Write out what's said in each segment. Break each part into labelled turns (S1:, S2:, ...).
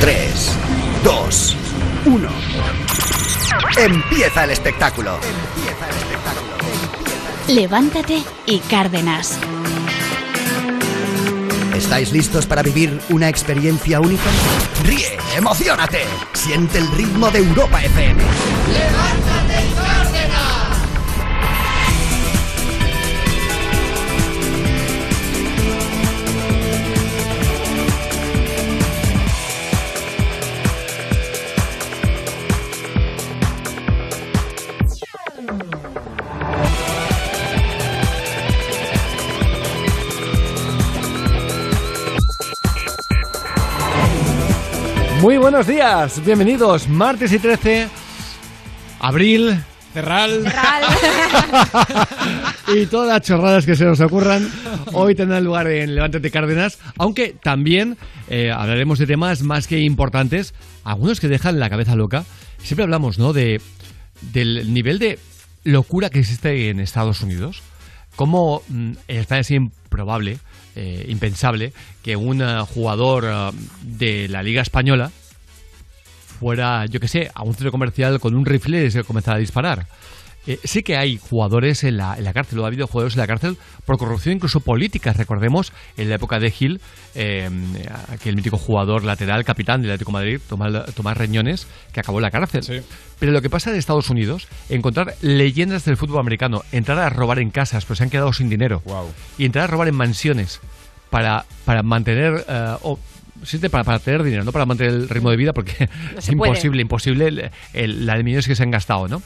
S1: 3, 2, 1. Empieza el espectáculo. Empieza el espectáculo.
S2: Levántate y Cárdenas.
S1: ¿Estáis listos para vivir una experiencia única? Ríe, emocionate, siente el ritmo de Europa FM.
S3: ¡Levántate,
S4: Muy buenos días, bienvenidos. Martes y 13, abril, cerral. y todas las chorradas que se nos ocurran hoy tendrán lugar en Levántate Cárdenas, aunque también eh, hablaremos de temas más que importantes, algunos que dejan la cabeza loca. Siempre hablamos, ¿no?, de, del nivel de locura que existe en Estados Unidos. Cómo mm, España es improbable, eh, impensable, que un eh, jugador eh, de la Liga Española fuera, yo que sé, a un centro comercial con un rifle y se comenzara a disparar. Eh, sí que hay jugadores en la, en la cárcel, o ha habido jugadores en la cárcel por corrupción incluso política. Recordemos en la época de Gil, eh, aquel mítico jugador lateral, capitán del Atlético de Madrid, Tomás, Tomás Reñones, que acabó en la cárcel. Pero lo que pasa en Estados Unidos, encontrar leyendas del fútbol americano, entrar a robar en casas, pues se han quedado sin dinero, y entrar a robar en mansiones para, para mantener... eh, o- sí, para, para tener dinero, no para mantener el ritmo de vida, porque
S5: No
S4: es
S5: puede.
S4: imposible, imposible el- el- la de millones que se han gastado, ¿no?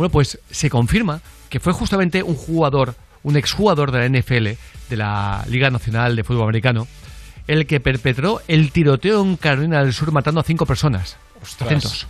S4: Bueno, pues se confirma que fue justamente un jugador, un exjugador de la NFL, de la Liga Nacional de Fútbol Americano, el que perpetró el tiroteo en Carolina del Sur matando a cinco personas. Atentos.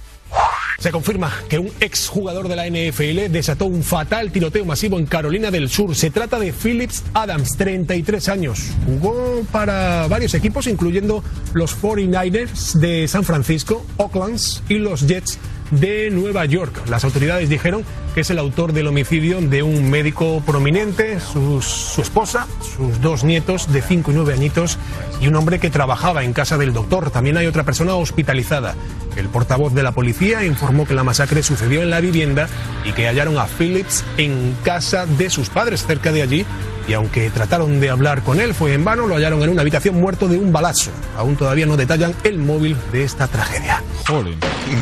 S6: Se confirma que un exjugador de la NFL desató un fatal tiroteo masivo en Carolina del Sur. Se trata de Phillips Adams, 33 años. Jugó para varios equipos, incluyendo los 49ers de San Francisco, Oaklands y los Jets de Nueva York. Las autoridades dijeron que es el autor del homicidio de un médico prominente, su esposa, sus dos nietos de 5 y 9 añitos y un hombre que trabajaba en casa del doctor. También hay otra persona hospitalizada. El portavoz de la policía informó que la masacre sucedió en la vivienda y que hallaron a Phillips en casa de sus padres cerca de allí. Y aunque trataron de hablar con él, fue en vano, lo hallaron en una habitación muerto de un balazo. Aún todavía no detallan el móvil de esta tragedia.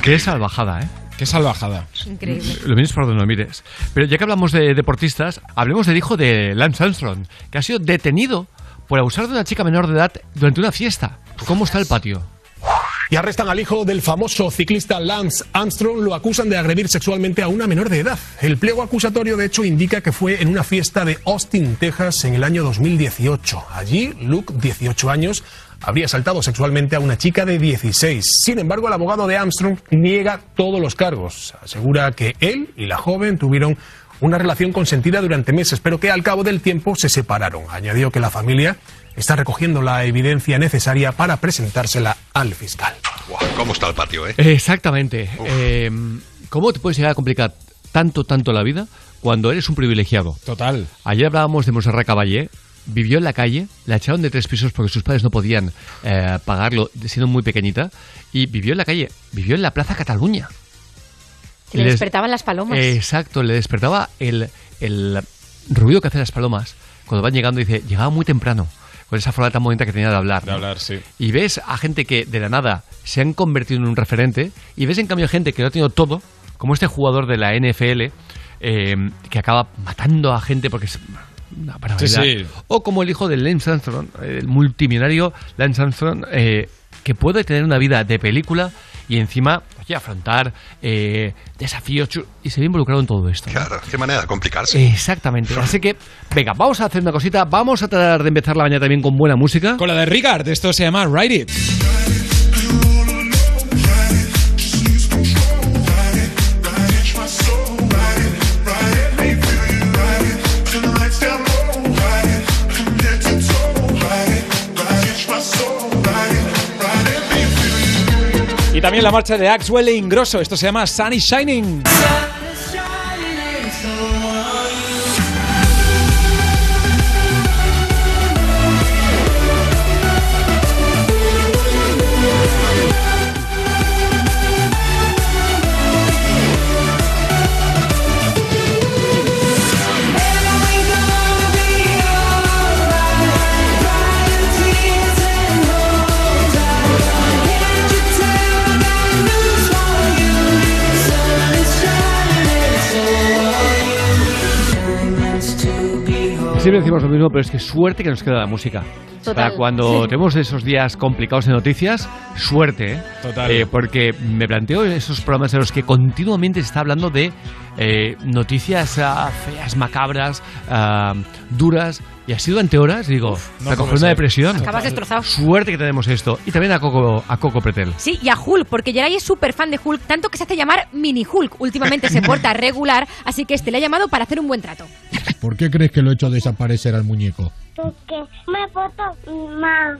S4: Qué salvajada, ¿eh?
S7: Qué salvajada.
S5: Increíble.
S4: Lo mires por donde lo mires. Pero ya que hablamos de deportistas, hablemos del hijo de Lance Armstrong, que ha sido detenido por abusar de una chica menor de edad durante una fiesta. ¿Cómo está el patio?
S6: Y arrestan al hijo del famoso ciclista Lance Armstrong. Lo acusan de agredir sexualmente a una menor de edad. El pliego acusatorio, de hecho, indica que fue en una fiesta de Austin, Texas, en el año 2018. Allí, Luke, 18 años, habría asaltado sexualmente a una chica de 16. Sin embargo, el abogado de Armstrong niega todos los cargos. Asegura que él y la joven tuvieron una relación consentida durante meses, pero que al cabo del tiempo se separaron. Añadió que la familia está recogiendo la evidencia necesaria para presentársela al fiscal.
S8: ¿Cómo está el patio, eh?
S4: Exactamente. Eh, ¿Cómo te puedes llegar a complicar tanto, tanto la vida cuando eres un privilegiado?
S7: Total.
S4: Ayer hablábamos de Monserrat Caballé. Vivió en la calle, la echaron de tres pisos porque sus padres no podían eh, pagarlo, siendo muy pequeñita, y vivió en la calle, vivió en la Plaza Cataluña.
S5: Que le
S4: Les-
S5: despertaban las palomas.
S4: Exacto, le despertaba el, el ruido que hacen las palomas cuando van llegando. Dice, llegaba muy temprano, con esa forma tan bonita que tenía de hablar.
S7: De
S4: ¿no?
S7: hablar, sí.
S4: Y ves a gente que de la nada se han convertido en un referente, y ves en cambio gente que lo ha tenido todo, como este jugador de la NFL, eh, que acaba matando a gente porque es una
S7: sí.
S4: O como el hijo de Lance Armstrong, el multimillonario Lance Armstrong, eh, que puede tener una vida de película y encima oye, afrontar eh, desafíos y se ve involucrado en todo esto. ¿no?
S8: Claro, qué manera de complicarse.
S4: Exactamente. Así que, venga, vamos a hacer una cosita. Vamos a tratar de empezar la mañana también con buena música.
S7: Con la de Rigard, esto se llama Ride It. Y también la marcha de Axwell e Ingrosso, esto se llama Sunny Shining.
S4: Siempre decimos lo mismo, pero es que suerte que nos queda la música.
S5: Total.
S4: Para cuando
S5: Sí.
S4: tenemos esos días complicados de noticias, suerte, ¿eh?
S7: Total.
S4: Eh, porque me planteo esos programas en los que continuamente se está hablando de eh, noticias ah, feas, macabras, ah, duras, y así durante horas, digo,
S7: no
S4: me una
S7: ser.
S4: depresión.
S5: Acabas destrozado.
S4: Suerte que tenemos esto. Y también a Coco, a Coco Pretel.
S5: Sí, y a Hulk, porque Geray es súper fan de Hulk, tanto que se hace llamar Mini Hulk. Últimamente se porta regular, así que este le ha llamado para hacer un buen trato.
S9: ¿Por qué crees que lo he hecho desaparecer al muñeco?
S10: Porque me porto mal.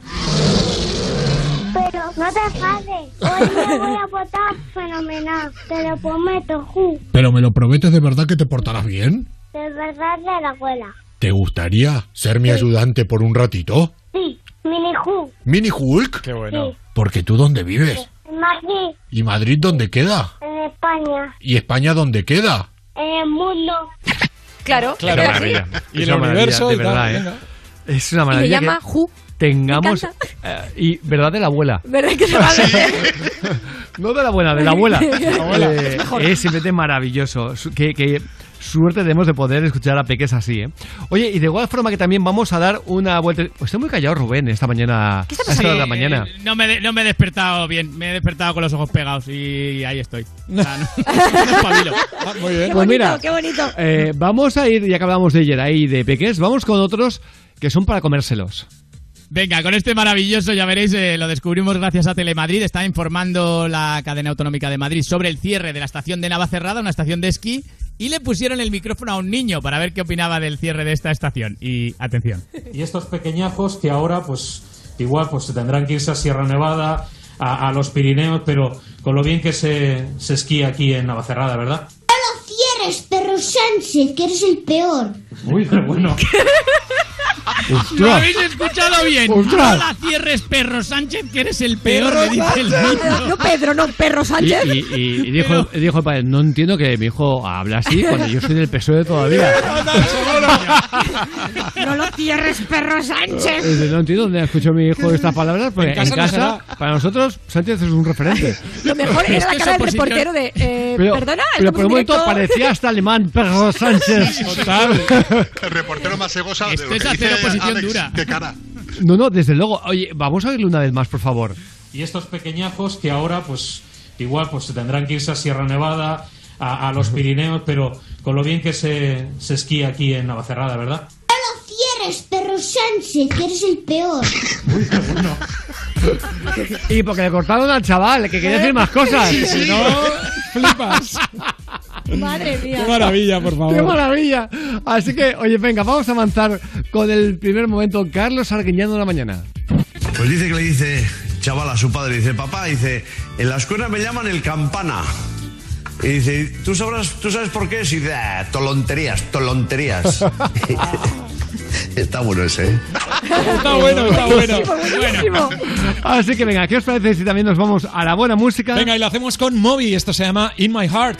S10: Pero no te enfades. Hoy me voy a portar fenomenal. Te lo prometo, Ju.
S9: ¿Pero me lo prometes de verdad que te portarás bien?
S10: De verdad de la abuela.
S9: ¿Te gustaría ser mi ayudante por un ratito?
S10: Sí, mini Ju.
S9: ¿Mini Hulk?
S7: Qué bueno.
S10: Sí.
S9: Porque tú dónde vives?
S10: En Madrid,
S9: ¿Y Madrid dónde queda?
S10: en España,
S9: ¿Y España dónde queda?
S10: en el mundo.
S5: Claro,
S7: Claro, maravilla. Y el universo
S4: de verdad, ¿eh? Es una
S5: Y
S4: maravilla.
S5: llama
S4: que
S5: Ju.
S4: tengamos. Eh, y verdad de la abuela.
S5: ¿Verdad que se va a?
S4: No de la buena, de la abuela.
S5: abuela.
S4: Eh, es simplemente maravilloso. Que, que suerte tenemos de poder escuchar a Peques así, ¿eh? Oye, y de igual forma que también vamos a dar una vuelta. Pues estoy muy callado, Rubén, esta mañana.
S5: ¿Qué está
S4: la
S11: Sí,
S4: mañana.
S11: eh, no, me he de- no me he despertado bien, me he despertado con los ojos pegados y ahí estoy. O sea, no.
S7: Ah, muy bien.
S5: Qué
S4: Pues
S5: bonito,
S4: mira,
S5: qué bonito.
S4: Eh, vamos a ir, ya que hablamos de Jedi y de Peques, vamos con otros que son para comérselos.
S11: Venga, con este maravilloso, ya veréis, eh, lo descubrimos gracias a Telemadrid. Está informando la cadena autonómica de Madrid sobre el cierre de la estación de Navacerrada, una estación de esquí, y le pusieron el micrófono a un niño para ver qué opinaba del cierre de esta estación. Y atención.
S12: Y estos pequeñajos que ahora, pues, igual, pues se tendrán que irse a Sierra Nevada, a, a los Pirineos, pero con lo bien que se, se esquía aquí en Navacerrada, ¿verdad?
S10: No lo cierres, perro Sánchez, que eres el peor.
S12: Uy, pero bueno.
S11: ¿Lo habéis escuchado bien?
S4: ¡Ostras!
S11: No la cierres, perro Sánchez, que eres el peor, me dice el niño.
S5: No Pedro, no Perro Sánchez.
S4: y- y- y dijo, dijo el padre, no entiendo que mi hijo habla así cuando yo soy del PSOE todavía.
S5: No lo cierres, Perro Sánchez.
S4: No entiendo dónde ha escuchado mi hijo estas palabras, porque
S7: En
S4: en
S7: casa no
S4: para nosotros, Sánchez es un referente.
S5: Lo mejor era la cara del reportero de. Eh,
S4: Pero,
S5: perdona,
S4: pero por un
S5: en
S4: momento parecía hasta alemán, Pedro Sánchez.
S7: Total.
S8: El reportero más egosa de
S11: Esto
S8: lo
S11: es
S8: que dice
S11: oposición
S8: Alex.
S11: dura.
S8: Qué cara.
S4: No, no, desde luego. Oye, vamos a oírle una vez más, por favor.
S12: Y estos pequeñajos que ahora, pues, igual, pues se tendrán que irse a Sierra Nevada, a, a los Pirineos, pero con lo bien que se, se esquía aquí en Navacerrada, ¿verdad?
S10: No lo cierres, perro Sánchez, que eres el peor.
S12: Uy, pero bueno.
S4: Y porque le cortaron al chaval, que quería decir más cosas.
S7: Si no, flipas.
S5: Madre mía.
S7: Qué maravilla, por
S4: ¡Qué
S7: favor.
S4: maravilla! Así que, oye, venga, vamos a avanzar con el primer momento. Carlos Arguiñano de la mañana.
S13: Pues dice que le dice, chaval, a su padre, dice, papá, dice, en la escuela me llaman el campana. Y dice, ¿tú, sabrás, ¿tú sabes por qué? Y dice, "Ah, tolonterías, tolonterías. Está bueno ese, ¿eh?
S7: Está bueno, está bueno.
S5: Buenísimo.
S4: Así que venga, ¿qué os parece si también nos vamos a la buena música?
S7: Venga, y lo hacemos con Moby. Esto se llama In My Heart.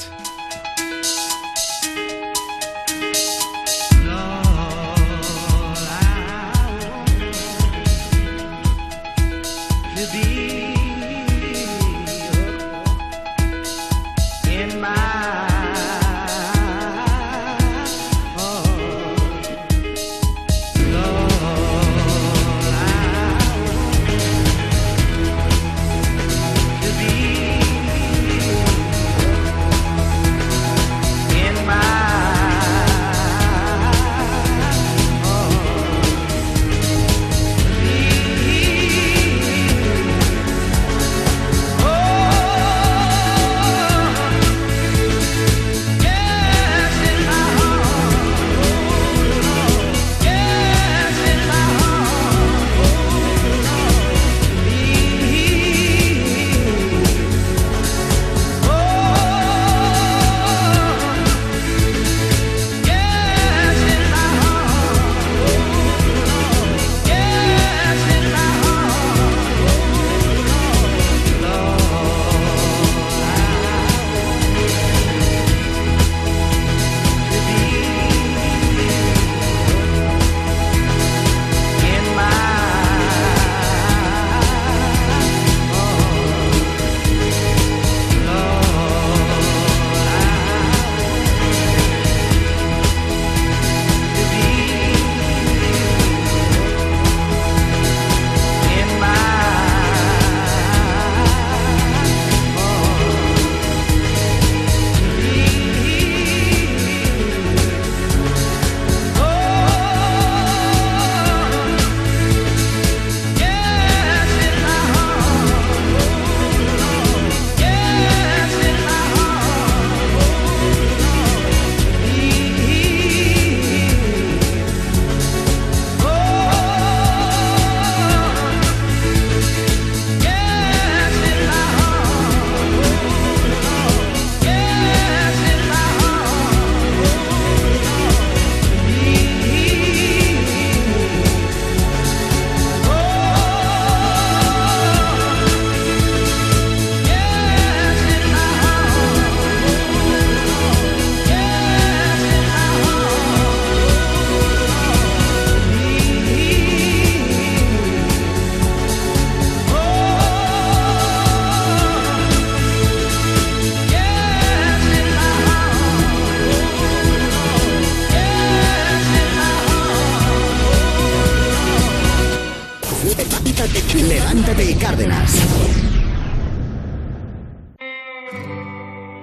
S1: Levántate y Cárdenas.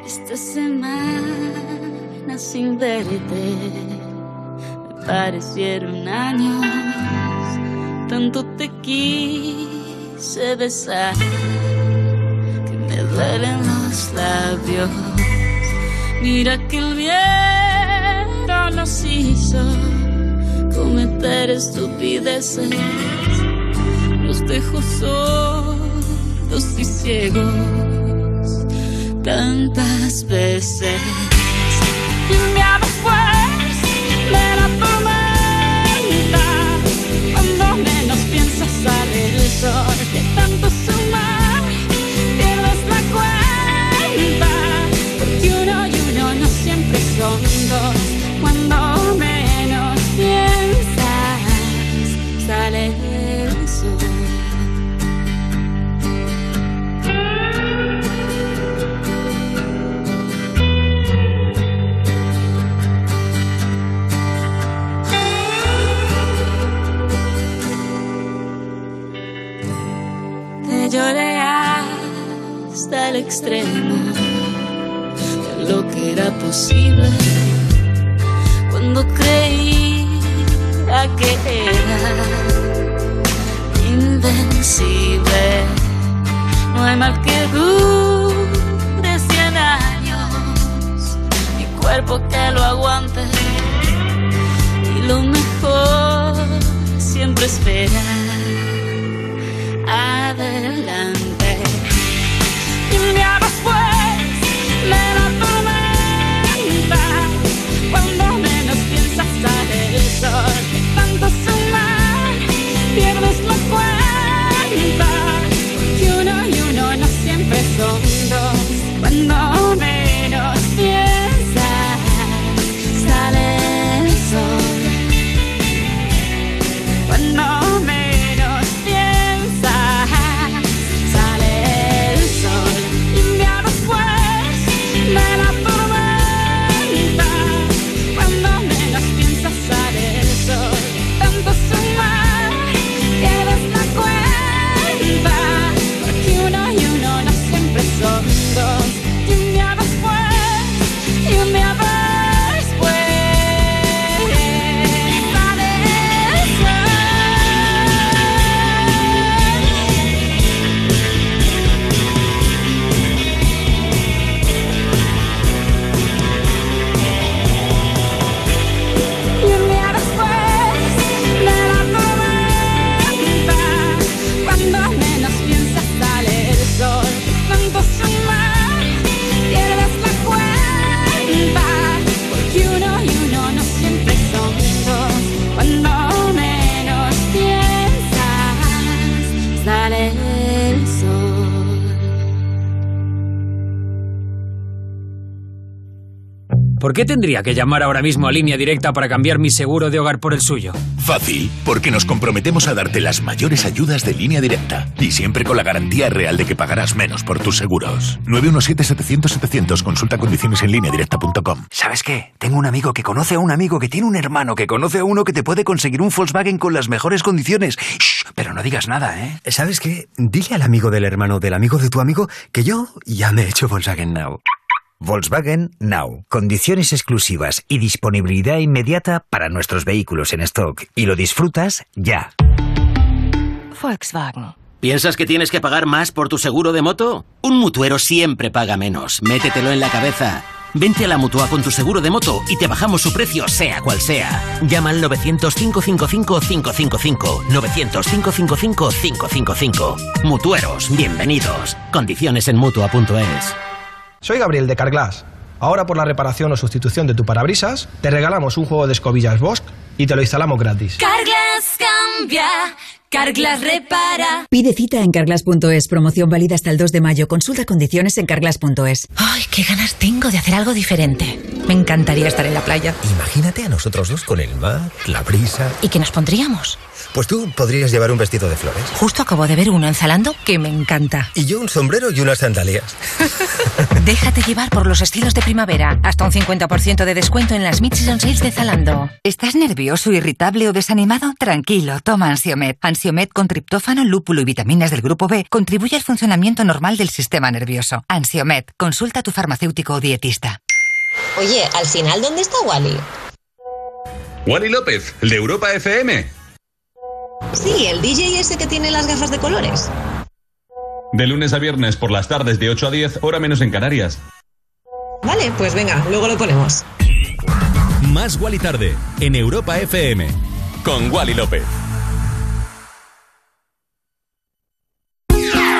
S14: Esta semana sin verte me parecieron años. Tanto te quise besar que me duelen los labios. Mira que el viento nos hizo cometer estupideces. Nos dejó y ciegos tantas veces. Y me hago de la tormenta. Cuando menos piensas sale el sol. De tanto sumar, pierdes la cuenta. Porque uno y uno no siempre son dos. Cuando menos piensas, sale el hasta el extremo de lo que era posible cuando creía que era invencible. No hay mal que dure cien años, mi cuerpo que lo aguante y lo mejor siempre espera adelante. Siempre son dos. Cuando
S15: ¿Por qué tendría que llamar ahora mismo a línea directa para cambiar mi seguro de hogar por el suyo?
S16: Fácil, porque nos comprometemos a darte las mayores ayudas de línea directa y siempre con la garantía real de que pagarás menos por tus seguros. 917-700-700, consulta condiciones en línea directa.com.
S17: ¿Sabes qué? Tengo un amigo que conoce a un amigo que tiene un hermano que conoce a uno que te puede conseguir un Volkswagen con las mejores condiciones. Shh, pero no digas nada, ¿eh?
S18: ¿Sabes qué? Dile al amigo del hermano del amigo de tu amigo que yo ya me he hecho Volkswagen Now. Volkswagen Now. Condiciones exclusivas y disponibilidad inmediata para nuestros vehículos en stock. Y lo disfrutas ya.
S19: Volkswagen. ¿Piensas que tienes que pagar más por tu seguro de moto? Un mutuero siempre paga menos. Métetelo en la cabeza. Vente a la Mutua con tu seguro de moto y te bajamos su precio, sea cual sea. Llama al 900-555-555. 900-555-555. Mutueros, bienvenidos. Condiciones en Mutua.es.
S20: Soy Gabriel de Carglass. Ahora por la reparación o sustitución de tu parabrisas, te regalamos un juego de escobillas Bosch y te lo instalamos gratis.
S14: Carglass cambia, Carglass repara.
S21: Pide cita en carglass.es. Promoción válida hasta el 2 de mayo. Consulta condiciones en carglass.es.
S22: Ay, qué ganas tengo de hacer algo diferente. Me encantaría estar en la playa.
S23: Imagínate a nosotros dos con el mar, la brisa.
S22: ¿Y qué nos pondríamos?
S23: Pues tú podrías llevar un vestido de flores.
S22: Justo acabo de ver uno en Zalando que me encanta.
S23: Y yo un sombrero y unas sandalias.
S22: Déjate llevar por los estilos de primavera. Hasta un 50% de descuento en las Mid-Season Sales de Zalando.
S24: ¿Estás nervioso, irritable o desanimado? Tranquilo, toma Ansiomed. Ansiomed
S14: Ansiomed con triptófano, lúpulo y vitaminas del grupo B contribuye al funcionamiento normal del sistema nervioso. Ansiomed, consulta a tu farmacéutico o dietista.
S21: Oye, al final, ¿dónde está Wally?
S25: Wally López, el de Europa FM.
S21: Sí, el DJ ese que tiene las gafas de colores.
S25: De lunes a viernes por las tardes de 8 a 10, hora menos en Canarias.
S21: Vale, pues venga, luego lo ponemos.
S26: Más Wally tarde en Europa FM con Wally López.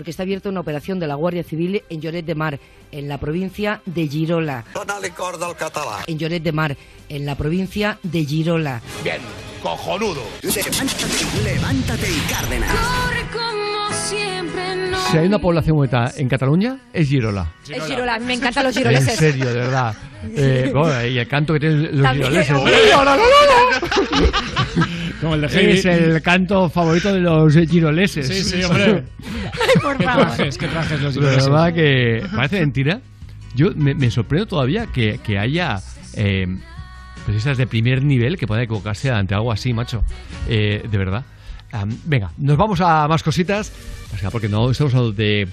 S27: Porque está abierta una operación de la Guardia Civil en Lloret de Mar, en la provincia de Girola. En Lloret de Mar, en la provincia de Girola.
S1: Bien, cojonudo. Levántate, levántate y Cárdenas.
S28: Corre como siempre, no.
S4: Si hay una población muerta en Cataluña, es Girola.
S5: Es Girola, me encantan los
S4: En
S5: giroleses.
S4: serio, de verdad. Eh, bueno, y el canto que tienen los
S5: También.
S4: giroleses.
S5: ¡Oh, no, no, no,
S11: Como el de Heavy.
S4: Es el canto favorito de los giroleses.
S11: Sí, sí, hombre.
S5: Por
S11: Qué
S5: favor.
S11: trajes, qué trajes los
S4: De
S11: giroleses.
S4: verdad que parece mentira. Yo me, me sorprendo todavía que, que haya eh, periodistas de primer nivel que puedan equivocarse ante algo así, macho. Eh, de verdad. Am, venga, nos vamos a más cositas. O sea, porque no estamos hablando de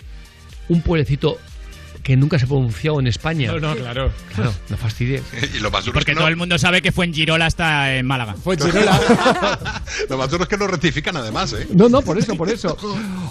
S4: un pueblecito que nunca se ha pronunciado en España.
S11: No, no, claro.
S4: Claro, no fastidies.
S8: Y lo más duro
S11: Porque
S8: es que
S11: todo
S8: no,
S11: el mundo sabe que fue en Girola hasta en Málaga.
S7: Fue Girola.
S8: lo más duro es que lo rectifican además, ¿eh?
S4: No, no, por eso, por eso.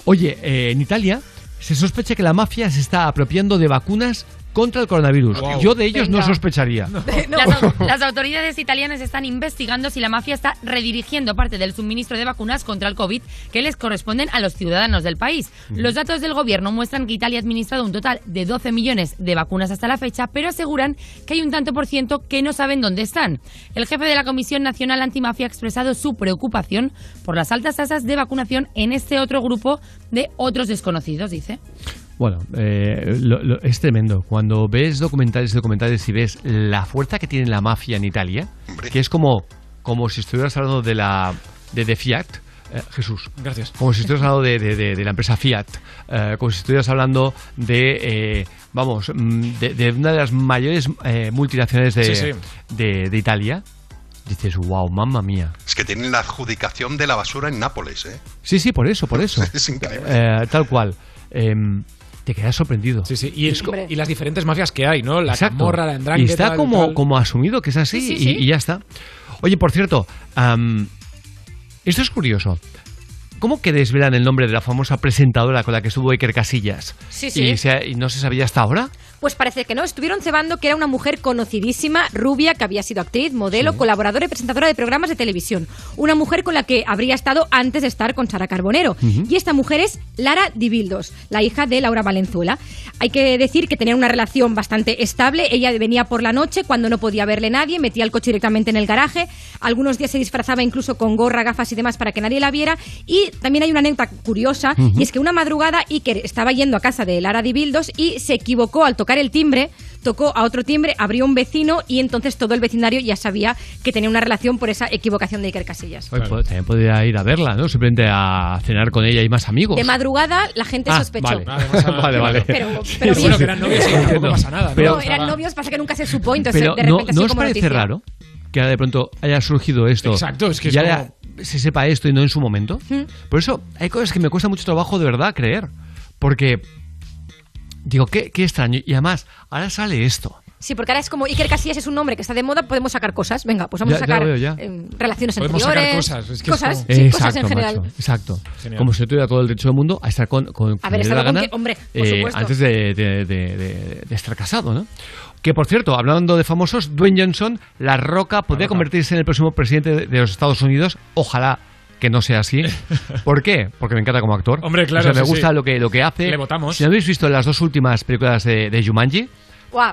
S4: Oye, eh, en Italia se sospecha que la mafia se está apropiando de vacunas contra el coronavirus.
S7: Wow.
S4: Yo de ellos no sospecharía.
S29: Las, las autoridades italianas están investigando si la mafia está redirigiendo parte del suministro de vacunas contra el COVID que les corresponden a los ciudadanos del país. Los datos del gobierno muestran que Italia ha administrado un total de 12 millones de vacunas hasta la fecha, pero aseguran que hay un tanto por ciento que no saben dónde están. El jefe de la Comisión Nacional Antimafia ha expresado su preocupación por las altas tasas de vacunación en este otro grupo de otros desconocidos, dice.
S4: Bueno, eh, lo- lo- es tremendo. Cuando ves documentales y documentales y ves la fuerza que tiene la mafia en Italia, que es como, como si estuvieras hablando de la de, de Fiat, eh, Jesús.
S11: Gracias.
S4: Como si estuvieras hablando de, de- de- de la empresa Fiat, eh, como si estuvieras hablando de, eh, vamos, mm, de, de una de las mayores eh, multinacionales de,
S8: Sí, sí.
S4: de- de Italia. Dices, wow, mamma mía.
S8: Es que tienen la adjudicación de la basura en Nápoles, ¿eh?
S4: Sí, sí, por eso, por eso.
S8: Es increíble.
S4: Eh, tal cual. Te quedas sorprendido.
S7: Sí, sí. Y, y las diferentes mafias que hay, ¿no? La
S4: Exacto.
S7: Camorra, la
S4: Y
S7: Endrangheta...
S4: está como,
S7: tal.
S4: como asumido que es así
S7: Sí, sí,
S4: y-
S7: sí.
S4: Y, ya está. Oye, por cierto, esto es curioso. ¿Cómo que desvelan el nombre de la famosa presentadora con la que estuvo Iker Casillas?
S5: Sí, sí.
S4: ¿Y, se- y no se sabía hasta ahora?
S5: Pues parece que no. Estuvieron cebando que era una mujer conocidísima, rubia, que había sido actriz, modelo, colaboradora y presentadora de programas de televisión. Una mujer con la que habría estado antes de estar con Sara Carbonero. Y esta mujer es Lara Dibildos, la hija de Laura Valenzuela. Hay que decir que tenían una relación bastante estable. Ella venía por la noche cuando no podía verle nadie, metía el coche directamente en el garaje. Algunos días se disfrazaba incluso con gorra, gafas y demás para que nadie la viera. Y también hay una anécdota curiosa, y es que una madrugada Iker estaba yendo a casa de Lara Dibildos y se equivocó al tocar el timbre, tocó a otro timbre, abrió un vecino y entonces todo el vecindario ya sabía que tenía una relación por esa equivocación de Iker Casillas.
S4: Oye, pues, también podría ir a verla, ¿no? Simplemente a cenar con ella y más amigos.
S5: De madrugada la gente
S4: Ah,
S5: sospechó.
S4: vale. vale, vale.
S5: Pero- pero
S4: Sí,
S5: bien.
S4: sí, sí. Entiendo. Pero,
S5: no, eran novios, pasa que nunca se supo, entonces
S4: pero
S5: de
S4: no,
S5: repente
S4: ¿no
S5: así
S4: os
S5: como
S4: parece
S5: noticia.
S4: raro que ahora de pronto haya surgido esto?
S7: Exacto, es que es
S4: y ahora se sepa esto y no en su momento.
S5: Mm.
S4: Por eso hay cosas que me cuesta mucho trabajo de verdad creer. Porque digo, qué, qué extraño. Y además, ahora sale esto.
S5: Sí, porque ahora es como Iker Casillas es un nombre que está de moda, podemos sacar cosas. Venga, pues vamos
S4: Ya-
S5: a sacar
S4: veo, ya.
S5: eh, relaciones
S7: Podemos sacar
S5: anteriores.
S7: cosas, es que es
S5: cosas,
S7: como-
S5: sí, cosas en general.
S4: macho, exacto.
S7: Genial.
S4: Como si yo tuviera todo el derecho del mundo a estar con, con
S5: A
S4: quien
S5: ver, con
S4: gana,
S5: que- hombre, por
S4: eh, antes de, de- de- de- de estar casado, ¿no? Que por cierto, hablando de famosos, Dwayne Johnson, La Roca, podría convertirse en el próximo presidente de- de los Estados Unidos. Ojalá que no sea así. ¿Por qué? Porque me encanta como actor.
S7: Hombre, claro,
S4: O sea, me
S7: sí,
S4: gusta
S7: sí.
S4: lo que, lo que hace.
S7: Le votamos.
S4: Si no habéis visto las dos últimas películas de, de Jumanji,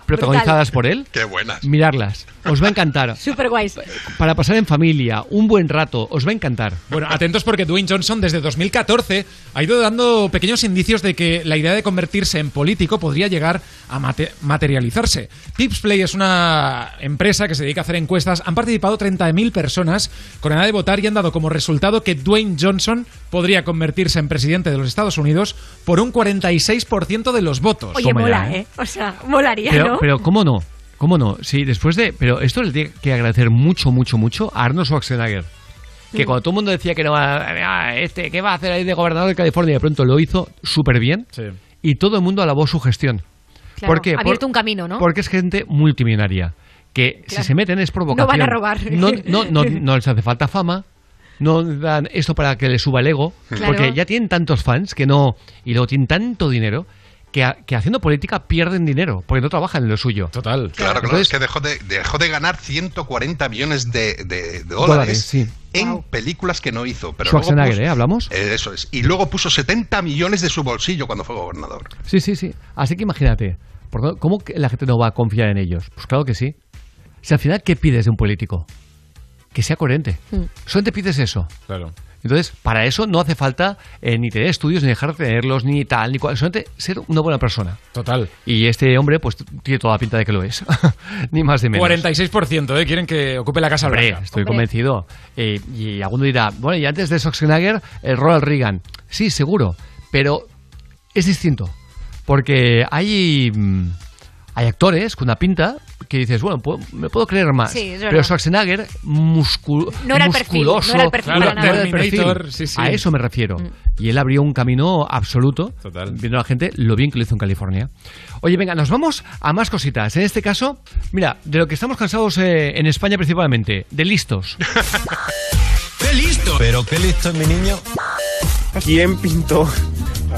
S4: Protagonizadas por él,
S8: Qué buenas.
S4: mirarlas. Os va a encantar.
S5: Super guays.
S4: Para pasar en familia, un buen rato, os va a encantar.
S7: Bueno, atentos porque Dwayne Johnson desde 2014 ha ido dando pequeños indicios de que la idea de convertirse en político podría llegar a mate- materializarse. Tipsplay es una empresa que se dedica a hacer encuestas. Han participado 30.000 personas con edad de votar y han dado como resultado que Dwayne Johnson podría convertirse en presidente de los Estados Unidos por un 46% de los votos.
S5: Oye, mola, ¿eh? O sea, molaría,
S4: Pero,
S5: ¿no?
S4: pero ¿cómo no? ¿Cómo no? Sí, después de... Pero esto le tiene que agradecer mucho, mucho, mucho a Arnold Schwarzenegger. Que
S5: Mm.
S4: cuando todo el mundo decía que no va, ah, este, ¿qué va a hacer ahí de gobernador de California? De pronto lo hizo súper bien y todo el mundo alabó su gestión.
S5: Claro,
S4: ¿Por qué?
S5: ha
S4: Por-
S5: abierto un camino, ¿no?
S4: Porque es gente multimillonaria. Que si se meten es provocación.
S5: No van a robar.
S4: No, no, no, no les hace falta fama. No dan esto para que les suba el ego.
S5: Claro.
S4: Porque ya tienen tantos fans que no. Y luego tienen tanto dinero que, a- que haciendo política pierden dinero. Porque no trabajan en lo suyo.
S7: Total.
S8: Claro, claro,
S4: Entonces-
S8: es que dejó de, dejó de ganar 140 millones de, de- de dólares,
S4: Dólares, sí.
S8: en películas que no hizo. Pero
S4: Schwarzenegger,
S8: luego puso-
S4: ¿eh? ¿Hablamos?
S8: Eh, Eso es. Y luego puso 70 millones de su bolsillo cuando fue gobernador.
S4: Sí, sí, sí. Así que imagínate. ¿por qué- ¿Cómo que la gente no va a confiar en ellos? Pues claro que sí. Si al final, ¿qué pides de un político? Que sea coherente.
S5: Mm.
S4: Solamente pides eso.
S7: Claro.
S4: Entonces, para eso no hace falta eh, ni tener estudios, ni dejar de tenerlos, ni tal, ni cual. Solamente ser una buena persona.
S7: Total.
S4: Y este hombre, pues tiene toda la pinta de que lo es. ni más ni menos.
S7: 46%, ¿eh? Quieren que ocupe la Casa
S4: Hombre,
S7: Blanca.
S4: estoy convencido. Eh, y alguno dirá, bueno, y antes de Schwarzenegger, el Ronald Reagan. Sí, seguro. Pero es distinto. Porque hay, mm, hay actores con una pinta que dices, bueno, puedo- me puedo creer más.
S5: Sí,
S4: pero Schwarzenegger,
S5: No era el perfil, no
S4: musculoso,
S5: era el perfil para
S4: no era el perfil.
S7: Terminator, sí, sí.
S4: A eso me refiero. Y él abrió un camino absoluto, viendo a la gente lo bien que lo hizo en California. Oye, venga, nos vamos a más cositas. En este caso, mira, de lo que estamos cansados eh, en España principalmente, de listos.
S30: ¡Qué listo! Pero qué listo es mi niño. ¿Quién pintó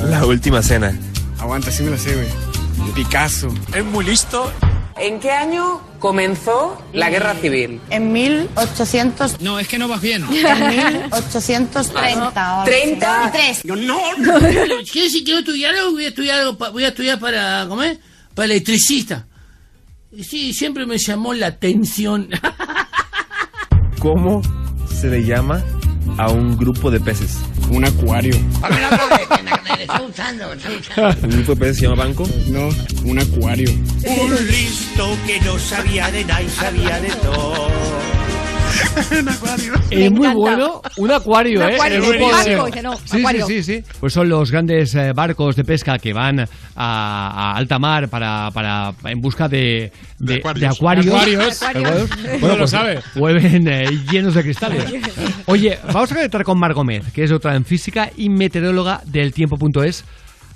S30: la última cena?
S31: Aguanta, sí me lo sé, güey. Picasso.
S30: Es muy listo.
S32: ¿En qué año comenzó la guerra civil?
S33: En 1800. No, es que no vas bien. En 1830. o
S32: 33.
S33: No, no. ¿Qué si quiero estudiar algo? Voy a estudiar, algo pa- voy a estudiar para, ¿cómo es? Para electricista. Sí, siempre me llamó la atención.
S30: ¿Cómo se le llama a un grupo de peces?
S31: Un acuario.
S30: ¿Un peces se llama banco?
S31: No, un acuario.
S33: Un listo que no sabía de nada y sabía de todo.
S31: un acuario.
S4: Es muy bueno, un acuario,
S5: Un
S4: ¿eh?
S5: acuario,
S4: El
S5: un
S4: grupo de-
S5: barco, dice, no,
S4: sí,
S5: acuario.
S4: sí, sí, sí. Pues son los grandes eh, barcos de pesca que van a, a alta mar para, para en busca de, de,
S7: acuarios.
S4: de acuarios.
S7: De acuarios.
S4: Acuarios.
S7: Uno lo
S4: pues,
S7: sabe.
S4: Vuelven eh, llenos de cristales. Oye, vamos a conectar con Mar Gómez, que es doctora en física y meteoróloga del tiempo.es.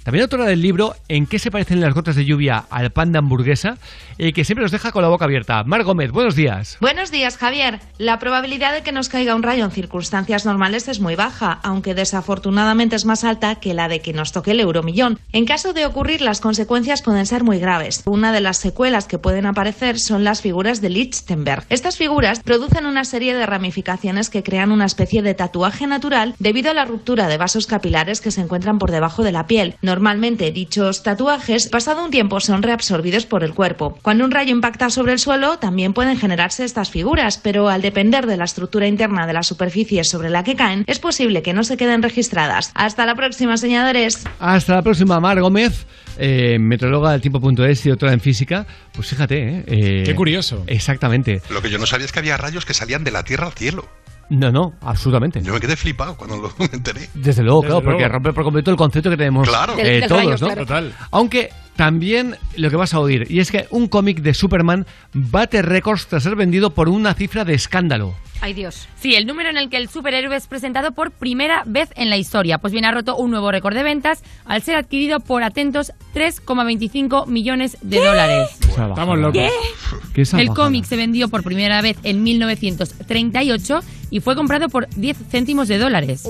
S4: También autora del libro ¿En qué se parecen las gotas de lluvia al pan de hamburguesa? Y que siempre nos deja con la boca abierta. Mar Gómez, buenos días.
S34: Buenos días, Javier. La probabilidad de que nos caiga un rayo en circunstancias normales es muy baja, aunque desafortunadamente es más alta que la de que nos toque el euromillón. En caso de ocurrir, las consecuencias pueden ser muy graves. Una de las secuelas que pueden aparecer son las figuras de Lichtenberg. Estas figuras producen una serie de ramificaciones que crean una especie de tatuaje natural debido a la ruptura de vasos capilares que se encuentran por debajo de la piel. Normalmente dichos tatuajes, pasado un tiempo, son reabsorbidos por el cuerpo. Cuando un rayo impacta sobre el suelo, también pueden generarse estas figuras, pero al depender de la estructura interna de la superficie sobre la que caen, es posible que no se queden registradas. Hasta la próxima, señores.
S4: Hasta la próxima, Mar Gómez, eh, meteoróloga del tiempo.es y doctora en física. Pues fíjate, ¿eh? Eh,
S28: Qué curioso.
S4: Exactamente.
S8: Lo que yo no sabía es que había rayos que salían de la Tierra al cielo.
S4: No, no, absolutamente.
S8: Yo me quedé flipado cuando lo me enteré.
S4: Desde luego,
S8: Desde
S4: claro, porque
S8: luego.
S4: rompe por completo el concepto que tenemos
S8: Claro.
S4: eh,
S8: Del- del
S4: todos, ¿no?
S8: claro. Total.
S4: Aunque también lo que vas a oír, y es que un cómic de Superman bate récords tras ser vendido por una cifra de escándalo.
S5: Ay, Dios.
S29: Sí, el número en el que el superhéroe es presentado por primera vez en la historia. Pues bien, ha roto un nuevo récord de ventas al ser adquirido por atentos 3,25 millones de dólares.
S4: Estamos
S28: locos.
S4: ¿Qué?
S29: El cómic se vendió por primera vez en 1938 y fue comprado por 10 céntimos de dólares.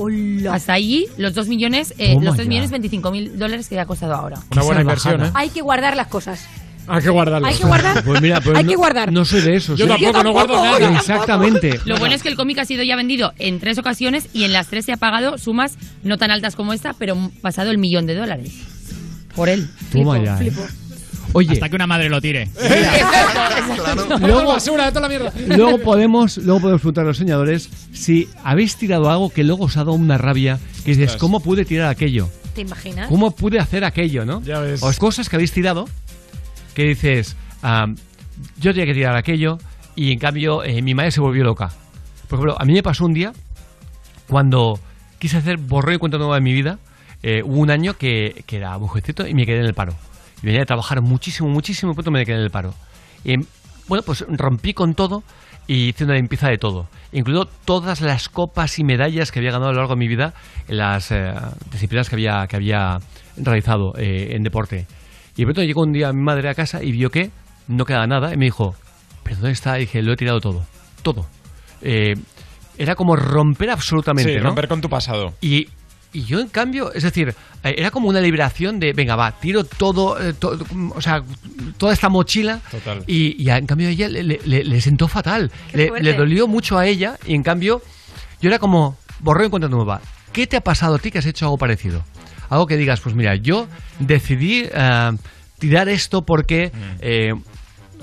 S29: Hasta allí los 2 millones, eh, los 3
S4: ya.
S29: millones 25 mil dólares que ha costado ahora.
S28: Una buena inversión, ¿eh?
S5: Hay que guardar las cosas.
S28: Hay que guardarlo.
S5: Hay que guardar.
S4: Pues mira, pues
S5: Hay
S4: no,
S5: que guardar.
S4: No soy de esos.
S28: Yo
S4: ¿eh?
S28: tampoco, no guardo nada.
S4: Exactamente.
S29: Lo bueno es que el cómic ha sido ya vendido en tres ocasiones y en las tres se ha pagado sumas no tan altas como esta, pero pasado el millón de dólares. Por él.
S4: Toma ya. ¿eh? Oye,
S11: Hasta que una madre lo tire.
S4: Luego-
S28: basura, de toda la mierda.
S4: luego podemos, luego podemos preguntar a los señores si habéis tirado algo que luego os ha dado una rabia, que dices. ¿cómo pude tirar aquello?
S5: ¿Te imaginas?
S4: ¿Cómo pude hacer aquello, no?
S28: Ya ves.
S4: O cosas que habéis tirado que dices, ah, yo tenía que tirar aquello y en cambio eh, mi madre se volvió loca. Por ejemplo, a mí me pasó un día cuando quise hacer borrón y cuenta nueva de mi vida. eh, hubo un año que, que era mujercito y me quedé en el paro. Y venía de trabajar muchísimo, muchísimo, y pronto me quedé en el paro. Y bueno, pues rompí con todo y hice una limpieza de todo. Incluido todas las copas y medallas que había ganado a lo largo de mi vida en las eh, disciplinas que había, que había realizado eh, en deporte. Y de pronto llegó un día mi madre a casa y vio que no quedaba nada y me dijo, ¿pero dónde está? Y dije, lo he tirado todo. Todo. Eh, era como romper absolutamente,
S28: Sí,
S4: ¿no?
S28: romper con tu pasado.
S4: Y, y yo, en cambio, es decir, eh, era como una liberación de, venga, va, tiro todo, eh, to- o sea, toda esta mochila.
S28: Total.
S4: Y, en cambio a ella le, le- le- le sentó fatal. Le, dolió mucho a ella y en cambio yo era como, borró en cuenta nueva. ¿Qué te ha pasado a ti que has hecho algo parecido? Algo que digas, pues mira, yo decidí eh, tirar esto porque... eh,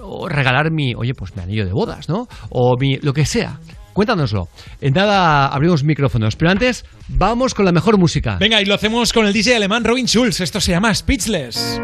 S4: o regalar mi, oye, pues mi anillo de bodas, ¿no? O mi, lo que sea. Cuéntanoslo. En nada abrimos micrófonos, pero antes vamos con la mejor música.
S28: Venga, y lo hacemos con el DJ alemán Robin Schulz. Esto se llama Speechless.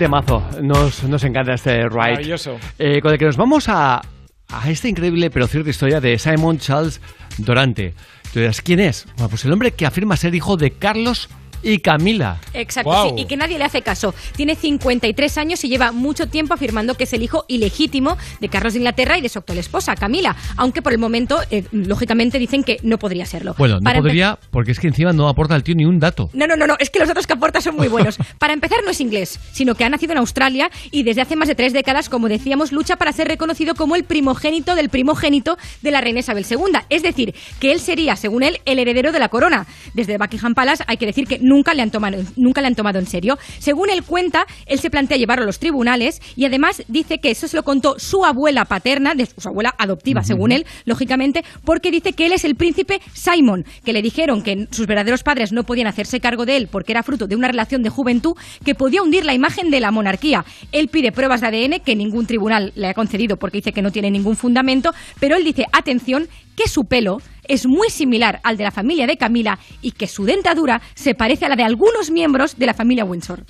S4: Temazo. Nos, nos encanta este ride.
S7: Maravilloso.
S4: Eh, con el que nos vamos a, a esta increíble pero cierta historia de Simon Charles Dorante. Tú dirás, ¿quién es? Bueno, pues el hombre que afirma ser hijo de Carlos y Camila.
S5: Exacto,
S4: Guau.
S5: sí, y que nadie le hace caso. Tiene 53 años y lleva mucho tiempo afirmando que es el hijo ilegítimo de Carlos de Inglaterra y de su actual esposa, Camila, aunque por el momento, eh, lógicamente, dicen que no podría serlo.
S4: Bueno, no
S5: Para
S4: podría, porque es que encima no aporta al tío ni un dato.
S5: No, no, no, no, es que los datos que aporta son muy buenos. Para empezar, no es inglés, sino que ha nacido en Australia y desde hace más de tres décadas, como decíamos, lucha para ser reconocido como el primogénito del primogénito de la reina Isabel II. Es decir, que él sería, según él, el heredero de la corona. Desde Buckingham Palace hay que decir que nunca le han tomado, nunca le han tomado en serio. Según él cuenta, él se plantea llevarlo a los tribunales y además dice que eso se lo contó su abuela paterna, de su abuela adoptiva, según él, lógicamente, porque dice que él es el príncipe Simon, que le dijeron que sus verdaderos padres no podían hacerse cargo de él porque era fruto de una relación de juventud que podía hundir la imagen de la monarquía. Él pide pruebas de ADN que ningún tribunal le ha concedido porque dice que no tiene ningún fundamento, pero él dice, atención, que su pelo es muy similar al de la familia de Camila y que su dentadura se parece a la de algunos miembros de la familia Windsor.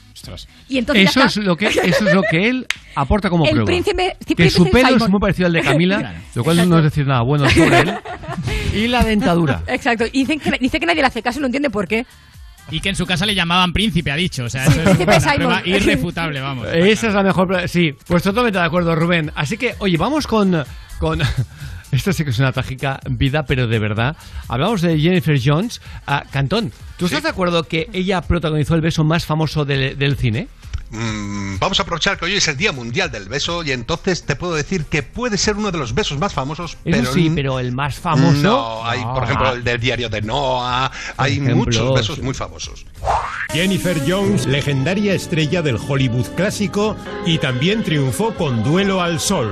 S5: Y entonces
S4: Eso es, lo que, eso es lo que él aporta como
S5: El
S4: prueba.
S5: príncipe-
S4: que
S5: príncipe
S4: su pelo es muy parecido al de Camila, lo cual no es decir nada bueno sobre él. Y la dentadura.
S5: Exacto. Y dicen que, dice que nadie le hace caso y no entiende por qué.
S11: Y que en su casa le llamaban príncipe, ha dicho. O sea, eso es una
S5: Simon.
S11: prueba irrefutable, vamos.
S4: Esa es la mejor. prueba. Sí, pues totalmente de acuerdo, Rubén. Así que, oye, vamos con. con esto sí que es una trágica vida, pero de verdad. Hablamos de Jennifer Jones. Ah, Cantón, ¿tú estás de acuerdo que ella protagonizó el beso más famoso del, del cine?
S8: Mm, vamos a aprovechar que hoy es el Día Mundial del Beso y entonces te puedo decir que puede ser uno de los besos más famosos.
S4: Eso
S8: pero
S4: sí, pero el más famoso.
S8: No, hay, por
S4: No.
S8: ejemplo, el del diario de Noah. Hay
S35: ejemplo,
S8: muchos besos
S35: sí.
S8: muy famosos.
S35: Jennifer Jones, legendaria estrella del Hollywood clásico, y también triunfó con Duelo al Sol,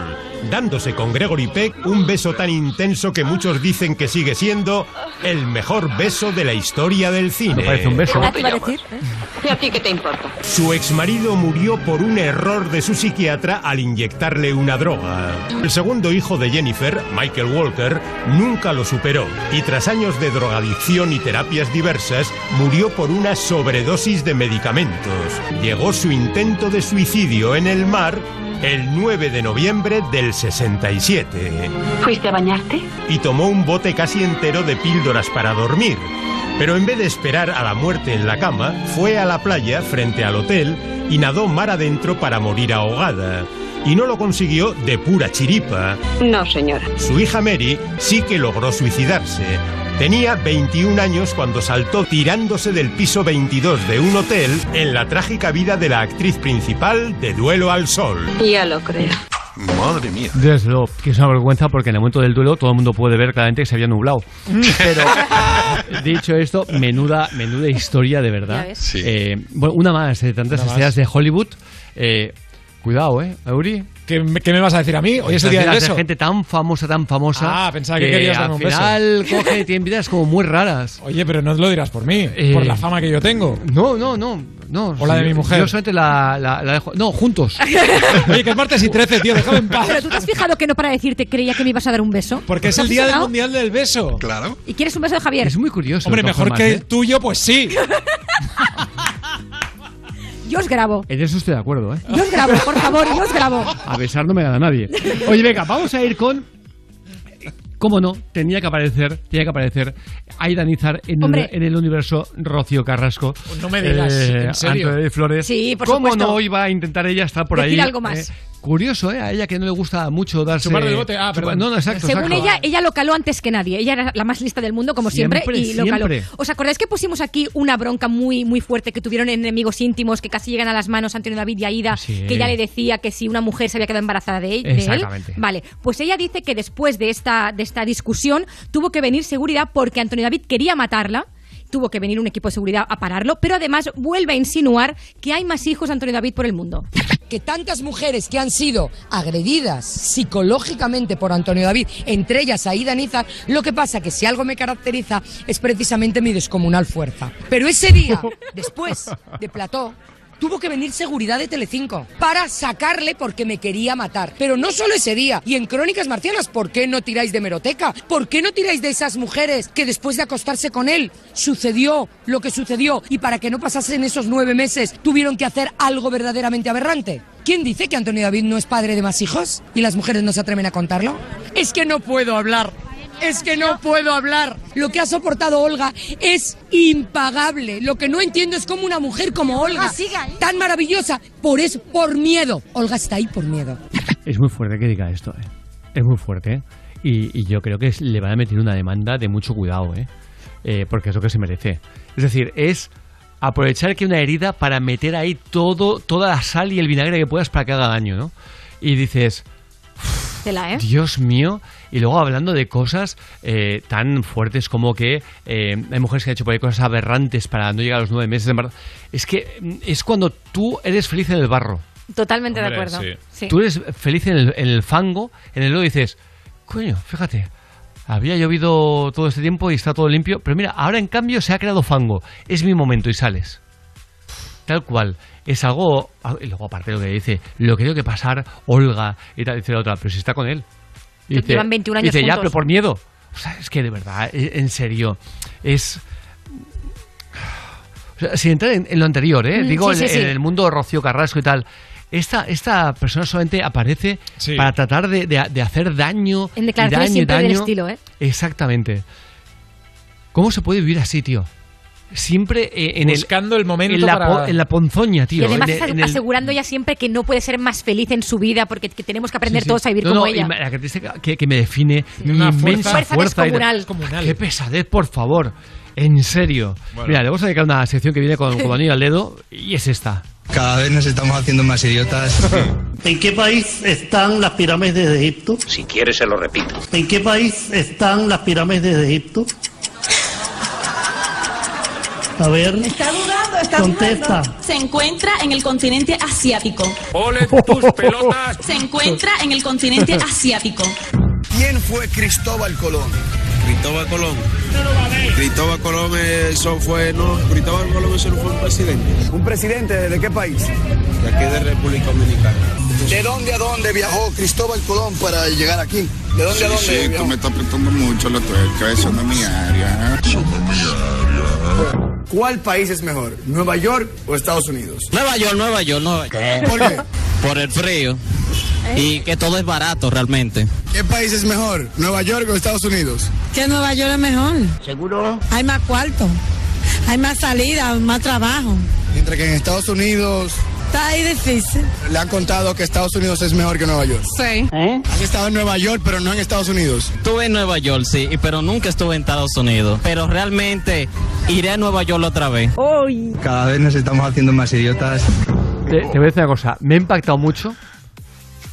S35: dándose con Gregory Peck un beso tan intenso que muchos dicen que sigue siendo el mejor beso de la historia del cine.
S4: No parece un beso.
S36: ¿Qué a decir?
S37: ¿Y a ti qué te importa?
S35: Su exmarido murió por un error de su psiquiatra al inyectarle una droga. El segundo hijo de Jennifer, Michael Walker, nunca lo superó y tras años de drogadicción y terapias diversas, murió por una sobredosis de medicamentos. Llegó su intento de suicidio en el mar el 9 de noviembre del 67
S37: ¿Fuiste a bañarte?
S35: y tomó un bote casi entero de píldoras para dormir. Pero en vez de esperar a la muerte en la cama, fue a la playa frente al hotel y nadó mar adentro para morir ahogada. Y no lo consiguió de pura chiripa.
S37: No, señora.
S35: Su hija Mary sí que logró suicidarse. Tenía 21 años cuando saltó tirándose del piso 22 de un hotel en la trágica vida de la actriz principal de Duelo al Sol.
S37: Ya lo creo.
S8: Madre mía.
S4: Desde luego, que es una vergüenza porque en el momento del duelo todo el mundo puede ver claramente que se había nublado. Pero, dicho esto, menuda, menuda historia de verdad.
S8: Sí.
S4: Eh, bueno, una más de tantas
S7: Una más.
S4: estrellas de Hollywood. Eh, cuidado, ¿eh, Euri?
S7: ¿Qué, me- qué me vas a decir a mí? Hoy es el día del beso.
S4: gente tan famosa, tan famosa.
S7: Ah, pensaba que querías darme
S4: al
S7: un beso.
S4: final coge, tiene vidas como muy raras.
S7: Oye, pero no lo dirás por mí,
S4: Eh,
S7: por la fama que yo tengo.
S4: No, no, no. no
S7: O la de mi mujer.
S4: Yo solamente la, la- la dejo. No, juntos.
S7: Oye, que es martes y 13, tío, déjame en paz.
S5: Pero tú te has fijado que no para decirte creía que me ibas a dar un beso.
S7: Porque es
S5: ¿Te
S7: el día del mundial del beso.
S8: Claro.
S5: ¿Y quieres un beso de Javier?
S4: Es muy curioso.
S7: Hombre, mejor
S4: formas,
S7: que
S4: ¿eh?
S7: el tuyo, pues sí.
S5: Yo os grabo.
S4: En eso estoy de acuerdo, ¿eh?
S5: Yo os grabo, por favor, yo os grabo.
S4: A besar no me gana nadie. Oye, venga, vamos a ir con. ¿Cómo no? Tenía que aparecer, tenía que aparecer Aida Nizar en,
S5: Hombre.
S4: en el universo Rocío Carrasco.
S7: No me digas, ¿en serio?
S4: Antonio de Flores.
S5: Sí, por
S4: ¿Cómo
S5: supuesto.
S4: no iba a intentar ella estar por
S5: Decir
S4: ahí?
S5: algo más.
S4: eh? Curioso, ¿eh? A ella que no le gusta mucho darse.
S7: Chupar del bote, ah, perdón.
S4: No, no, exacto.
S5: Según
S4: exacto.
S5: ella, ella lo caló antes que nadie. Ella era la más lista del mundo, como siempre,
S4: Siempre,
S5: y lo caló. ¿Os acordáis que pusimos aquí una bronca muy, muy fuerte que tuvieron enemigos íntimos que casi llegan a las manos Antonio David y Aida?
S4: Sí.
S5: Que ella le decía que si una mujer se había quedado embarazada de, él- de él.
S4: Exactamente.
S5: Vale, pues ella dice que después de esta, de esta discusión tuvo que venir seguridad porque Antonio David quería matarla. Tuvo que venir un equipo de seguridad a pararlo, pero además vuelve a insinuar que hay más hijos de Antonio David por el mundo.
S38: que tantas mujeres que han sido agredidas psicológicamente por Antonio David, entre ellas Aida Nizar, lo que pasa que si algo me caracteriza es precisamente mi descomunal fuerza. Pero ese día, después de Plató, tuvo que venir seguridad de Telecinco para sacarle porque me quería matar. Pero no solo ese día. Y en Crónicas Marcianas, ¿por qué no tiráis de Meroteca? ¿Por qué no tiráis de esas mujeres que después de acostarse con él sucedió lo que sucedió y para que no pasasen esos nueve meses tuvieron que hacer algo verdaderamente aberrante? ¿Quién dice que Antonio David no es padre de más hijos y las mujeres no se atreven a contarlo? Es que no puedo hablar. Es que no puedo hablar. Lo que ha soportado Olga es impagable. Lo que no entiendo es cómo una mujer como Olga, tan maravillosa, por eso, por miedo. Olga está ahí por miedo.
S4: Es muy fuerte que diga esto, ¿eh? Es muy fuerte, ¿eh? Y, y yo creo que le van a meter una demanda de mucho cuidado, ¿eh? Eh, Porque es lo que se merece. Es decir, es aprovechar que una herida para meter ahí todo, toda la sal y el vinagre que puedas para que haga daño, ¿no? Y dices,
S5: Tela, ¿eh?
S4: Dios mío, y luego hablando de cosas eh, tan fuertes como que eh, hay mujeres que han hecho por ahí cosas aberrantes para no llegar a los nueve meses de embarazo. Es que mm, es cuando tú eres feliz en el barro.
S5: Totalmente de acuerdo.
S7: sí.
S5: Sí.
S4: Tú eres feliz en el, en el fango, en el lodo y dices, coño, fíjate, había llovido todo este tiempo y está todo limpio, pero mira, ahora en cambio se ha creado fango, es mi momento y sales. Tal cual, es algo, ah, y luego aparte lo que dice, lo que tengo que pasar Olga y tal, dice la otra, pero si está con él. Y dice-
S5: Llevan 21 años
S4: Dice, ya,
S5: juntos.
S4: pero por miedo. O sea, es que de verdad, e- en serio, es... O sea, sin entrar en, en lo anterior, ¿eh?
S5: Mm,
S4: digo,
S5: sí,
S4: en,
S5: sí, sí.
S4: en el mundo de Rocío Carrasco y tal. Esta, esta persona solamente aparece
S7: Sí.
S4: para tratar de, de- de hacer daño.
S5: En
S4: y
S5: declaraciones
S4: daño
S5: siempre del
S4: daño.
S5: estilo, ¿eh?
S4: Exactamente. ¿Cómo se puede vivir así, tío? Siempre eh, en,
S7: Buscando el momento
S4: en, la,
S7: para-
S4: po- en la ponzoña, tío.
S5: y además
S4: en, el-
S5: asegurando ella siempre que no puede ser más feliz en su vida porque que tenemos que aprender
S4: Sí, sí.
S5: todos a vivir
S4: No,
S5: como
S4: no, y
S5: ella.
S4: la característica que, que me define mi
S7: Una fuerza-
S4: inmensa
S5: Fuerza
S4: fuerza.
S5: descomunal.
S7: Descomunal.
S4: Qué pesadez, por favor. En serio. Mira, le vamos a dedicar una sección que viene con, con anillo al dedo y es esta.
S31: Cada vez nos estamos haciendo más idiotas.
S39: ¿En qué país están las pirámides de Egipto?
S19: Si quieres se lo repito.
S39: ¿En qué país están las pirámides de Egipto?
S5: A ver.
S39: Está dudando, está
S5: Contesta.
S39: dudando. Se encuentra en el continente asiático.
S5: Ole tus pelotas.
S39: Se encuentra en el continente asiático.
S31: ¿Quién fue Cristóbal Colón?
S30: Cristóbal Colón. Cristóbal Colón, eso fue, no, Cristóbal Colón, eso no fue un presidente.
S31: ¿Un presidente de qué país?
S30: De aquí de República Dominicana.
S31: ¿De dónde a dónde viajó Cristóbal Colón para llegar aquí? ¿De dónde a dónde
S40: Sí, tú
S31: viajó?
S40: me estás apretando mucho la tuerca, eso no es mi área. Eso no es mi área.
S31: ¿Cuál país es mejor, Nueva York o Estados Unidos?
S41: Nueva York, Nueva York, Nueva York.
S31: ¿Por qué?
S41: Por el frío. Y que todo es barato realmente.
S31: ¿Qué país es mejor, Nueva York o Estados Unidos?
S42: Que Nueva York es mejor.
S31: ¿Seguro?
S42: Hay más cuarto. Hay más salida, más trabajo.
S31: Mientras que en Estados Unidos
S42: Está ahí difícil.
S31: le han contado que Estados Unidos es mejor que Nueva York.
S41: Sí.
S31: Has estado en Nueva York, pero no en Estados Unidos.
S41: Estuve en Nueva York, sí, pero nunca estuve en Estados Unidos. Pero realmente iré a Nueva York otra vez.
S43: Cada vez nos estamos haciendo más idiotas.
S4: Te, te voy a decir una cosa, me ha impactado mucho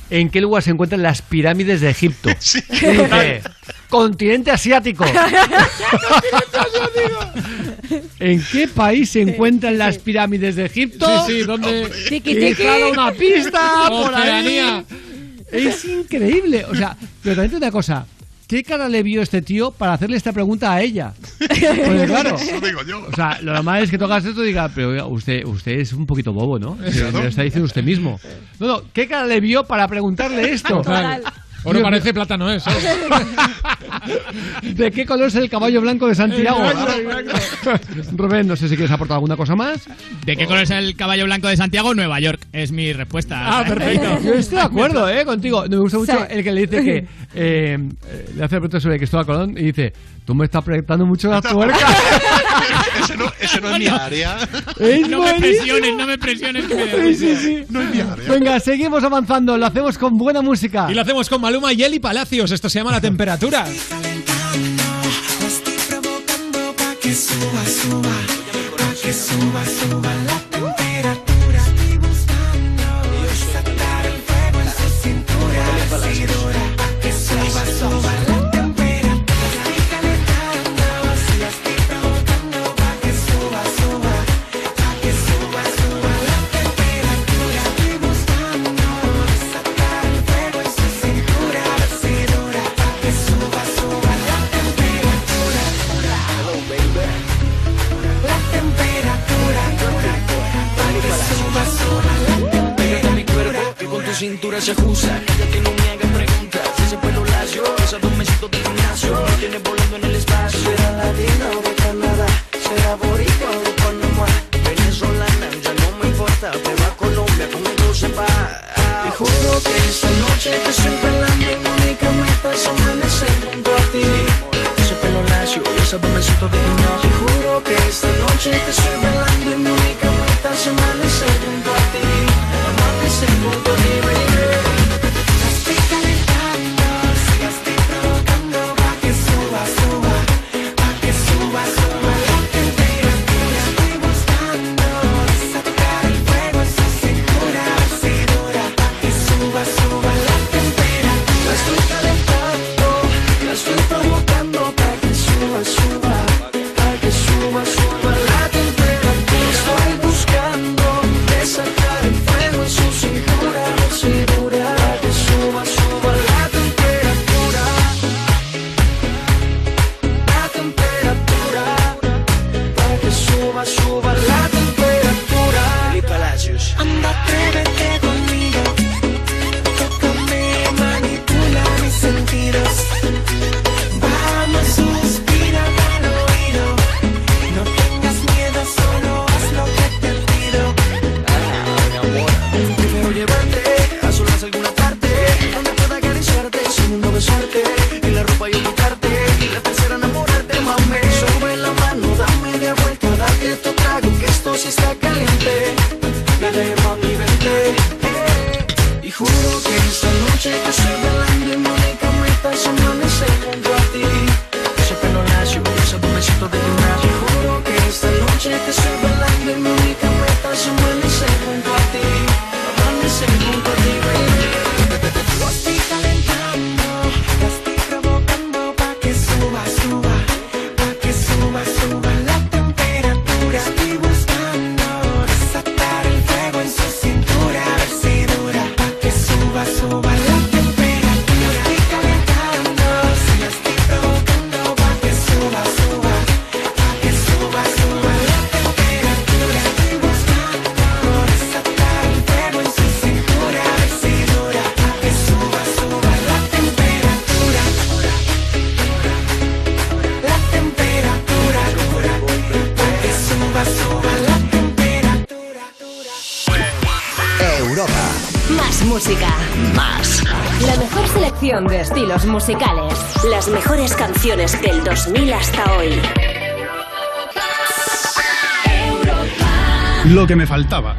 S4: en qué lugar se encuentran las pirámides de Egipto. Y dice, continente asiático. ¿En qué país se encuentran las pirámides de Egipto?
S7: Sí, sí, ¿dónde?
S4: Tiki, tiki. una pista por ahí. Es increíble. O sea, pero también una cosa. ¿Qué cara le vio este tío para hacerle esta pregunta a ella? Porque claro,
S8: Eso digo yo.
S4: o sea, lo normal es que tocas esto y diga, pero oiga, usted, usted es un poquito bobo, ¿no? Se- Me lo está diciendo usted mismo. No, no, ¿qué cara le vio para preguntarle esto?
S7: Total. Oro
S4: Dios
S7: parece plátano, ¿eh? ¿sabes?
S4: ¿De qué color es el caballo blanco de Santiago? Rubén, no sé si quieres aportar alguna cosa más.
S11: ¿De qué color es el caballo blanco de Santiago? Nueva York. Es mi respuesta.
S4: Ah, perfecto. Yo estoy de acuerdo, ¿eh? Contigo. Me gusta mucho
S11: Sí.
S4: el que le dice que. eh, eh, le hace la pregunta sobre Cristóbal Colón y dice: Tú me estás proyectando mucho la tuerca.
S8: ese, no, ese no es mi área.
S4: Es
S11: no me presiones, no me presiones. Que me da
S4: Sí, sí,
S11: risa.
S4: sí.
S8: No es mi área.
S4: Venga, seguimos avanzando. Lo hacemos con buena música.
S7: Y lo hacemos con Maluma y Eli Palacios. Esto se llama La Temperatura.
S44: que suba, suba, pa' que suba, suba la temperatura. Cintura
S45: se ajusta. Cállate y no me hagas preguntas. Ese pelo lacio, esos dos de gimnasio. Me tienes volando en el espacio.
S44: Será latina o de Canadá, será boricua o de Panamá.
S45: Venezolana, ya no me importa. Me va a Colombia, conmigo se va.
S44: Te juro que esta noche que estoy bailando mi única meta es amanecer junto a ti.
S45: Ese pelo lacio, esos dos de gimnasio.
S44: Te juro que esta noche que estoy bailando mi única meta es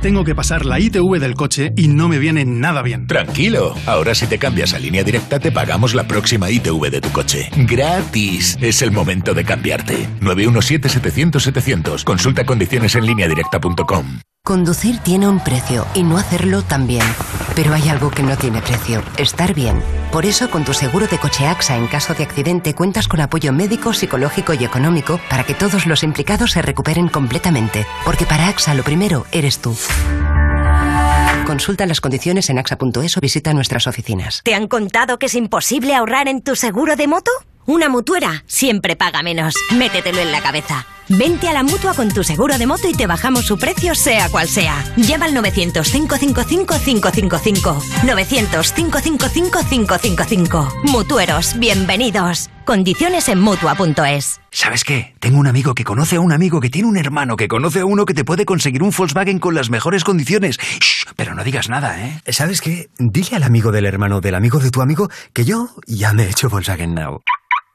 S31: Tengo que pasar la ITV del coche y no me viene nada bien.
S46: Tranquilo, ahora si te cambias a línea directa te pagamos la próxima ITV de tu coche. Gratis. Es el momento de cambiarte. 917-700-700. Consulta condiciones en lineadirecta.com.
S47: Conducir tiene un precio y no hacerlo también. Pero hay algo que no tiene precio, estar bien. Por eso, con tu seguro de coche AXA en caso de accidente cuentas con apoyo médico, psicológico y económico para que todos los implicados se recuperen completamente. Porque para AXA lo primero eres tú. Consulta las condiciones en axa.es o visita nuestras oficinas.
S48: ¿Te han contado que es imposible ahorrar en tu seguro de moto? Una mutuera siempre paga menos. Métetelo en la cabeza. Vente a la mutua con tu seguro de moto y te bajamos su precio, sea cual sea. Llama al 900-555-555. 900-555-555. Mutueros, bienvenidos. Condiciones en mutua.es.
S49: ¿Sabes qué? Tengo un amigo que conoce a un amigo que tiene un hermano que conoce a uno que te puede conseguir un Volkswagen con las mejores condiciones. Shh, pero no digas nada, ¿eh?
S50: ¿Sabes qué? Dile al amigo del hermano del amigo de tu amigo que yo ya me he hecho Volkswagen Now.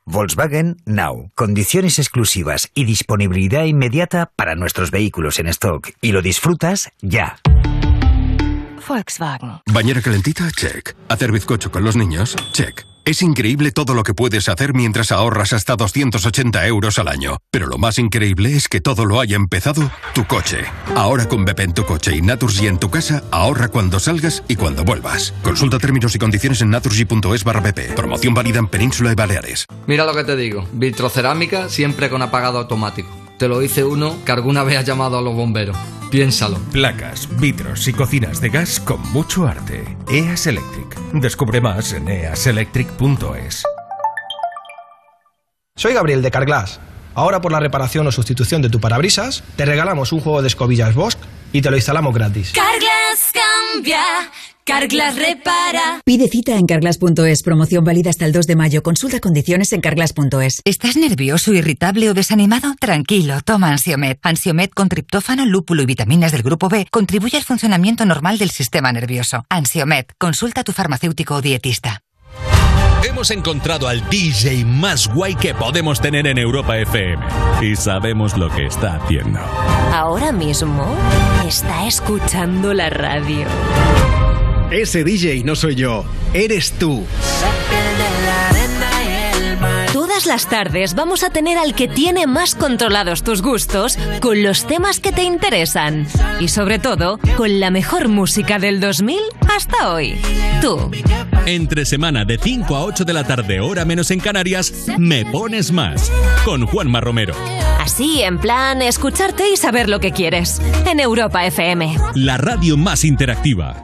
S49: Volkswagen Now. Condiciones exclusivas y disponibilidad inmediata para nuestros vehículos en stock. Y lo disfrutas ya.
S51: Volkswagen.
S52: Bañera calentita, check. Hacer bizcocho con los niños, check. Es increíble todo lo que puedes hacer mientras ahorras hasta 280 euros al año. Pero lo más increíble es que todo lo haya empezado tu coche. Ahora con BP en tu coche y Naturgy en tu casa, ahorra cuando salgas y cuando vuelvas. Consulta términos y condiciones en naturgy.es barra. Promoción válida en Península y Baleares.
S53: Mira lo que te digo, vitrocerámica siempre con apagado automático. Te lo dice uno que alguna vez ha llamado a los bomberos. Piénsalo.
S54: Placas, vitros y cocinas de gas con mucho arte. EAS Electric. Descubre más en easelectric.es.
S20: Soy Gabriel de Carglass. Ahora por la reparación o sustitución de tu parabrisas, te regalamos un juego de escobillas Bosch y te lo instalamos gratis.
S28: Carglass cambia, Carglass repara.
S21: Pide cita en carglass.es. Promoción válida hasta el 2 de mayo. Consulta condiciones en carglass.es.
S55: ¿Estás nervioso, irritable o desanimado? Tranquilo, toma Ansiomed. Ansiomed con triptófano, lúpulo y vitaminas del grupo B contribuye al funcionamiento normal del sistema nervioso. Ansiomed. Consulta a tu farmacéutico o dietista.
S25: Hemos encontrado al DJ más guay que podemos tener en Europa FM. Y sabemos lo que está haciendo.
S34: Ahora mismo está escuchando la radio.
S6: Ese DJ no soy yo, eres tú.
S34: Todas las tardes vamos a tener al que tiene más controlados tus gustos con los temas que te interesan. Y sobre todo, con la mejor música del 2000 hasta hoy. Tú.
S25: Entre semana de 5 a 8 de la tarde, hora menos en Canarias, Me Pones Más. Con Juanma Romero.
S34: Así, en plan, escucharte y saber lo que quieres. En Europa FM.
S25: La radio más interactiva.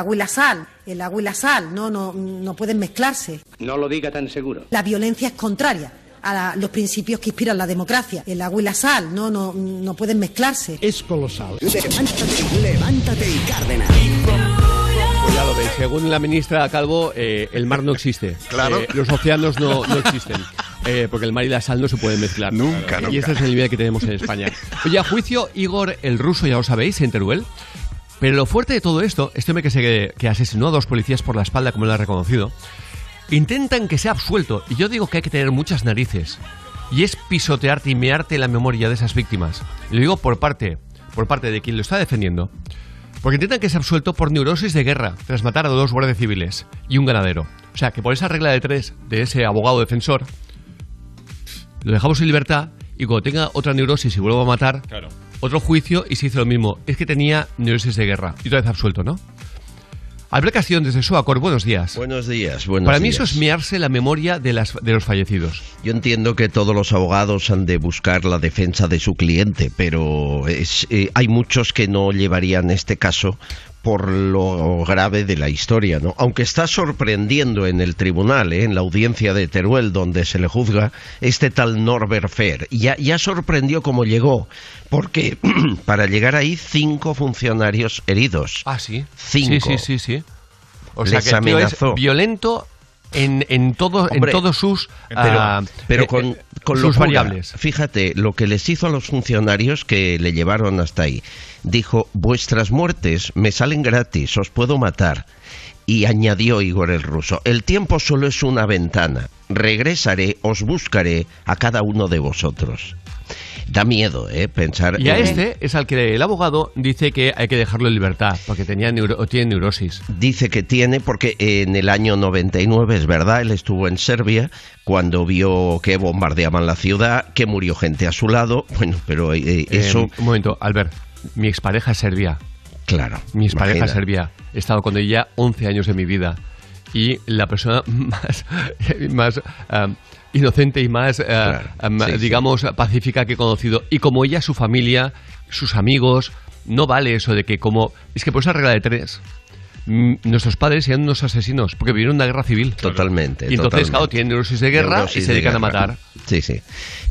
S38: Agua y la sal. El agua y la sal no, no, no pueden mezclarse.
S56: No lo diga tan seguro.
S38: La violencia es contraria a la- los principios que inspiran la democracia. El agua y la sal no, no, no pueden mezclarse.
S6: Es colosal.
S1: Levántate, levántate y Cárdenas.
S4: Pues ya lo veis, según la ministra Calvo, eh, el mar no existe.
S8: Claro.
S4: Eh, los océanos no, no existen. Eh, porque el mar y la sal no se pueden mezclar.
S8: Nunca,
S4: Y
S8: nunca.
S4: este es el nivel que tenemos en España. Oye, a juicio, Igor el ruso, ya lo sabéis, en Teruel. Pero lo fuerte de todo esto, este hombre que, se, que asesinó a dos policías por la espalda, como lo ha reconocido, intentan que sea absuelto. Y yo digo que hay que tener muchas narices. Y es pisotearte y mearte la memoria de esas víctimas. Y lo digo por parte, por parte de quien lo está defendiendo. Porque intentan que sea absuelto por neurosis de guerra, tras matar a dos guardias civiles y un ganadero. O sea, que por esa regla de tres de ese abogado defensor, lo dejamos en libertad y cuando tenga otra neurosis y vuelva a matar, otro juicio y se hizo lo mismo. Es que tenía neurosis de guerra. Y otra vez absuelto, ¿no? Albert Casillón desde Suacor, buenos días.
S57: Buenos días, buenos
S4: Para mí
S57: días.
S4: eso es mearse la memoria de, las, de los fallecidos.
S57: Yo entiendo que todos los abogados han de buscar la defensa de su cliente, pero es, eh, hay muchos que no llevarían este caso por lo grave de la historia, ¿no? Aunque está sorprendiendo en el tribunal, ¿eh? en la audiencia de Teruel, donde se le juzga este tal Norbert Fer. Ya, ya sorprendió cómo llegó, porque para llegar ahí cinco funcionarios heridos.
S4: Ah, sí.
S57: Cinco.
S4: Sí, sí, sí, sí. O sea
S57: Les
S4: que el tío es violento en, en, todo, en todos sus,
S57: pero,
S4: ah,
S57: pero
S4: eh,
S57: con,
S4: eh,
S57: con
S4: sus
S57: locura.
S4: variables.
S57: Fíjate, lo que les hizo a los funcionarios que le llevaron hasta ahí. Dijo, vuestras muertes me salen gratis, os puedo matar. Y añadió Igor el ruso, el tiempo solo es una ventana. Regresaré, os buscaré a cada uno de vosotros. Da miedo, ¿eh? Pensar...
S4: Y a
S57: en-
S4: este es al que el abogado dice que hay que dejarlo en libertad, porque tenía neuro- o tiene neurosis.
S57: Dice que tiene, porque en el año 99, es verdad, él estuvo en Serbia cuando vio que bombardeaban la ciudad, que murió gente a su lado. Bueno, pero eh,
S4: Eh,
S57: eso.
S4: un momento, Albert, mi expareja es serbia.
S57: Claro.
S4: Mi expareja es serbia. He estado con ella 11 años de mi vida. Y la persona más, más um, inocente y más,
S57: sí, sí.
S4: digamos, pacífica que he conocido. Y como ella, su familia, sus amigos, no vale eso de que como... Es que por esa regla de tres, mm, nuestros padres eran unos asesinos, porque vivieron una guerra civil.
S57: Totalmente.
S4: Y entonces,
S57: totalmente.
S4: claro, tienen neurosis de guerra
S57: Neurosis
S4: y se
S57: de
S4: dedican a matar.
S57: Sí, sí.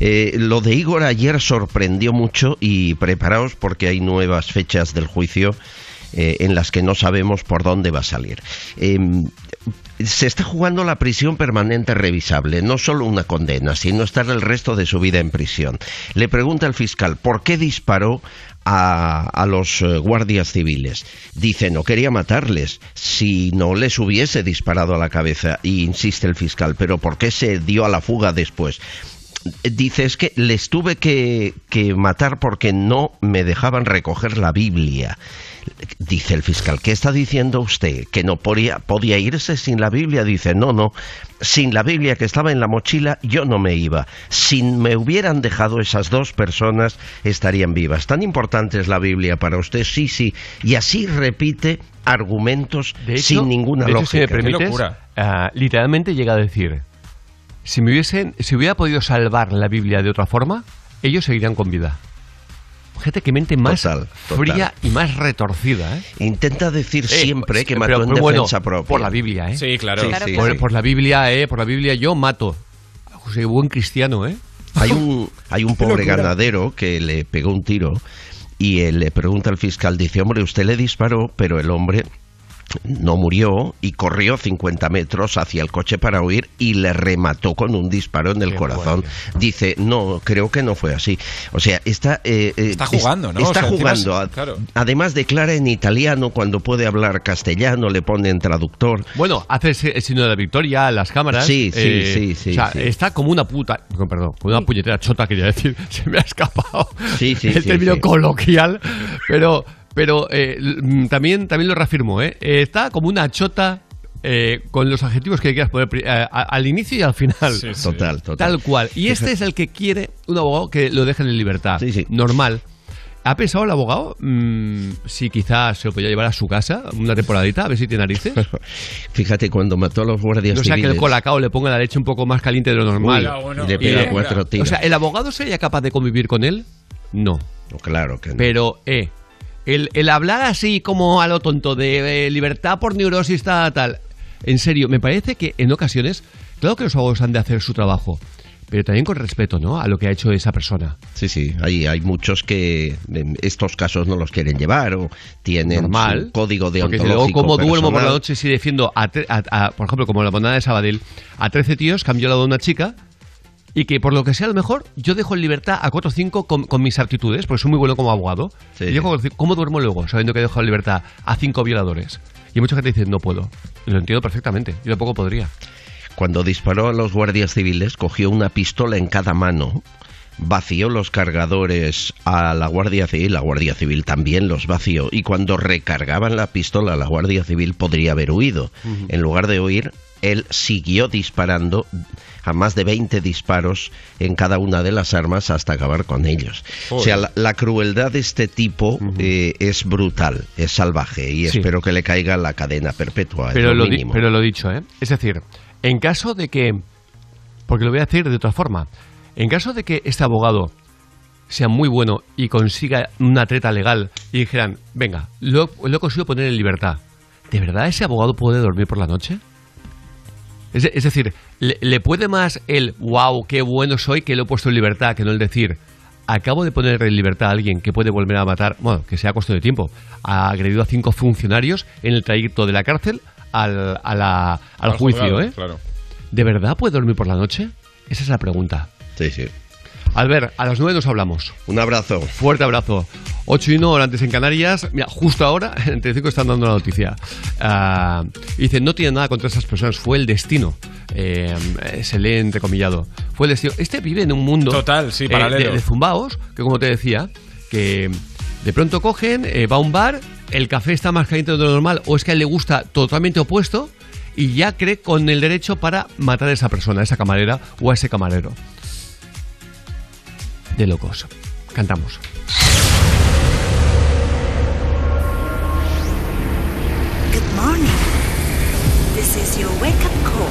S57: Eh, lo de Igor ayer sorprendió mucho y preparaos porque hay nuevas fechas del juicio eh, en las que no sabemos por dónde va a salir. Eh, se está jugando la prisión permanente revisable, no solo una condena, sino estar el resto de su vida en prisión. Le pregunta el fiscal, ¿por qué disparó a, los eh, guardias civiles? Dice, no quería matarles, si no les hubiese disparado a la cabeza, y insiste el fiscal, pero ¿por qué se dio a la fuga después? Dice, es que les tuve que matar porque no me dejaban recoger la Biblia. Dice el fiscal, ¿qué está diciendo usted? ¿Que no podía, podía irse sin la Biblia? Dice, no, no, sin la Biblia que estaba en la mochila yo no me iba. Si me hubieran dejado esas dos personas estarían vivas. ¿Tan importante es la Biblia para usted? Sí, sí. Y así repite argumentos
S4: De hecho,
S57: sin ninguna
S4: de hecho, si
S57: lógica.
S4: me permites, ah, literalmente llega a decir, si me hubiesen, si hubiera podido salvar la Biblia de otra forma, ellos seguirían con vida. Gente que mente más
S57: Total, total.
S4: fría y más retorcida, ¿eh?
S57: Intenta decir siempre que mató
S4: pero,
S57: en
S4: pero bueno,
S57: defensa propia.
S4: por la Biblia, ¿eh?
S57: Sí, claro.
S4: Por,
S57: sí.
S4: por la Biblia, ¿eh? Por la Biblia yo mato. Soy buen cristiano, ¿eh?
S57: Hay un, hay un
S4: Qué
S57: pobre ganadero que le pegó un tiro y él le pregunta al fiscal, dice, hombre, usted le disparó, pero el hombre no murió y corrió 50 metros hacia el coche para huir y le remató con un disparo en el corazón. Dice, no, creo que no fue así. O sea, está... eh, eh,
S7: Está jugando, ¿no? O
S57: Está
S7: sea,
S57: jugando. A-
S7: claro.
S57: Además declara en italiano cuando puede hablar castellano, le ponen traductor.
S4: Bueno, hace ese- el signo de la victoria, las cámaras.
S57: Sí, sí,
S4: eh,
S57: sí, sí,
S4: O sea,
S57: sí.
S4: está como una puta. Perdón, como una puñetera chota, quería decir. Se me ha escapado
S57: Sí, sí,
S4: el
S57: sí,
S4: término
S57: sí.
S4: coloquial. Pero, pero eh, también, también lo reafirmo, ¿eh? Eh, Está como una chota. eh, con los adjetivos que quieras poner eh, al inicio y al final.
S57: Total, total.
S4: Tal cual. Y este es el que quiere un abogado que lo dejen en libertad. Normal. ¿Ha pensado el abogado mm, si quizás se lo podía llevar a su casa una temporadita, a ver si tiene narices?
S57: Fíjate, cuando mató a los guardias
S4: No sea que el colacao le ponga la leche un poco más caliente de lo normal.
S57: Uy, y le pega cuatro tiros.
S4: O sea, ¿el abogado sería capaz de convivir con él? No.
S57: Claro que no.
S4: Pero, eh, el, el hablar así como a lo tonto de eh, libertad por neurosis tal, tal, en serio, me parece que en ocasiones, claro que los abogados han de hacer su trabajo, pero también con respeto, ¿no? A lo que ha hecho esa persona.
S57: Sí, sí, hay, hay muchos que en estos casos no los quieren llevar o tienen
S4: Normal.
S57: su código
S4: Porque si
S57: deontológico
S4: luego, como duermo por la noche si defiendo, a, a- a- por ejemplo, como la monada de Sabadell, a 13 tíos que han violado a una chica y que por lo que sea a lo mejor yo dejo en libertad a 4 o 5 con, con mis aptitudes, porque soy muy bueno como abogado. y dejo- ¿Cómo duermo luego sabiendo que he dejado en libertad a 5 violadores? Y mucha gente dice, no puedo. Y lo entiendo perfectamente. Yo tampoco podría.
S57: Cuando disparó a los guardias civiles, cogió una pistola en cada mano, vació los cargadores a la Guardia Civil, la Guardia Civil también los vació, y cuando recargaban la pistola, la Guardia Civil podría haber huido. En lugar de huir, él siguió disparando a más de 20 disparos en cada una de las armas hasta acabar con ellos. O sea, la, la crueldad de este tipo eh, es brutal, es salvaje, y
S4: Sí.
S57: espero que le caiga la cadena perpetua. lo
S4: lo, pero lo dicho, ¿eh? Es decir, en caso de que, porque lo voy a decir de otra forma, en caso de que este abogado sea muy bueno y consiga una treta legal y dijeran, venga, lo, lo he conseguido poner en libertad, ¿de verdad ese abogado puede dormir por la noche? Es, de- es decir, le, le puede más el wow, qué bueno soy que lo he puesto en libertad que no el decir acabo de poner en libertad a alguien que puede volver a matar, bueno, que sea a costo de tiempo, ha agredido a cinco funcionarios en el trayecto de la cárcel al, a la- al
S7: Al
S4: juicio, ¿eh?
S7: claro.
S4: ¿De verdad puede dormir por la noche? Esa es la pregunta.
S57: Sí, sí.
S4: Albert, a las nueve nos hablamos.
S57: Un abrazo.
S4: Fuerte abrazo. 8 y 1 hora antes en Canarias. Mira, justo ahora en Telecinco están dando la noticia. Ah, dicen, no tiene nada contra esas personas, fue el destino. Eh, se lee entrecomillado. Fue el destino. Este vive en un mundo
S7: Total, sí,
S4: eh,
S7: paralelo.
S4: de, de zumbaos, que como te decía, que de pronto cogen, eh, va a un bar, el café está más caliente de lo normal, o es que a él le gusta totalmente opuesto, y ya cree con el derecho para matar a esa persona, a esa camarera o a ese camarero. De locos. Cantamos.
S58: Good morning. This is your wake up call.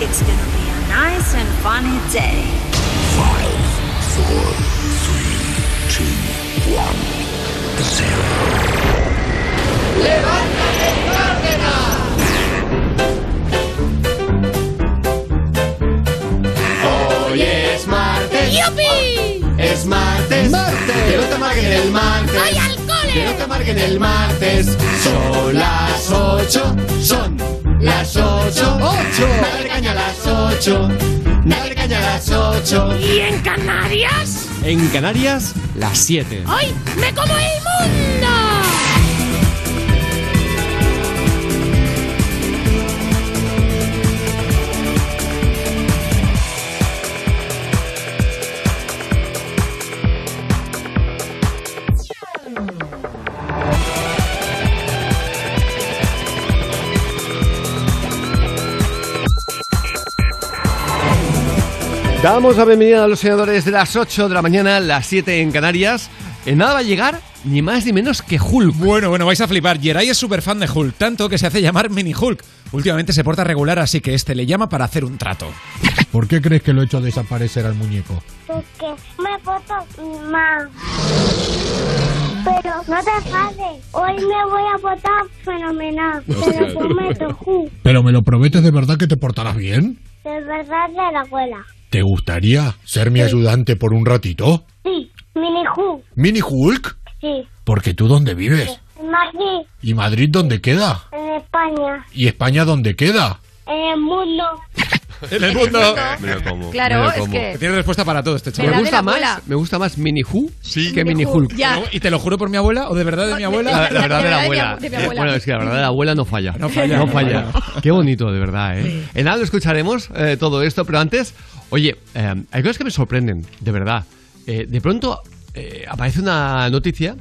S58: It's gonna be a nice and funny day.
S59: Five, four, three, two, one, zero.
S28: ¡Levántate, ¡Yupi!
S60: Es martes. Que no te amarguen el martes.
S28: ¡Ay, al cole!
S60: Que no te amarguen el martes. Son las 8. Son las 8. 8. Dale caña a las 8. Dale caña a las 8.
S28: ¿Y en Canarias?
S61: En Canarias, las 7.
S28: ¡Ay! ¡Me como el mundo!
S4: Damos la bienvenida a los senadores de las 8 de la mañana, las 7 en Canarias. En nada va a llegar ni más ni menos que Hulk.
S7: Bueno, bueno, vais a flipar. Jerai es súper fan de Hulk, tanto que se hace llamar Mini Hulk. Últimamente se porta regular, así que este le llama para hacer un trato.
S9: ¿Por qué crees que lo he hecho desaparecer al muñeco?
S10: Porque me porto mal. Pero no te enfades. Hoy me voy a portar fenomenal. Te lo prometo, Ju.
S9: ¿Pero me lo prometes de verdad que te portarás bien?
S10: De verdad de la abuela.
S9: ¿Te gustaría ser mi ayudante por un ratito?
S10: Sí, mini Ju.
S9: ¿Mini Hulk?
S10: Sí.
S9: Porque tú dónde vives?
S10: En Madrid,
S9: ¿Y Madrid dónde queda?
S10: en España,
S9: ¿Y España dónde queda?
S10: en el mundo.
S7: En el mundo.
S4: Me lo como.
S5: Claro,
S4: me lo
S5: es
S4: como.
S5: que-
S7: Tiene respuesta para todo este
S5: Me
S7: chaval.
S4: Me gusta más, me gusta más Mini Who que Mini
S5: Hulk,
S4: Hulk.
S5: ya.
S7: ¿Y te lo juro por mi abuela o de verdad de mi abuela?
S4: La, la verdad de la abuela.
S5: abu- de mi abuela.
S4: Bueno, es que la verdad de la abuela no falla.
S7: No falla,
S4: No
S7: no
S4: falla. Qué bonito, de verdad, ¿eh? En nada lo escucharemos eh, todo esto, pero antes, oye, eh, hay cosas que me sorprenden, de verdad. Eh, de pronto eh, aparece una noticia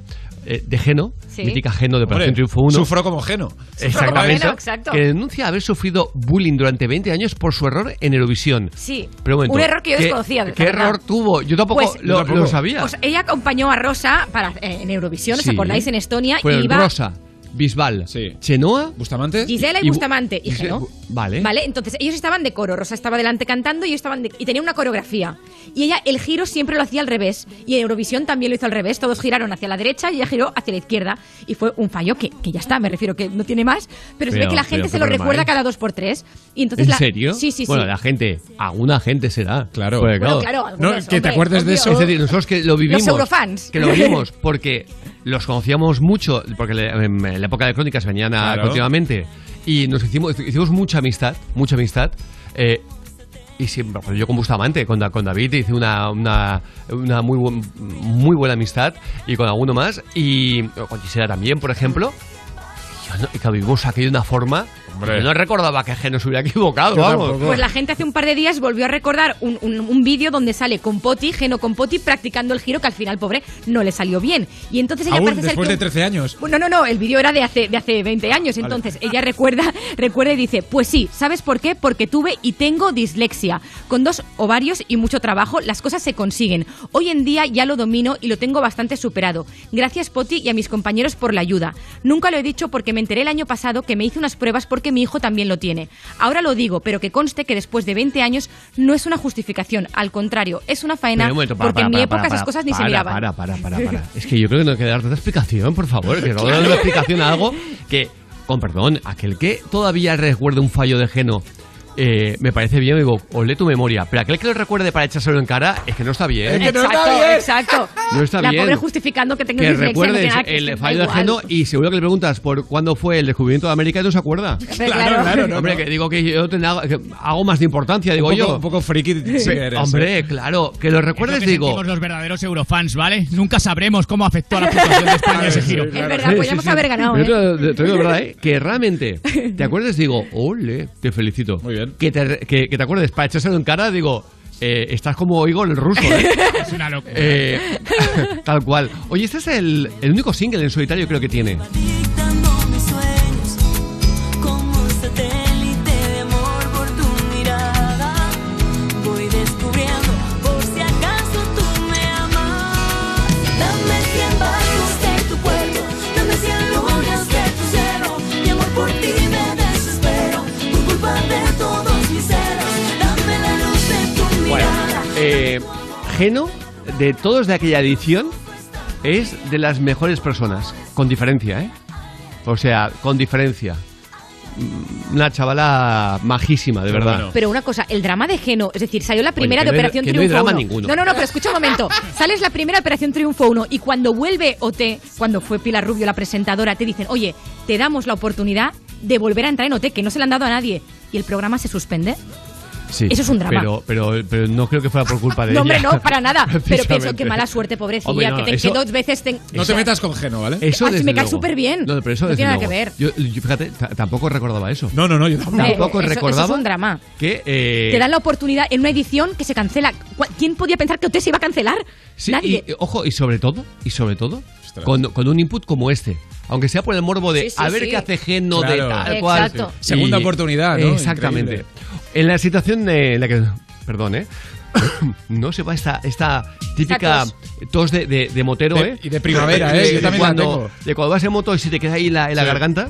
S4: eh, de Geno,
S5: Sí.
S4: mítica Geno de Operación Triunfo 1.
S7: Sufro como Geno.
S4: Exactamente.
S5: Geno, exacto.
S4: Que denuncia haber sufrido bullying durante 20 años por su error en Eurovisión.
S5: Sí.
S4: Pero momento,
S5: un error que yo
S4: ¿qué-
S5: desconocía. de
S4: ¿Qué
S5: verdad.
S4: error tuvo? Yo tampoco,
S5: Pues-
S4: lo,
S5: tampoco.
S4: lo sabía.
S5: Pues ella acompañó a Rosa para, eh, en Eurovisión, ¿os
S4: Sí.
S5: acordáis? En Estonia.
S4: Fue
S5: y iba,
S4: Rosa. Bisbal, Chenoa,
S7: Bustamante
S5: Gisela y Bustamante y
S4: Gisela-
S5: Geno.
S4: Vale.
S5: Vale, entonces ellos estaban de coro, Rosa estaba delante cantando y ellos estaban de- y tenía una coreografía. Y ella el giro siempre lo hacía al revés. Y en Eurovisión también lo hizo al revés. Todos giraron hacia la derecha y ella giró hacia la izquierda. Y fue un fallo que, que ya está, me refiero que no tiene más. Pero, se ve que la gente se lo
S4: problema
S5: recuerda cada dos por tres. Y entonces
S4: ¿En
S5: la-
S4: serio?
S5: Sí, sí, sí.
S4: Bueno, la gente, alguna gente será. Claro.
S5: Bueno, claro, algunos,
S7: que te acuerdes de eso.
S4: Es decir, nosotros que lo vivimos.
S5: Los eurofans.
S4: Que lo vivimos porque los conocíamos mucho, porque en la época de crónicas venían
S7: Claro.
S4: continuamente. Y nos hicimos, hicimos mucha amistad, mucha amistad. eh, y siempre, pues yo con Bustamante, con, con David hice una, una, una muy, buen- muy buena amistad y con alguno más. Y con Gisela también, por ejemplo. Y, yo y que vivimos aquello de una forma.
S7: Hombre.
S4: Yo no recordaba que Geno se hubiera equivocado, vamos.
S5: Pues la gente hace un par de días volvió a recordar un, un- un vídeo donde sale con Poti, Geno con Poti, practicando el giro que al final, pobre, no le salió bien. Y entonces ella
S7: Aún
S5: parece ser
S7: después
S5: que
S7: de 13 años.
S5: No, no, no, el vídeo era de hace, de hace 20 años.
S7: Vale.
S5: Entonces ella recuerda, recuerda y dice: Pues sí, ¿sabes por qué? Porque tuve y tengo dislexia. Con dos ovarios y mucho trabajo, las cosas se consiguen. Hoy en día ya lo domino y lo tengo bastante superado. Gracias, Poti, y a mis compañeros por la ayuda. Nunca lo he dicho porque me enteré el año pasado que me hice unas pruebas porque mi hijo también lo tiene. Ahora lo digo, pero que conste que después de 20 años no es una justificación. Al contrario, es una faena
S4: momento, para,
S5: porque
S4: para,
S5: en mi época esas cosas ni se miraban.
S4: Para, para, para, para. Es que yo creo que no hay que dar tanta explicación, por favor. Que no dando explicación a algo que, con perdón, aquel que todavía recuerde un fallo de Geno. Eh, me parece bien, digo, olé tu memoria. Pero aquel que lo recuerde para echárselo en cara es que no está bien.
S5: exacto, exacto.
S4: No está
S5: la
S4: bien.
S5: pobre justificando que tengo
S4: que
S5: no
S4: recuerdes
S5: que
S4: el fallo de
S5: igual.
S4: y seguro que le preguntas por cuándo fue el descubrimiento de América y no se acuerda.
S5: Claro, claro, no,
S4: Hombre,
S5: no.
S4: que digo que yo tengo que hago más de importancia, digo
S7: un poco,
S4: yo.
S7: Un poco friki sí que eres,
S4: Hombre,
S7: ¿eh?
S4: claro, que lo recuerdes,
S11: Es lo que
S4: digo.
S11: los verdaderos eurofans, ¿vale? Nunca sabremos cómo afectó a la puntuación de España ese giro.
S5: Es verdad, podríamos haber ganado. ¿eh?
S4: te, te- te digo verdad, ¿eh? Que realmente te acuerdes, digo, ole, te felicito. Muy bien. Que te, que, que te acuerdes para echárselo en cara, digo, eh, estás como Igor el ruso, ¿eh?
S11: Es una locura.
S4: Eh, tal cual. Oye, este es el, el único single en solitario creo que tiene. Geno, de todos de aquella edición, es de las mejores personas. Con diferencia, ¿eh? O sea, con diferencia. Mm, Una chavala majísima, de verdad.
S5: Pero una cosa, el drama de Geno, es decir, salió la primera de
S4: no hay-
S5: Operación
S4: que no hay
S5: Triunfo
S4: drama
S5: 1.
S4: ninguno.
S5: No, no, no, pero escucha un momento. Sales la primera de Operación Triunfo 1 y cuando vuelve OT, cuando fue Pilar Rubio la presentadora, te dicen, oye, te damos la oportunidad de volver a entrar en OT, que no se le han dado a nadie. Y el programa se suspende.
S4: Sí,
S5: Eso es un drama.
S4: Pero, pero, pero no creo que fuera por culpa de
S5: No, hombre,
S4: ella.
S5: no, para nada. Pero pienso que mala suerte, pobrecilla,
S4: Hombre, no,
S5: que, te,
S4: eso-
S5: que dos veces... te-
S7: No te metas con Geno, ¿vale?
S4: Eso
S5: Ah, sí,
S4: desde
S5: me cae súper bien.
S4: No, pero eso
S5: No tiene nada que ver.
S4: Yo, yo, fíjate, ta- tampoco recordaba eso.
S7: No, no, no, yo
S5: Hombre,
S4: tampoco
S5: eso- eso
S4: recordaba
S5: es un drama.
S4: que eh,
S5: Te dan la oportunidad en una edición que se cancela. ¿Cu- ¿Quién podía pensar que OT se iba a cancelar?
S4: Sí,
S5: Nadie.
S4: y, ojo, y sobre todo, y sobre todo, con, con un input como este. Aunque sea por el morbo de
S5: Sí, sí,
S4: a ver
S5: sí.
S4: qué hace Geno de tal cual.
S5: Exacto.
S4: Y-
S7: Segunda oportunidad, ¿no?
S4: Exactamente.
S7: Increíble.
S4: En la situación de- en la que. Perdón, ¿eh? no se va esta, esta típica tos de, de- de motero,
S7: De-
S4: ¿eh?
S7: y de primavera, ¿eh?
S4: De-
S7: Yo
S4: de
S7: también la tengo.
S4: De cuando vas en moto y se te queda ahí la, en la
S7: Sí.
S4: garganta.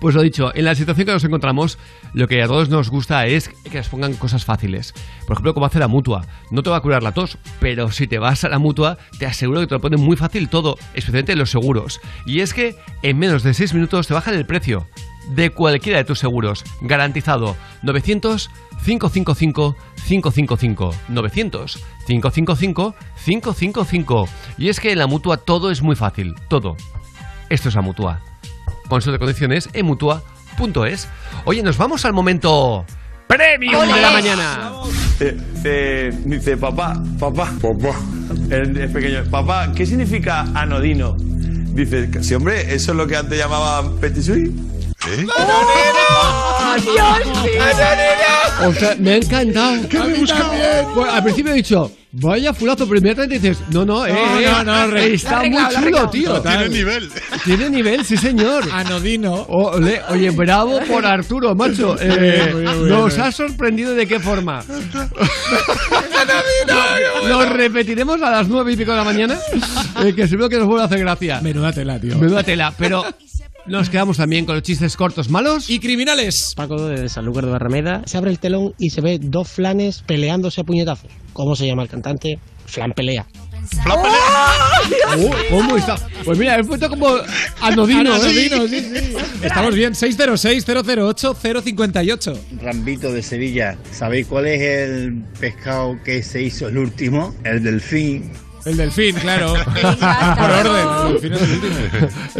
S4: Pues lo dicho, en la situación que nos encontramos, lo que a todos nos gusta es que nos pongan cosas fáciles. Por ejemplo, como hace la mutua. No te va a curar la tos, pero si te vas a la mutua, te aseguro que te lo ponen muy fácil todo, especialmente los seguros. Y es que en menos de 6 minutos te bajan el precio de cualquiera de tus seguros. Garantizado. 900 555 555 900 555 555 Y es que en la mutua todo es muy fácil, todo. Esto es la mutua. Consulta de condiciones en mutua.es. Oye, nos vamos al momento premium de la mañana.
S30: Eh, eh, dice, papá, papá, papá. El, el pequeño, papá, ¿qué significa anodino? Dice, sí, hombre, eso es lo que antes llamaban petit suisse. ¿Eh?
S5: ¡Oh, Dios mío!
S4: O sea, me ha encantado.
S7: ¿Qué me busca?
S4: Bueno, al principio he dicho, vaya fulazo, pero inmediatamente dices, no, no, eh,
S7: No,
S4: eh,
S7: no, no, re-
S4: está
S5: Lo
S4: muy
S5: lo
S4: chulo,
S5: arreglado.
S4: tío.
S7: Total.
S30: nivel.
S4: Tiene nivel, sí, señor.
S7: Anodino.
S4: Ole, oye, bravo por Arturo, macho. Eh,
S7: Muy bien, muy
S4: nos
S7: bien.
S4: ha sorprendido de qué forma. Nos repetiremos a las nueve y pico de la mañana, eh, que seguro que nos vuelve a hacer gracia.
S7: Menuda tela, tío.
S4: Menuda tela, pero
S62: Nos quedamos también con los chistes cortos malos.
S63: Y criminales.
S64: Paco de Sanlúcar de Barrameda. Se abre el telón y se ve dos flanes peleándose a puñetazos. ¿Cómo se llama el cantante? Flan pelea.
S62: Oh, ¿Cómo está? Pues mira, he puesto como anodino, ¿eh?
S63: Anodino, sí, sí. Estamos bien. 606-008-058.
S65: Rambito de Sevilla. ¿Sabéis cuál es el pescado que se hizo el último? El delfín.
S63: El delfín, claro. Por orden. El delfín es el.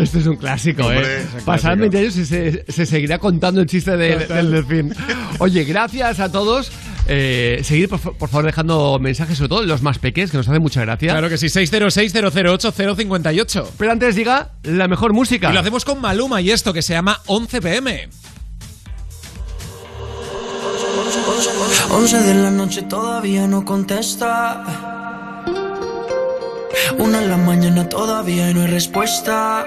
S62: Este es un clásico,
S65: Hombre,
S62: ¿eh?
S65: clásico.
S62: 20 años y se, se seguirá contando el chiste de- del delfín. Oye, gracias a todos. Eh, seguir, por favor, dejando mensajes, sobre todo los más pequeños, que nos hacen mucha gracia.
S63: Claro que sí. 606-008-058.
S62: Pero antes diga la mejor música.
S63: Y lo hacemos con Maluma y esto que se llama 11 pm.
S44: 11 de la noche todavía no contesta. Una en la mañana todavía no hay respuesta.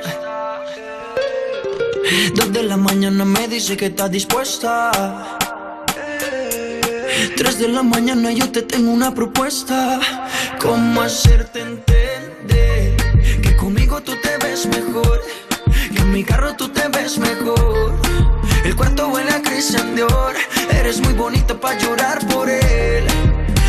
S44: Dos de la mañana me dice que está dispuesta. Tres de la mañana yo te tengo una propuesta. ¿Cómo hacerte entender que conmigo tú te ves mejor? Que en mi carro tú te ves mejor. El cuarto huele a Christian Dior. Eres muy bonita para llorar por él.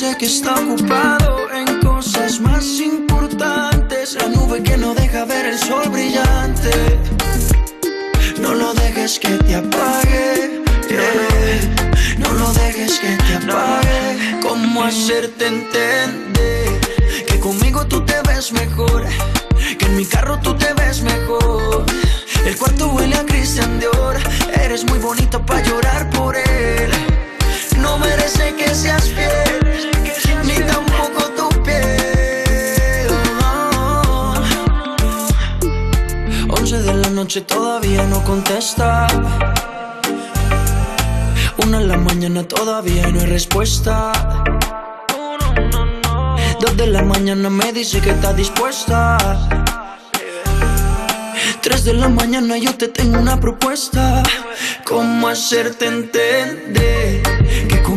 S44: Dice que está ocupado en cosas más importantes. La nube que no deja ver el sol brillante. No lo dejes que te apague. No lo dejes que te apague. ¿Cómo hacerte entender que conmigo tú te ves mejor? Que en mi carro tú te ves mejor. El cuarto huele a Christian Dior. Eres muy bonita para llorar por él. No merece que seas fiel, ni tampoco tu piel. 11 de la noche todavía no contesta. Una en la mañana todavía no hay respuesta. Dos de la mañana me dice que está dispuesta. Tres de la mañana yo te tengo una propuesta. ¿Cómo hacerte entender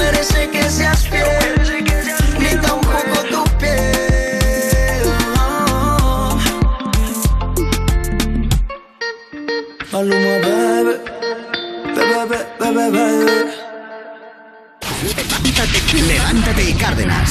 S44: Merece que seas fiel, ni tampoco tu piel. Maluma, bebé, bebé, bebé, bebé.
S1: Levántate y Cárdenas.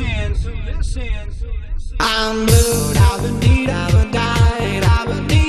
S66: listen. I'm blue,
S1: I've
S60: been need,
S1: I've
S60: been died, I've been need.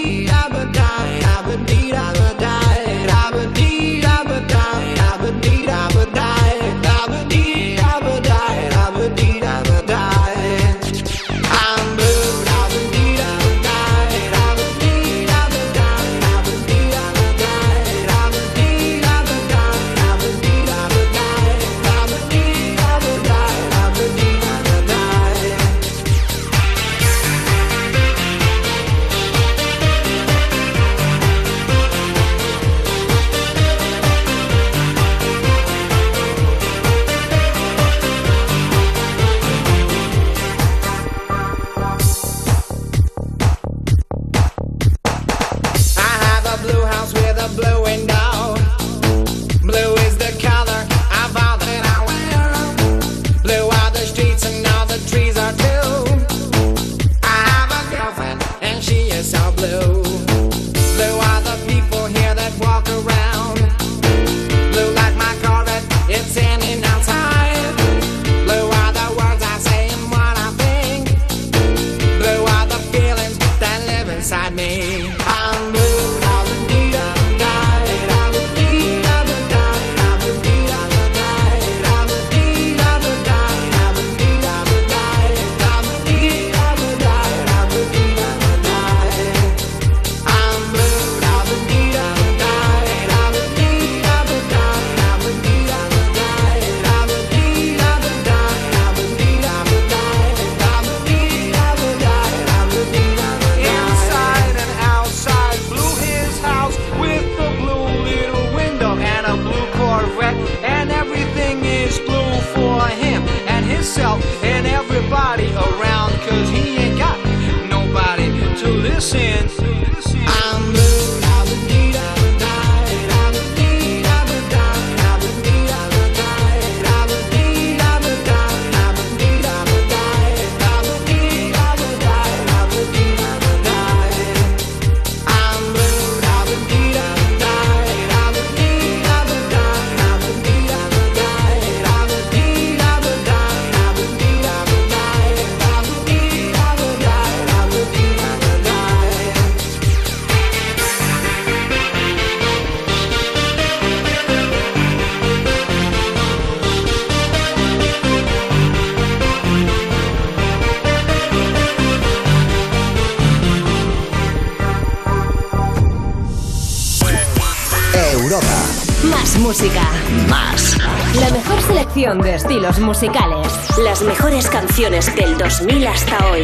S60: Musicales. Las mejores canciones del 2000 hasta hoy.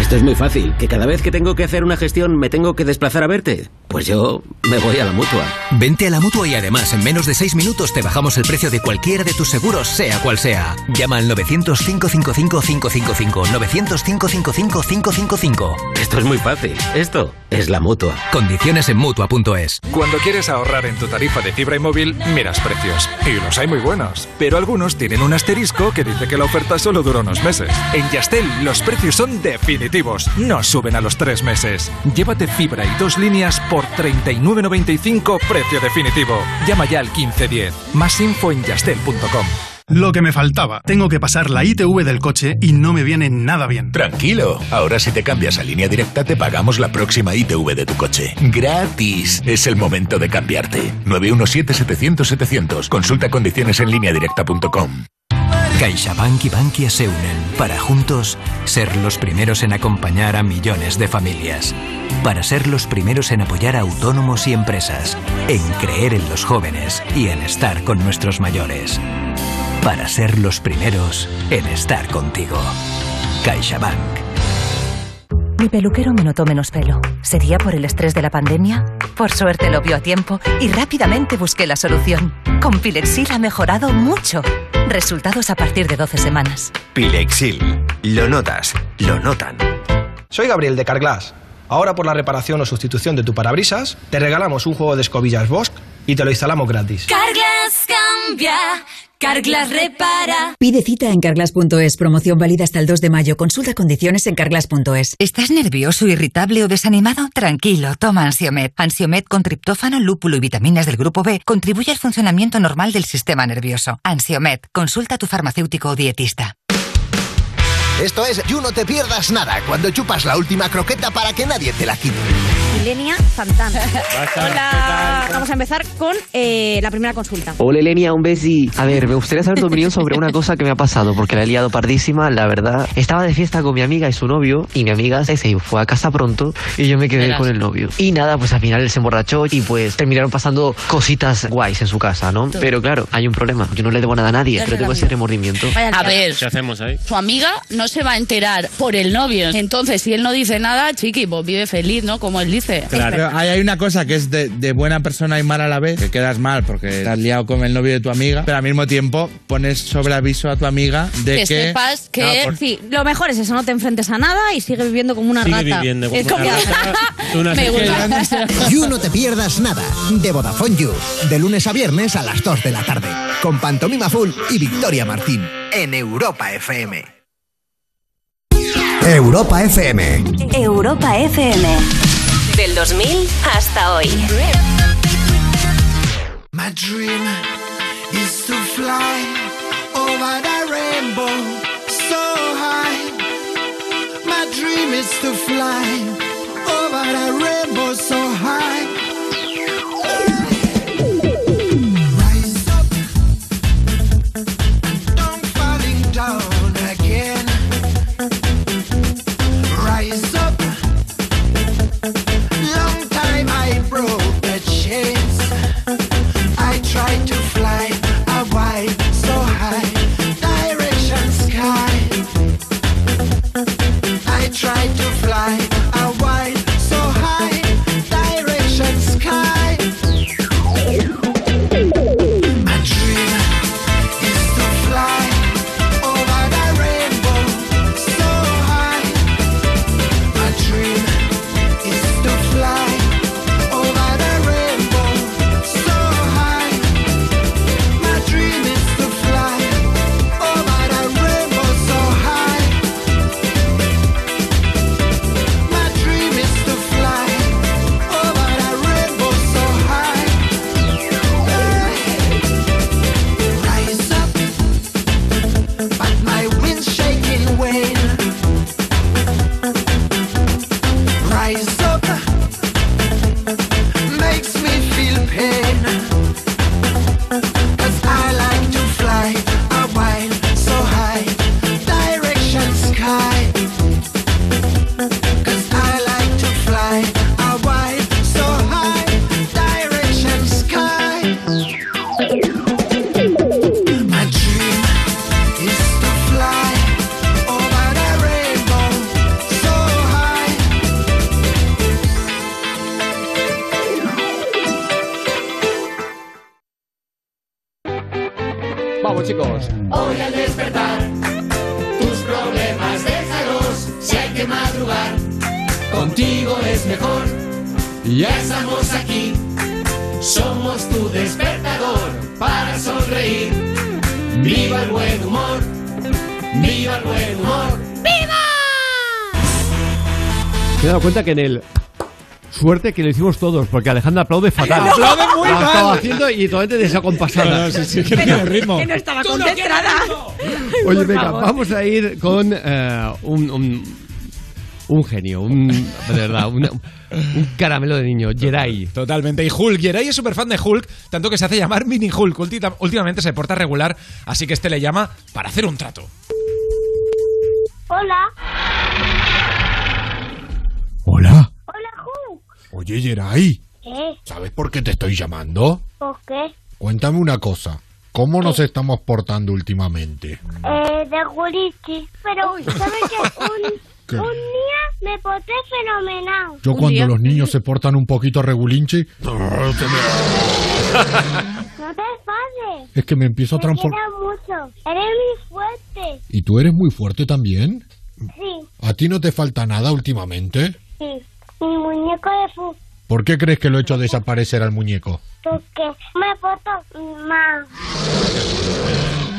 S67: Esto es muy fácil, que cada vez que tengo que hacer una gestión me tengo que desplazar a verte. Pues yo me voy a la mutua.
S19: Vente a la mutua y además en menos de 6 minutos te bajamos el precio de cualquiera de tus seguros, sea cual sea. Llama al 900-555-555. 900-555-555.
S67: Esto es muy fácil. Esto es la mutua.
S19: Condiciones en mutua.es.
S68: Cuando quieres ahorrar en tu tarifa de fibra y móvil, miras precios. Y los hay muy buenos. Pero algunos tienen un asterisco que dice que la oferta solo dura unos meses. En Yastel, los precios son definitivos. No suben a los tres meses. Llévate fibra y dos líneas por 39.95 precio definitivo. Llama ya al 1510. Más info en yastel.com.
S69: Lo que me faltaba. Tengo que pasar la ITV del coche y no me viene nada bien.
S70: Tranquilo, ahora si te cambias a línea directa te pagamos la próxima ITV de tu coche. Gratis. Es el momento de cambiarte. 917-700-700. Consulta condiciones en línea directa.com.
S19: CaixaBank y Bankia se unen para juntos ser los primeros en acompañar a millones de familias. Para ser los primeros en apoyar a autónomos y empresas. En creer en los jóvenes y en estar con nuestros mayores. Para ser los primeros en estar contigo. CaixaBank.
S34: Mi peluquero me notó menos pelo. ¿Sería por el estrés de la pandemia? Por suerte lo vio a tiempo y rápidamente busqué la solución. Con Pilexil ha mejorado mucho. Resultados a partir de 12 semanas.
S71: Pilexil. Lo notas, lo notan.
S20: Soy Gabriel de Carglass. Ahora por la reparación o sustitución de tu parabrisas, te regalamos un juego de escobillas Bosch y te lo instalamos gratis.
S28: Carglass cambia, Carglass repara.
S21: Pide cita en carglass.es. Promoción válida hasta el 2 de mayo. Consulta condiciones en carglass.es.
S24: ¿Estás nervioso, irritable o desanimado? Tranquilo, toma Ansiomed. Ansiomed con triptófano, lúpulo y vitaminas del grupo B contribuye al funcionamiento normal del sistema nervioso. Ansiomed, consulta a tu farmacéutico o dietista.
S1: Esto es You No Te Pierdas Nada, cuando chupas la última croqueta para que nadie te la quite.
S7: Ilenia Santana. Hola. Vamos a empezar con eh, la primera consulta.
S72: Hola Elenia, un besi. A ver, me gustaría saber tu opinión sobre una cosa que me ha pasado, porque la he liado pardísima, la verdad. Estaba de fiesta con mi amiga y su novio, y mi amiga se fue a casa pronto, y yo me quedé
S7: Verás.
S72: con el novio. Y nada, pues al final él se emborrachó, y pues terminaron pasando cositas guays en su casa, ¿no? Pero claro, hay un problema. Yo no le debo nada a nadie, pero tengo ese remordimiento.
S7: A ver,
S73: ¿Qué hacemos ahí?
S7: su amiga no se va a enterar por el novio. Entonces, si él no dice nada, chiqui, pues vive feliz, ¿no? Como él dice.
S74: Pero ahí hay una cosa que es de, de buena persona y mala a la vez, que quedas mal porque has liado con el novio de tu amiga, pero al mismo tiempo pones sobre aviso a tu amiga de
S7: que,
S74: que...
S7: sepas que
S74: No, por-
S7: sí, lo mejor es eso, no te enfrentes a nada y sigue viviendo como una
S74: Sigue
S7: rata.
S74: viviendo como
S7: es
S74: una
S7: como
S74: rata.
S7: Me gusta.
S1: You No Te Pierdas Nada, de Vodafone You, de lunes a viernes a las 2 de la tarde, con Pantomima Full y Victoria Martín, en Europa FM. Europa FM.
S60: Europa FM. Del 2000 hasta hoy.
S52: My dream is to fly over the rainbow so high. My dream is to fly over the rainbow so
S4: cuenta que en el. Suerte que lo hicimos todos, porque Alejandra aplaude fatal.
S7: Aplaude muy
S4: Lo
S7: mal.
S4: estaba haciendo y totalmente desacompasada.
S7: No, no, sí, sí, que no tiene ritmo.
S5: Que no estaba concentrada.
S4: Oye,
S5: Por
S4: venga,
S5: favor.
S4: vamos a ir con eh, un, un, un genio, un, de verdad, un, un caramelo de niño, Jerai.
S7: Totalmente. Y Hulk, Jerai es súper fan de Hulk, tanto que se hace llamar Mini Hulk. Últimamente se porta regular, así que este le llama para hacer un trato.
S10: Hola.
S9: Hola.
S10: Hola, Ju.
S9: Oye, Yeray,
S10: ¿Qué?
S9: ¿sabes por qué te estoy llamando?
S10: ¿Por qué?
S9: Cuéntame una cosa. ¿Cómo nos estamos portando últimamente?
S10: Eh, de Jurichi. Pero, ¿sabes qué? Un,
S9: ¿Qué?
S10: un día me porté fenomenal.
S9: Yo cuando los niños se portan un poquito regulinche,
S10: No te enfades.
S9: es que me empiezo a transformar.
S10: mucho. Eres muy fuerte.
S9: ¿Y tú eres muy fuerte también?
S10: Sí,
S9: ¿A ti no te falta nada últimamente?
S10: Sí. Mi muñeco de fu.
S9: ¿Por qué crees que lo he hecho desaparecer al muñeco?
S10: Porque me porto mal.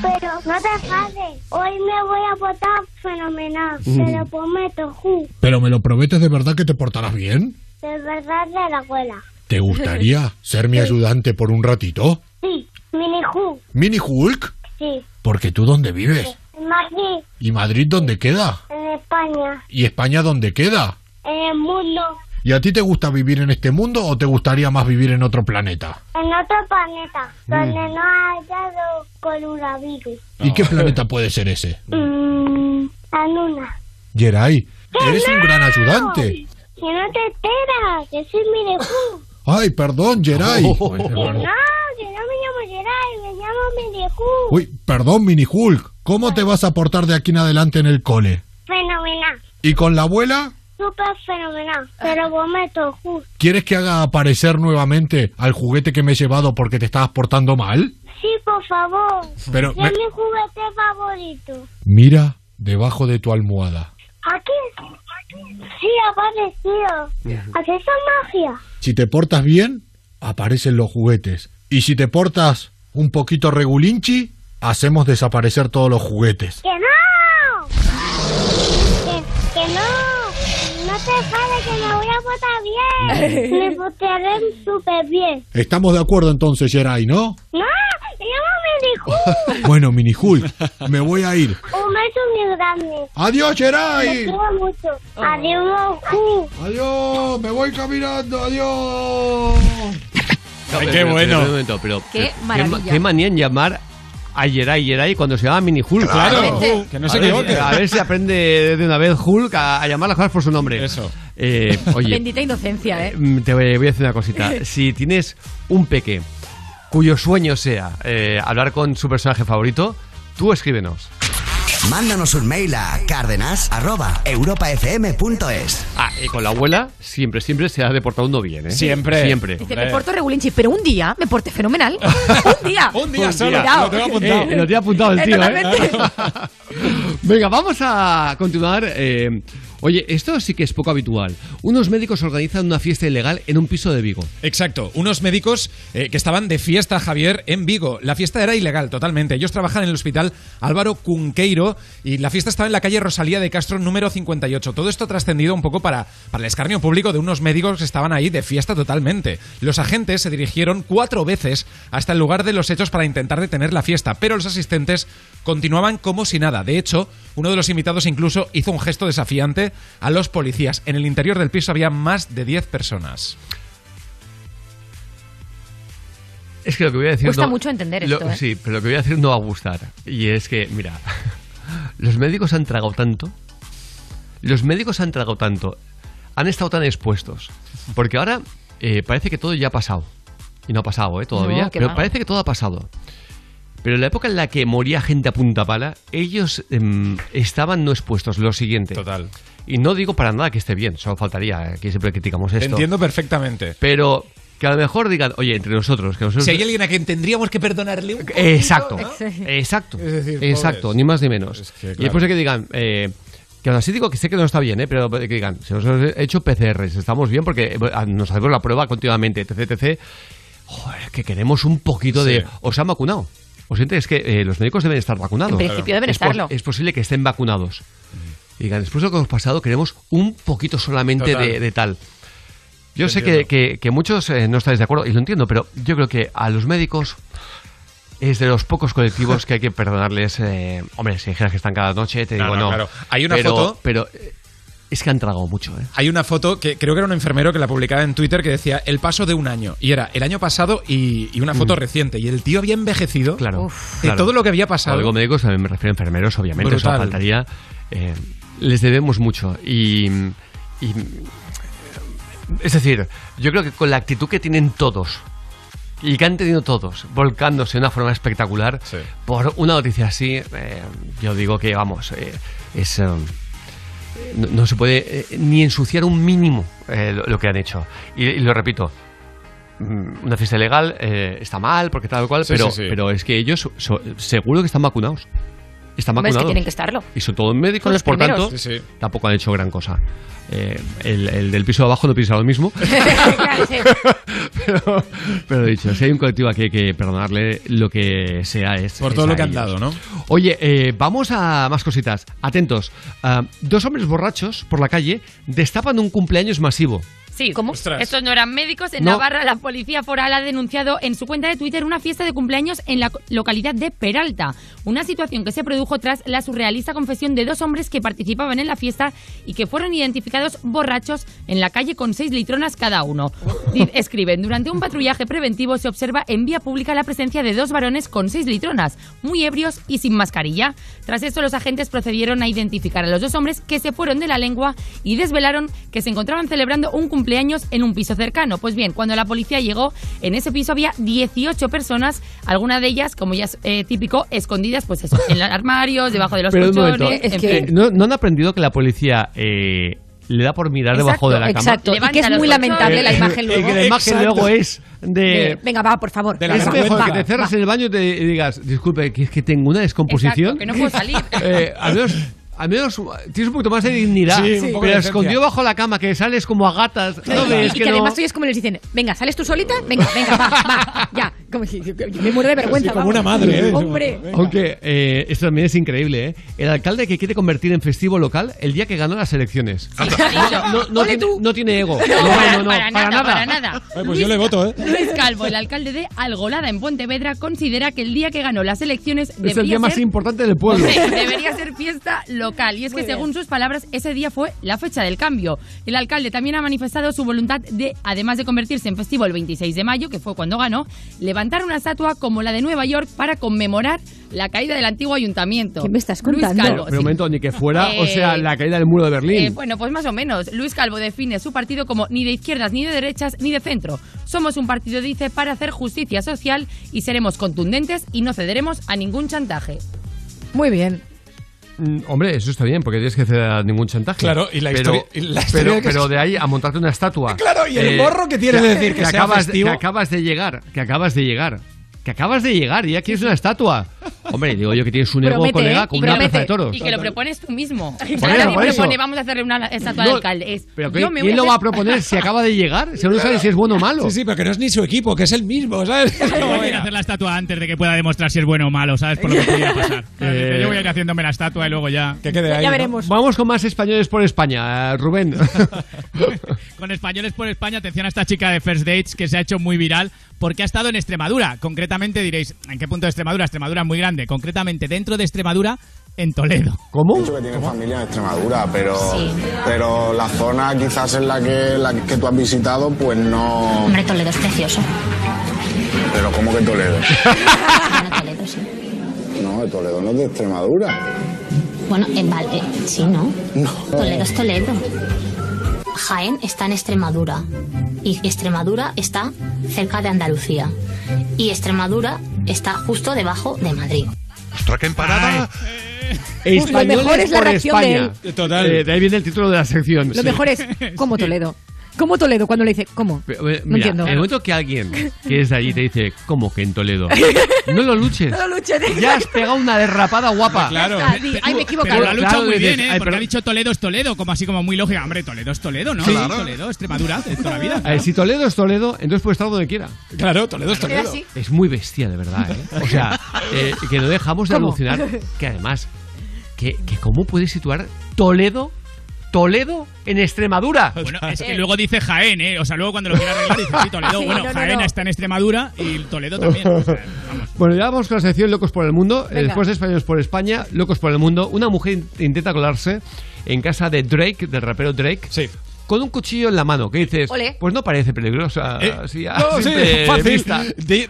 S10: Pero no te enfades. Hoy me voy a portar fenomenal. Te lo prometo, Ju.
S9: ¿Pero me lo prometes de verdad que te portarás bien?
S10: De verdad de la abuela.
S9: ¿Te gustaría ser mi ayudante por un ratito?
S10: Sí, mini Ju.
S9: ¿Mini Hulk?
S10: Sí.
S9: Porque tú dónde vives?
S10: En Madrid,
S9: ¿Y Madrid dónde queda?
S10: en España,
S9: ¿Y España dónde queda?
S10: En el mundo,
S9: ¿Y a ti te gusta vivir en este mundo o te gustaría más vivir en otro planeta?
S10: en otro planeta, donde no haya coronavirus.
S9: ¿Y qué planeta puede ser ese?
S10: Mmm, la luna.
S9: Jerai,
S10: ¡Que
S9: eres un gran ayudante.
S10: Que no te enteras, que soy mini Ju.
S9: Ay, perdón, Jerai.
S10: Que no, que no me llamo Geray, me llamo.
S9: Uy, perdón, Mini Hulk. ¿Cómo te vas a portar de aquí en adelante en el cole?
S10: Fenomenal,
S9: ¿Y con la abuela?
S10: Súper fenomenal. Te lo prometo, Ju.
S9: ¿Quieres que haga aparecer nuevamente al juguete que me he llevado porque te estabas portando mal?
S10: Sí, por favor.
S9: Pero
S10: es
S9: me-
S10: mi juguete favorito.
S9: Mira debajo de tu almohada.
S10: ¿Aquí? Sí, aparecido. ¿Aquí es magia?
S9: Si te portas bien, aparecen los juguetes. Y si te portas un poquito regulinchi, hacemos desaparecer todos los juguetes.
S10: ¡Que no! Que, que no. No te enfades, que me voy a portar bien. me portaré súper bien.
S9: Estamos de acuerdo entonces, Jerai, ¿no?
S10: ¡No! ¡Me llamo Mini.
S9: Bueno, Mini Hulk, me voy a ir.
S10: Un beso muy grande.
S9: ¡Adiós,
S10: Te
S9: Jerai!
S10: quiero mucho. Adiós, Ju.
S9: ¡Adiós! ¡Me voy caminando! ¡Adiós!
S7: Ay,
S4: pero-
S7: qué
S4: pero-
S7: bueno.
S4: pero
S5: Qué
S4: pero-
S5: maravilla.
S4: Qué manía en llamar a Jerai Jerai cuando se llama Mini Hulk.
S7: Claro, que no se
S4: a ver,
S7: equivoque.
S4: a ver si aprende de una vez Hulk a, a llamar las cosas por su nombre.
S7: Eso.
S4: Eh, oye,
S5: Bendita inocencia, ¿eh?
S4: Mm, Te voy voy a decir una cosita. Si tienes un peque cuyo sueño sea eh, hablar con su personaje favorito, tú escríbenos.
S1: Mándanos un mail a cárdenas.europafm.es.
S4: Ah, y con la abuela siempre, siempre se ha de portar uno bien, ¿eh?
S7: Siempre.
S4: Siempre.
S5: Dice, me porto regulinchi, pero un día me porté fenomenal. un día.
S7: Un día
S4: Un
S7: solo,
S4: día.
S7: lo tengo apuntado.
S4: Eh, lo tiene apuntado el
S5: Eh,
S4: tío, ¿eh? Venga, vamos a continuar. eh, oye, esto sí que es poco habitual. Unos médicos organizan una fiesta ilegal en un piso de Vigo.
S7: Exacto, unos médicos eh, que estaban de fiesta, Javier, en Vigo. La fiesta era ilegal, totalmente. Ellos trabajan en el hospital Álvaro Cunqueiro y la fiesta estaba en la calle Rosalía de Castro número 58. Todo esto trascendido un poco para, para el escarnio público de unos médicos que estaban ahí de fiesta totalmente. Los agentes se dirigieron cuatro veces hasta el lugar de los hechos para intentar detener la fiesta, pero los asistentes continuaban como si nada. De hecho, uno de los invitados incluso hizo un gesto desafiante a los policías. En el interior del piso había más de 10 personas.
S4: Es que lo que voy a decir.
S5: Cuesta
S4: no-
S5: mucho entender
S4: lo-
S5: esto, ¿eh?
S4: Sí, pero lo que voy a decir no va a gustar. Y es que, mira, los médicos han tragado tanto. Los médicos han tragado tanto. Han estado tan expuestos. Porque ahora eh, parece que todo ya ha pasado. Y no ha pasado, ¿eh? Todavía.
S5: No,
S4: pero parece que todo ha pasado. Pero en la época en la que moría gente a punta pala, ellos em, estaban no expuestos. Lo siguiente.
S7: Total.
S4: Y no digo para nada que esté bien, solo faltaría, eh, que siempre criticamos esto.
S7: entiendo perfectamente.
S4: Pero que a lo mejor digan, oye, entre nosotros, que nosotros...
S7: Si hay alguien a quien tendríamos que perdonarle un poquito,
S4: Exacto,
S7: ¿no?
S4: exacto,
S7: Es decir,
S4: exacto,
S7: pobres.
S4: ni más ni menos.
S7: Es que,
S4: Y después de que digan, eh, que aún así digo que sé que no está bien, eh, pero que digan, si nos hemos hecho PCRs, estamos bien porque eh, nos hacemos la prueba continuamente, etc, etc. Joder, que queremos un poquito de... ¿Os han vacunado? ¿Os sientes que eh, los médicos deben estar vacunados?
S5: En principio deben
S4: es
S5: estarlo.
S4: Es posible que estén vacunados. Y digan, después de lo que hemos pasado, queremos un poquito solamente de, de tal. Yo sé que, que- que muchos eh, no estáis de acuerdo, y lo entiendo, pero yo creo que a los médicos es de los pocos colectivos que hay que perdonarles. eh, hombre, si dijeras que están cada noche, te
S7: No,
S4: digo
S7: no,
S4: no.
S7: claro. Hay una
S4: pero,
S7: foto-
S4: Pero eh, es que han tragado mucho, ¿eh?
S7: Hay una foto que creo que era un enfermero que la publicaba en Twitter que decía el paso de un año. Y era el año pasado y, y una foto reciente. Y el tío había envejecido
S4: Mm. Claro.
S7: de
S4: claro.
S7: todo lo que había pasado.
S4: Médicos, también me refiero a enfermeros, obviamente, eso faltaría. Eh, les debemos mucho. Y, y- Es decir, yo creo que con la actitud que tienen todos. Y que han tenido todos, volcándose de una forma espectacular por una noticia así, eh, yo digo que, vamos, eh, es, eh, no, no se puede eh, ni ensuciar un mínimo eh, lo, lo que han hecho. Y, y lo repito, mm, una fiesta ilegal eh, está mal, porque tal cual,
S7: Sí,
S4: pero,
S7: sí, sí.
S4: pero es que ellos so- seguro que están vacunados. Están
S5: Hombre, es que
S4: vacunados.
S5: tienen que estarlo.
S4: Y son todos médicos,
S5: Son los
S4: por
S5: primeros.
S4: tanto,
S7: Sí, sí.
S4: tampoco han hecho gran cosa. Eh, el, el del piso de abajo no piensa lo mismo. pero, pero dicho, si hay un colectivo aquí que hay que perdonarle lo que sea es
S7: Por todo lo que han dado, ¿no?
S4: Oye, eh, vamos a más cositas. Atentos. Ah, dos hombres borrachos por la calle destapan un cumpleaños masivo.
S29: Sí,
S7: Ostras.
S29: estos no eran médicos. En
S4: No.
S29: Navarra, la policía foral ha denunciado en su cuenta de Twitter una fiesta de cumpleaños en la co- localidad de Peralta. Una situación que se produjo tras la surrealista confesión de dos hombres que participaban en la fiesta y que fueron identificados borrachos en la calle con seis litronas cada uno. Di- Escriben, durante un patrullaje preventivo se observa en vía pública la presencia de dos varones con seis litronas, muy ebrios y sin mascarilla. Tras esto, los agentes procedieron a identificar a los dos hombres que se fueron de la lengua y desvelaron que se encontraban celebrando un cumpleaños en un piso cercano. Pues bien, cuando la policía llegó, en ese piso había 18 personas, algunas de ellas, como ya es eh, típico, escondidas, pues eso, en los armarios, debajo de los
S4: Pero un
S29: colchones,
S4: momento,
S29: en
S4: eh,
S29: fin.
S4: ¿no, no han aprendido que la policía eh, le da por mirar debajo de la cama?
S5: exacto. Y que es muy lamentable la
S4: Eh,
S5: imagen
S4: eh,
S5: luego.
S4: que la imagen
S7: Exacto.
S4: luego es de...
S5: De- venga, va, por favor.
S7: De la
S4: es
S5: Va,
S4: mejor
S5: va,
S4: que te
S5: va.
S4: cerras en el baño y, te, digas, disculpe, que es que tengo una descomposición.
S29: Exacto, que no puedo salir.
S4: Eh, menos... Al menos tienes un poquito más de dignidad.
S7: Sí, de
S4: pero escondido bajo la cama, que sales como a gatas. No
S5: y
S4: ves
S5: y
S4: que
S5: que
S4: no-
S5: además hoy es como les dicen, venga, ¿sales tú solita? Venga, venga, va, va, ya. Como me muero de vergüenza.
S7: Sí, como
S5: vamos.
S7: una madre, ¿eh?
S5: Hombre.
S4: Aunque eh, esto también es increíble, ¿eh? El alcalde que quiere convertir en festivo local el día que ganó las elecciones.
S29: Sí.
S4: No, no tiene, no tiene ego.
S29: No,
S4: No,
S29: para,
S4: no, no,
S29: para nada, para nada.
S7: Ay, pues yo le voto, ¿eh?
S29: Luis Calvo, el alcalde de Algolada en Pontevedra, considera que el día que ganó las elecciones
S4: Es el día más
S29: ser
S4: importante del pueblo.
S29: Hombre, debería ser fiesta local. Y es que, según sus palabras, ese día fue la fecha del cambio. El alcalde también ha manifestado su voluntad de, además de convertirse en festivo el 26 de mayo, que fue cuando ganó, levantar una estatua como la de Nueva York para conmemorar la caída del antiguo ayuntamiento.
S5: ¿Qué me estás
S29: Luis
S5: contando?
S29: Calvo,
S4: Pero un
S29: sí.
S4: momento, ni que fuera, o
S29: Eh,
S4: sea, la caída del muro de Berlín.
S29: Eh, bueno, pues más o menos. Luis Calvo define su partido como ni de izquierdas, ni de derechas, ni de centro. Somos un partido, dice, para hacer justicia social y seremos contundentes y no cederemos a ningún chantaje.
S5: Muy bien.
S4: Mm, Hombre, eso está bien, porque tienes que hacer a ningún chantaje.
S7: Claro, y la
S4: pero,
S7: historia- y la historia
S4: pero,
S7: que
S4: pero de ahí a montarte una estatua.
S7: Claro, y el morro que tiene de decir que sea
S4: acabas,
S7: festivo.
S4: que acabas de llegar, que acabas de llegar. Que acabas de llegar y ya quieres una estatua. Hombre, digo yo que tienes un ego,
S5: Promete,
S4: colega,
S5: ¿eh?
S4: con una plaza de toros.
S29: Y que lo propones tú mismo.
S4: eso,
S29: Nadie
S4: por eso.
S29: propone, vamos a hacerle una estatua
S4: No,
S29: al alcalde. Es,
S4: ¿Pero
S29: yo me
S4: ¿Quién lo
S29: a
S4: va a proponer si acaba de llegar? Si aún no sabe si es bueno o malo.
S7: Sí, sí, pero que no es ni su equipo, que es el mismo, ¿sabes?
S11: Yo voy a hacer la estatua antes de que pueda demostrar si es bueno o malo, ¿sabes? Por lo que pudiera pasar.
S4: Eh,
S11: Yo voy a ir haciéndome la estatua y luego ya.
S7: Que quede ahí.
S5: Ya
S7: ¿no?
S5: veremos.
S4: Vamos con más españoles por España, eh, Rubén.
S11: Con españoles por España, atención a esta chica de First Dates que se ha hecho muy viral porque ha estado en Extremadura. Concretamente diréis, ¿en qué punto de Extremadura? Extremadura es muy grande. Concretamente dentro de Extremadura, en Toledo.
S4: ¿Cómo?
S69: Dicho que tiene familia en Extremadura, pero, pero la zona quizás en la que, la que tú has visitado, pues no...
S75: Hombre, Toledo es precioso.
S69: Pero ¿cómo que Toledo?
S75: Bueno, Toledo sí.
S69: No, Toledo no es de Extremadura.
S75: Bueno, en Val- eh, sí, ¿no? Toledo es Toledo. Jaén está en Extremadura. Y Extremadura está cerca de Andalucía. Y Extremadura está justo debajo de Madrid.
S8: ¡Ostras, qué empanada!
S5: Pues lo mejor es la
S4: por
S5: reacción de
S4: España.
S7: Total.
S4: Eh, de ahí viene el título de la sección.
S5: Lo
S4: sí.
S5: mejor es como Toledo. ¿Cómo Toledo cuando le dice, ¿cómo?
S4: Pero, eh,
S5: No
S4: mira,
S5: entiendo.
S4: en el momento que alguien que es de allí te dice, ¿cómo que en Toledo? No lo luches.
S5: No lo luches.
S4: Ya has pegado una derrapada guapa.
S11: Claro.
S5: Ya está, di, ay, me he equivocado.
S11: Pero lo ha luchado
S4: Claro,
S11: muy
S4: dices,
S11: bien, ¿eh?
S4: ay,
S11: Porque
S4: pero-
S11: ha dicho Toledo es Toledo, como así como muy lógica. Hombre, Toledo es Toledo, ¿no?
S4: Sí.
S11: Sí,
S4: Claro.
S11: Toledo, Extremadura, de toda la vida.
S4: A ver, si Toledo es Toledo, entonces puede estar donde quiera.
S7: Claro, Toledo es
S5: Toledo. así.
S4: Es muy bestia, de verdad, ¿eh? O sea, eh, que no dejamos de
S5: ¿Cómo?
S4: alucinar que además, que, que cómo puede situar Toledo, Toledo en Extremadura.
S11: Bueno, es que luego dice Jaén, ¿eh? O sea, luego cuando lo quiera arreglar dice, sí, Toledo.
S5: Sí,
S11: bueno,
S5: no, no,
S11: Jaén
S5: no.
S11: está en Extremadura y Toledo también. O sea, vamos.
S4: Bueno, ya vamos con la sección Locos por el Mundo. Eh,
S5: Venga.
S4: Después de Españoles por España, Locos por el Mundo. Una mujer in- intenta colarse en casa de Drake, del rapero Drake.
S7: Sí.
S4: Con un cuchillo en la mano, que dices, pues no parece peligrosa.
S7: Eh, no, sí, fácil.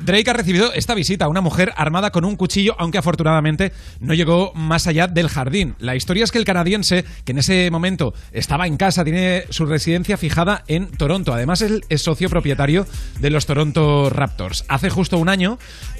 S7: Drake ha recibido esta visita, una mujer armada con un cuchillo, aunque afortunadamente no llegó más allá del jardín. La historia es que el canadiense, que en ese momento estaba en casa, tiene su residencia fijada en Toronto. Además, él es socio propietario de los Toronto Raptors. Hace justo un año,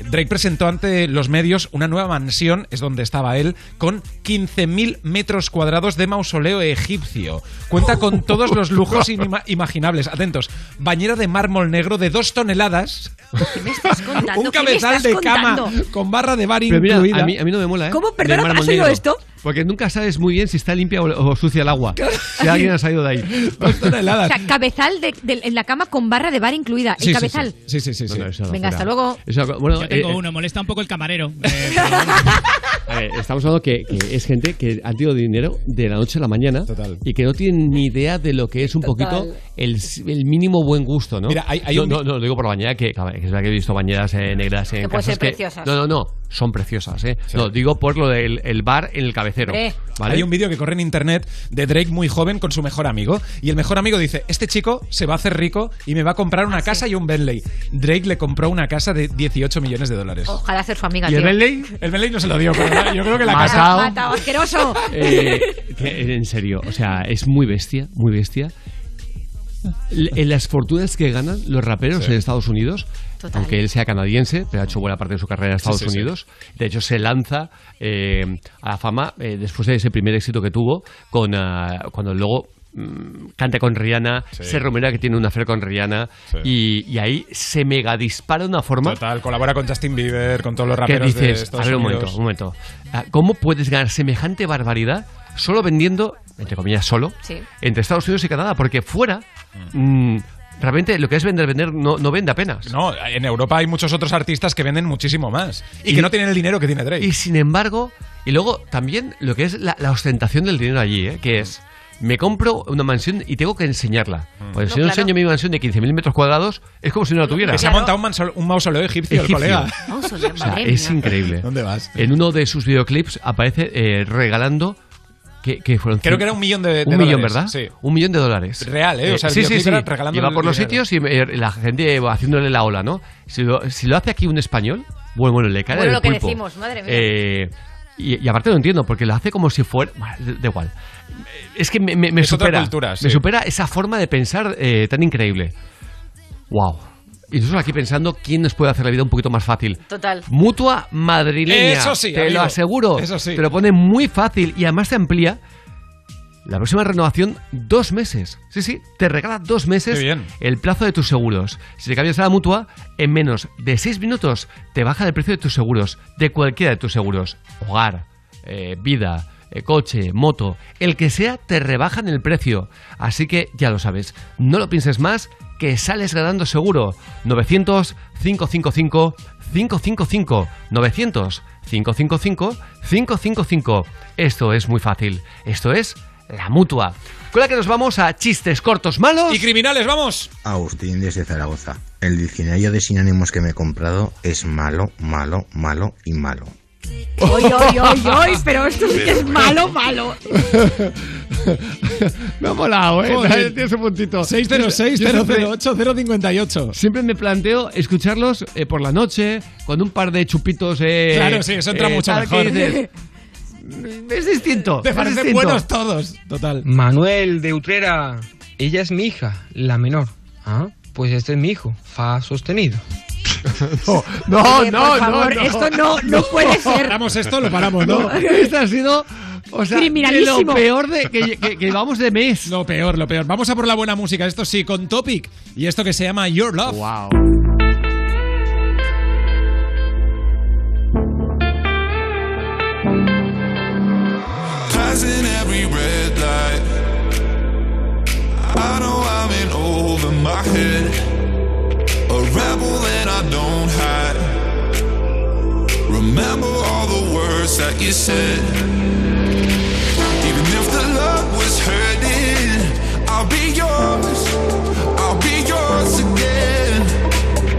S7: Drake presentó ante los medios una nueva mansión, es donde estaba él, con 15.000 metros cuadrados de mausoleo egipcio. Cuenta con todos los lujos inima- imaginables. Atentos, bañera de mármol negro de dos toneladas.
S5: ¿Qué me estás contando?
S7: Un
S5: ¿Qué me
S7: cabezal
S5: estás
S7: de cama con barra de bar
S4: Pero mira,
S7: incluida.
S4: a mí, a mí no me mola, ¿eh?
S5: ¿Cómo? Perdona, ¿has oído esto?
S4: Porque nunca sabes muy bien si está limpia o, o sucia el agua. Si alguien ha salido de ahí.
S5: O sea, cabezal de- de- en la cama con barra de bar incluida.
S7: Sí,
S5: el
S7: sí,
S5: cabezal.
S7: Sí, sí, sí. sí.
S4: No, no, eso no
S5: Venga,
S4: fuera.
S5: hasta luego.
S4: Eso, bueno,
S11: Yo tengo
S4: eh,
S11: uno, molesta un poco el camarero. Eh,
S4: A ver, estamos hablando que, que es gente que ha tenido dinero de la noche a la mañana
S7: Total.
S4: y que no tienen ni idea de lo que es un
S5: Total.
S4: poquito el, el mínimo buen gusto, ¿no?
S7: Mira, hay- hay
S4: no,
S7: un-
S4: no, no, lo digo por la bañera, que, que es verdad que he visto bañeras eh, negras en
S5: Que pueden
S4: casas
S5: ser preciosas.
S4: No, no, no, son preciosas, ¿eh? No, digo por lo del el bar en el cabecero.
S7: Hay un vídeo que corre en internet de Drake muy joven con su mejor amigo. Y el mejor amigo dice: Este chico se va a hacer rico y me va a comprar
S5: Ah,
S7: una casa y un Bentley. Drake le compró una casa de 18 millones de dólares.
S5: Ojalá ser su amiga,
S4: ¿Y el. Bentley?
S7: El Bentley no se lo dio, pero yo creo que la
S4: Matao.
S7: casa.
S5: Matao, asqueroso.
S4: Eh, que, en serio, o sea, es muy bestia, muy bestia. En las fortunas que ganan los raperos
S7: Sí.
S4: en Estados Unidos,
S5: Total.
S4: aunque él sea canadiense, pero ha hecho buena parte de su carrera en Estados
S7: Sí, sí, sí.
S4: Unidos. De hecho, se lanza eh, a la fama eh, después de ese primer éxito que tuvo, con ah, cuando luego mm, canta con Rihanna,
S7: Sí.
S4: se rumora que tiene una fe con Rihanna,
S7: Sí.
S4: y, y ahí se mega dispara de una forma
S7: Total, colabora con Justin Bieber, con todos los raperos de
S4: dices,
S7: Estados
S4: a ver un
S7: Unidos.
S4: momento, un momento. Ah, ¿Cómo puedes ganar semejante barbaridad solo vendiendo, entre comillas, solo,
S5: Sí.
S4: entre Estados Unidos y Canadá? Porque fuera, mm, realmente lo que es vender, vender, no, no vende apenas.
S7: No, en Europa hay muchos otros artistas que venden muchísimo más y,
S4: Y-
S7: que no tienen el dinero que tiene Drake.
S4: Y sin embargo, y luego también lo que es la, la ostentación del dinero allí, ¿eh? que es, me compro una mansión y tengo que enseñarla. Pues
S5: No,
S4: si no
S5: claro.
S4: enseño mi mansión de 15.000 metros cuadrados, es como si no la tuviera.
S7: que se ha montado un, un mausoleo egipcio, el
S4: Egipcio.
S7: colega.
S5: Mausoleo,
S4: O sea, es increíble.
S7: ¿Dónde vas?
S4: En uno de sus videoclips aparece eh, regalando que, que fueron
S7: Creo que era un millón de, de
S4: un millón,
S7: dólares,
S4: ¿verdad?
S7: Sí.
S4: Un millón de dólares.
S7: Real, ¿eh? O sea, el
S4: sí, sí, sí.
S7: era regalando el
S4: por los
S7: dinero.
S4: sitios y eh, la gente va haciéndole la ola, ¿no? Si lo, si lo hace aquí un español, bueno, bueno, le cae
S5: Bueno,
S4: el
S5: lo que
S4: pulpo.
S5: decimos, madre mía.
S4: Eh, y, y aparte lo entiendo, porque lo hace como si fuera... Da igual. Es que me, me- me
S7: Es otra
S4: supera.
S7: cultura, sí.
S4: Me supera esa forma de pensar eh, tan increíble. Wow. Y nosotros aquí pensando quién nos puede hacer la vida un poquito más fácil.
S5: Total.
S4: Mutua madrileña.
S7: Eso sí,
S4: Te
S7: amigo.
S4: lo aseguro.
S7: Eso sí.
S4: Te lo pone muy fácil y además te amplía. La próxima renovación, dos meses. Sí, sí, te regala dos meses
S7: bien.
S4: el plazo de tus seguros. Si te cambias a la mutua, en menos de seis minutos te baja el precio de tus seguros, de cualquiera de tus seguros. Hogar, eh, vida, eh, coche, moto, el que sea, te rebajan el precio. Así que ya lo sabes, no lo pienses más, que sales ganando seguro. 900-555-555. 900-555-555. Esto es muy fácil. Esto es la mutua. Con la que nos vamos a chistes cortos malos.
S7: Y criminales, vamos.
S76: Agustín desde Zaragoza. El diccionario de sinónimos que me he comprado es malo, malo, malo y malo.
S5: Oy, oy, oy, oy, pero esto sí que es malo, malo.
S4: Me ha molado, ¿eh?
S7: Joder.
S4: Tiene su puntito.
S7: 606-008-058.
S4: Siempre me planteo escucharlos eh, por la noche, con un par de chupitos. Eh,
S7: Claro, sí, eso entra mucho
S4: tal, que
S7: mejor.
S4: dices, es distinto.
S7: Te parecen
S4: distinto.
S7: buenos todos. Total.
S77: Manuel de Utrera. Ella es mi hija, la menor. Ah, pues este es mi hijo, Fa sostenido.
S4: No, no,
S5: Oye,
S4: no,
S5: por favor,
S4: no,
S5: esto no, no puede ser.
S7: Paramos esto, lo paramos, ¿no?
S4: No, este ha sido
S78: O sea, de lo peor de que, que, que vamos de mes.
S63: Lo peor, lo peor. Vamos a por la buena música, esto sí, con Topic. Y esto que se llama Your Love.
S78: Wow.
S79: Passing every red light. I know I'm in over my head. A rebel and I don't hide. Remember all the words that you said. Even if the love was hurting, I'll be yours. I'll be yours again.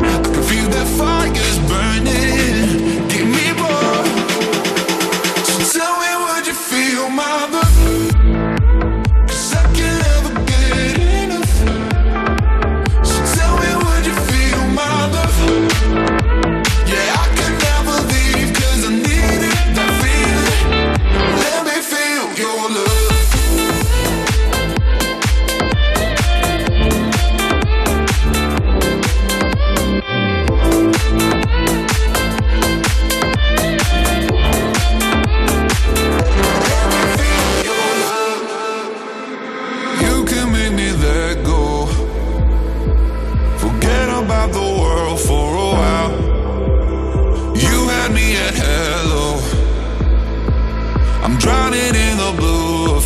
S79: I can feel that fire's burning.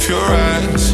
S79: Your eyes.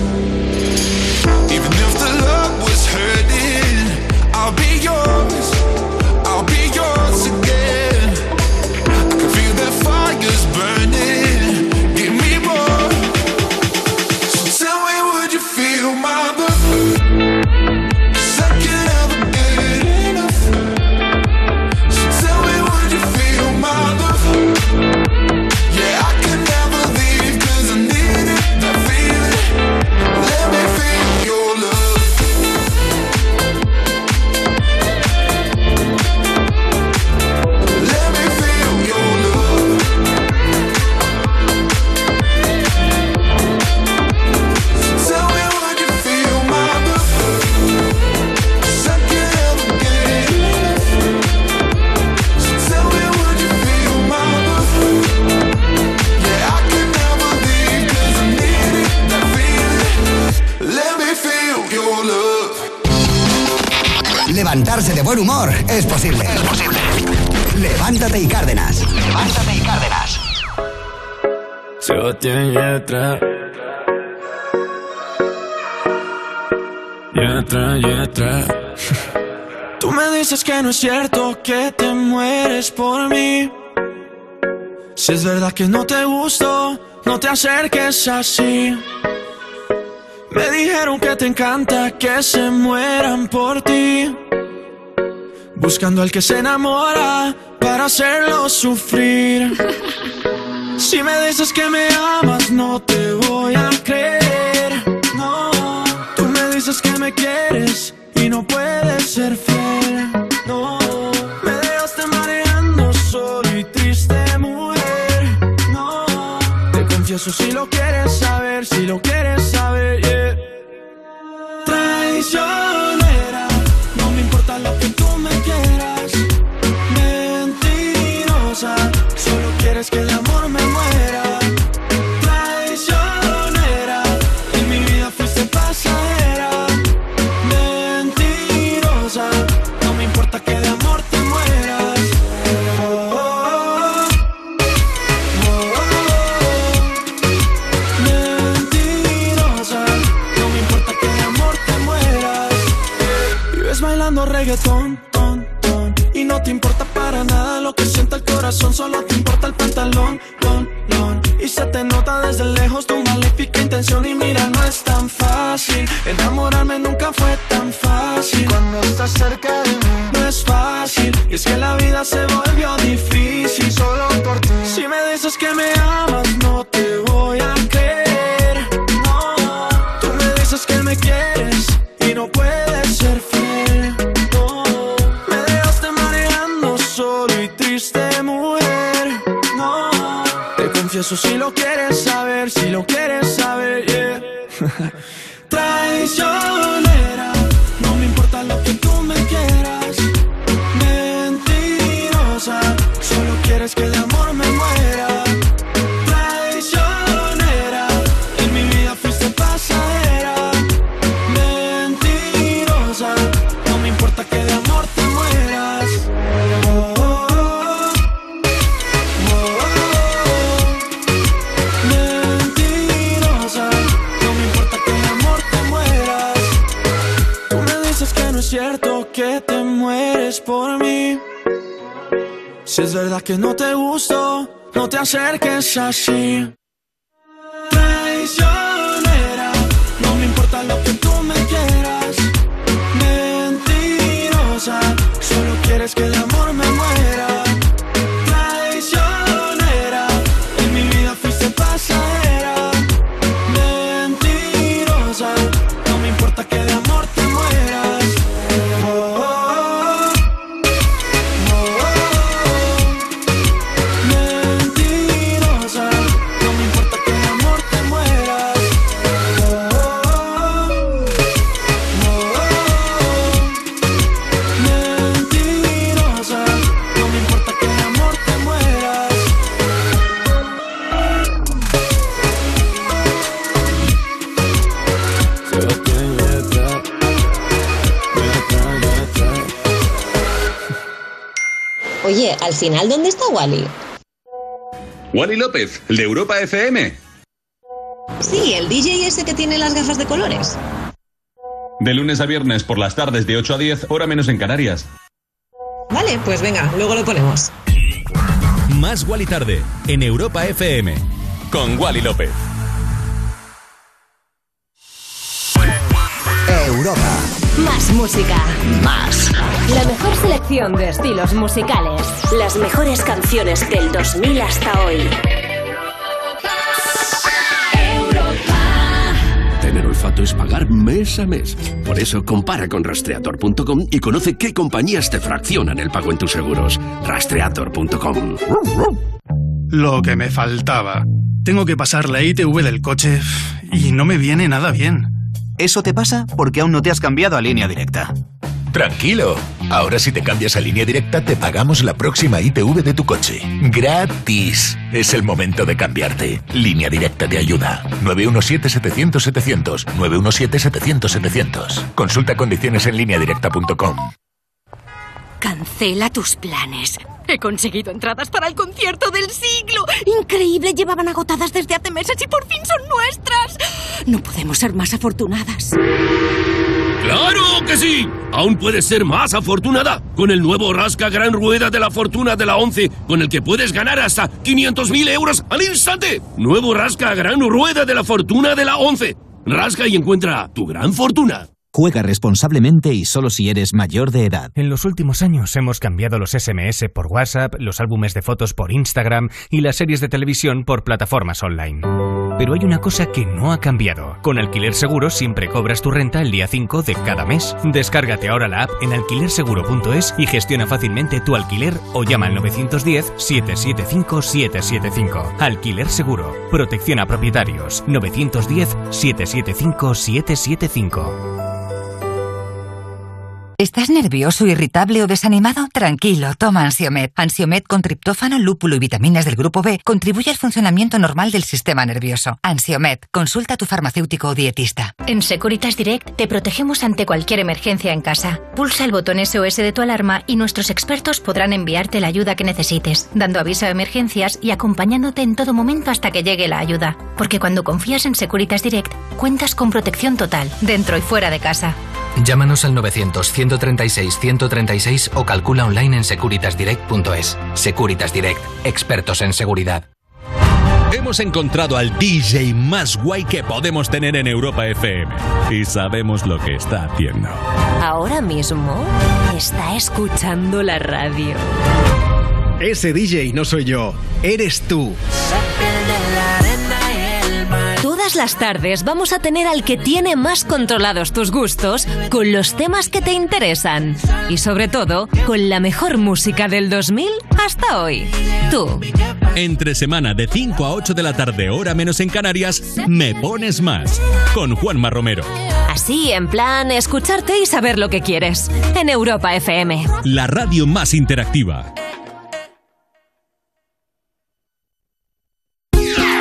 S44: No es cierto que te mueres por mí. Si es verdad que no te gusto, no te acerques así. Me dijeron que te encanta que se mueran por ti. Buscando al que se enamora para hacerlo sufrir. Si me dices que me amas, no te voy a creer. No, tú me dices que me quieres y no puedes ser fiel. Confieso si lo quieres saber, si lo quieres saber, yeah. Traicionera, corazón, solo te importa el pantalón, ton, ton, y se te nota desde lejos tu maléfica intención. Y mira no es tan fácil, enamorarme nunca fue tan fácil. Cuando estás cerca de mí no es fácil, y es que la vida se volvió es verdad que no te gusto, no te acerques así.
S80: Al final, ¿dónde está Wally?
S81: Wally López, el de Europa FM.
S80: Sí, el DJ ese que tiene las gafas de colores.
S81: De lunes a viernes por las tardes de 8 a 10, hora menos en Canarias.
S80: Vale, pues venga, luego lo ponemos.
S25: Más Wally tarde en Europa FM con Wally López.
S1: Europa.
S82: Más música.
S1: Más.
S82: La mejor selección de estilos musicales. Las mejores canciones del 2000 hasta hoy.
S83: Tener olfato es pagar mes a mes. Por eso compara con rastreator.com y conoce qué compañías te fraccionan el pago en tus seguros. Rastreator.com.
S84: Lo que me faltaba. Tengo que pasar la ITV del coche y no me viene nada bien.
S85: Eso te pasa porque aún no te has cambiado a línea directa.
S76: Tranquilo. Ahora si te cambias a línea directa te pagamos la próxima ITV de tu coche. Gratis. Es el momento de cambiarte. Línea directa te ayuda. 917-700-700. 917-700-700. Consulta condiciones en lineadirecta.com.
S5: Cancela tus planes. He conseguido entradas para el concierto del siglo. Increíble, llevaban agotadas desde hace meses y por fin son nuestras. No podemos ser más afortunadas.
S83: ¡Claro que sí! Aún puedes ser más afortunada con el nuevo Rasca Gran Rueda de la Fortuna de la 11, con el que puedes ganar hasta 500.000 euros al instante. Nuevo Rasca Gran Rueda de la Fortuna de la 11. Rasca y encuentra tu gran fortuna.
S86: Juega responsablemente y solo si eres mayor de edad.
S19: En los últimos años hemos cambiado los SMS por WhatsApp, los álbumes de fotos por Instagram y las series de televisión por plataformas online. Pero hay una cosa que no ha cambiado. Con Alquiler Seguro siempre cobras tu renta el día 5 de cada mes. Descárgate ahora la app en alquilerseguro.es y gestiona fácilmente tu alquiler o llama al 910-775-775. Alquiler Seguro. Protección a propietarios. 910-775-775.
S87: ¿Estás nervioso, irritable o desanimado? Tranquilo, toma Ansiomet. Ansiomet con triptófano, lúpulo y vitaminas del grupo B contribuye al funcionamiento normal del sistema nervioso. Ansiomet, consulta a tu farmacéutico o dietista.
S24: En Securitas Direct te protegemos ante cualquier emergencia en casa. Pulsa el botón SOS de tu alarma y nuestros expertos podrán enviarte la ayuda que necesites, dando aviso a emergencias y acompañándote en todo momento hasta que llegue la ayuda. Porque cuando confías en Securitas Direct, cuentas con protección total, dentro y fuera de casa.
S88: Llámanos al 900-136-136 o calcula online en securitasdirect.es. Securitas Direct, expertos en seguridad.
S25: Hemos encontrado al DJ más guay que podemos tener en Europa FM y sabemos lo que está haciendo.
S82: Ahora mismo está escuchando la radio.
S6: Ese DJ no soy yo, eres tú.
S82: Todas las tardes vamos a tener al que tiene más controlados tus gustos con los temas que te interesan y sobre todo con la mejor música del 2000 hasta hoy. Tú.
S25: Entre semana de 5 a 8 de la tarde, hora menos en Canarias, Me Pones Más, con Juanma Romero.
S82: Así, en plan, escucharte y saber lo que quieres. En Europa FM.
S25: La radio más interactiva.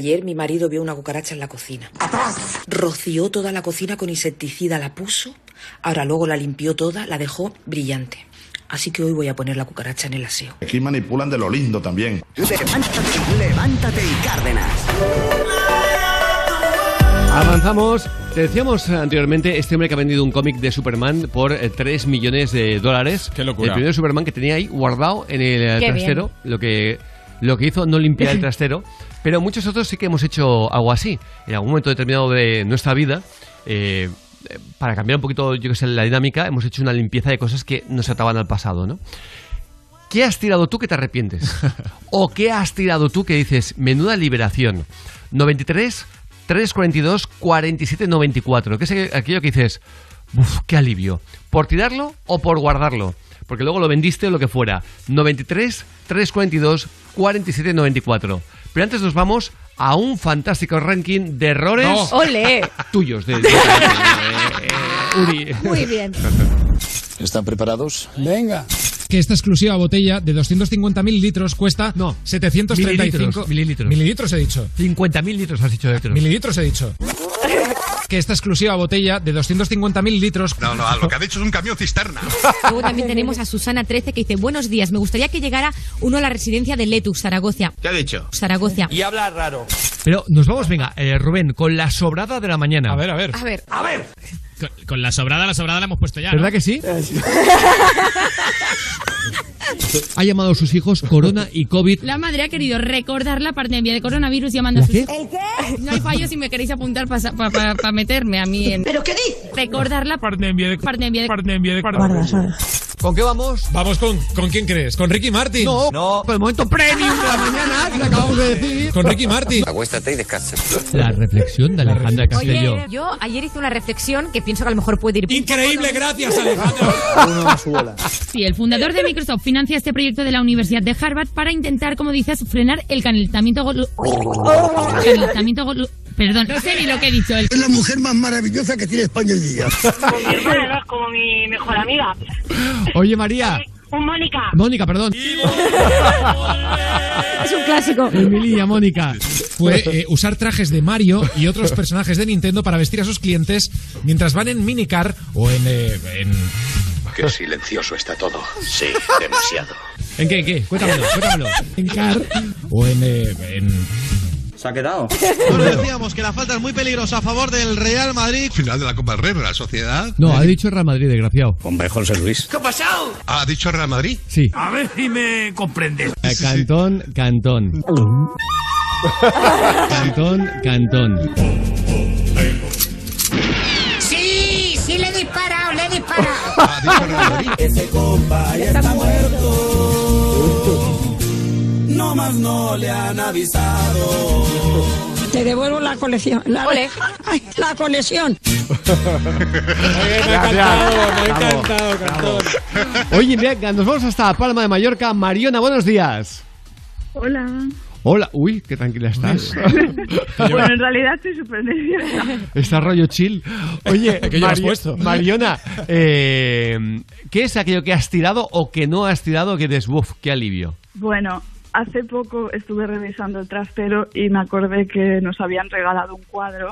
S89: Ayer mi marido vio una cucaracha en la cocina. ¡Atrás! Roció toda la cocina con insecticida, la puso, ahora luego la limpió toda, la dejó brillante. Así que hoy voy a poner la cucaracha en el aseo.
S76: Aquí manipulan de lo lindo también.
S1: Levántate, levántate y Cárdenas.
S4: Avanzamos. Te decíamos anteriormente, este hombre que ha vendido un cómic de Superman por eh, 3 millones de dólares. Qué
S7: locura.
S4: El primer Superman que tenía ahí guardado en el eh,
S7: Qué
S4: trastero. Lo que, lo que hizo no limpiar el trastero. Pero muchos otros sí que hemos hecho algo así. En algún momento determinado de nuestra vida, eh, para cambiar un poquito, yo que sé, la dinámica, hemos hecho una limpieza de cosas que nos ataban al pasado, ¿no? ¿Qué has tirado tú que te arrepientes? ¿O qué has tirado tú que dices, menuda liberación? 93 342 47 94. ¿Qué es aquello que dices, uff, qué alivio? ¿Por tirarlo o por guardarlo? Porque luego lo vendiste o lo que fuera. 93 342 47 94. Pero antes nos vamos a un fantástico ranking de errores
S5: No. ¡Ole!
S4: tuyos. De, de- de- de- Uri.
S5: Muy bien.
S8: ¿Están preparados? Venga.
S7: Que esta exclusiva botella de 250.000 litros cuesta no, 735
S4: Mililitros, mililitros.
S7: Mililitros he dicho.
S4: 50.000 litros has dicho de litros.
S7: Mililitros he dicho. Que esta exclusiva botella de 250.000 litros.
S8: No, no, lo que ha dicho es un camión cisterna.
S5: Luego también tenemos a Susana 13 que dice, buenos días, me gustaría que llegara uno a la residencia de Letus, Zaragoza.
S8: ¿Qué ha dicho?
S5: Zaragoza.
S8: Y habla raro.
S4: Pero nos vamos, venga, eh, Rubén, con la sobrada de la mañana. A
S7: ver, a ver.
S5: A ver.
S8: A ver.
S7: Con, con la sobrada, la sobrada la hemos puesto ya.
S4: ¿Verdad
S7: ¿no?
S4: que sí? Ha llamado a sus hijos Corona y COVID.
S29: La madre ha querido recordar la pandemia de coronavirus llamando a sus
S4: qué?
S29: ¿El qué? No hay fallo si me queréis apuntar para meterme a mí en.
S8: ¿Pero qué dices?
S29: Recordar la pandemia de pandemia de
S7: pandemia de
S4: ¿Con qué vamos?
S7: Vamos con, ¿con quién crees? ¿Con Ricky Martin?
S4: No, no. Por el momento premium de la mañana, que acabamos de decir.
S7: Con Ricky Martin.
S8: Acuéstate y descansa.
S4: La reflexión de Alejandra Castelló.
S5: Oye, yo ayer hice una reflexión que pienso que a lo mejor puede ir...
S7: Increíble, gracias Alejandro.
S8: Uno a su bola.
S29: Sí, el fundador de Microsoft financia este proyecto de la Universidad de Harvard para intentar, como dices, frenar el calentamiento glo- calentamiento glo- Perdón, no sé ni lo que he dicho.
S90: Es la mujer más maravillosa que tiene España hoy día.
S91: Como mi hermana, ¿no? Es como mi mejor amiga.
S4: Oye, María.
S91: Un Mónica.
S4: Mónica, perdón.
S5: Es un clásico.
S4: Emilia, Mónica. Fue eh, usar trajes de Mario y otros personajes de Nintendo para vestir a sus clientes mientras van en minicar o en... eh, en...
S8: Qué silencioso está todo. Sí, demasiado.
S4: ¿En qué? ¿En qué? Cuéntamelo, cuéntamelo. En car o en... eh, en...
S7: Se ha quedado.
S52: Bueno, decíamos que la falta es muy peligrosa a favor del Real Madrid.
S8: Final de la Copa del Rey, Real Sociedad.
S4: No, ha dicho Real Madrid, desgraciado.
S7: Hombre, José Luis.
S8: ¿Qué ha pasado? ¿Ha dicho Real Madrid?
S4: Sí.
S8: A ver si me comprendes.
S4: Eh, Cantón, Cantón. Cantón, Cantón.
S7: Ese compa ya está muerto. No más no le han avisado.
S91: Te devuelvo la colección. La, Ay, la colección.
S4: me ha encantado, me ha encantado. Oye, venga, nos vamos hasta Palma de Mallorca. Mariona, buenos días.
S92: Hola.
S4: Hola, uy, qué tranquila estás.
S92: bueno, en realidad estoy súper nerviosa.
S4: Está rollo chill. Oye,
S7: ¿Qué
S4: Mari-
S7: puesto?
S4: Mariona, eh, ¿qué es aquello que has tirado o que no has tirado que dices, uff, qué alivio?
S92: Bueno, hace poco estuve revisando el trastero y me acordé que nos habían regalado un cuadro.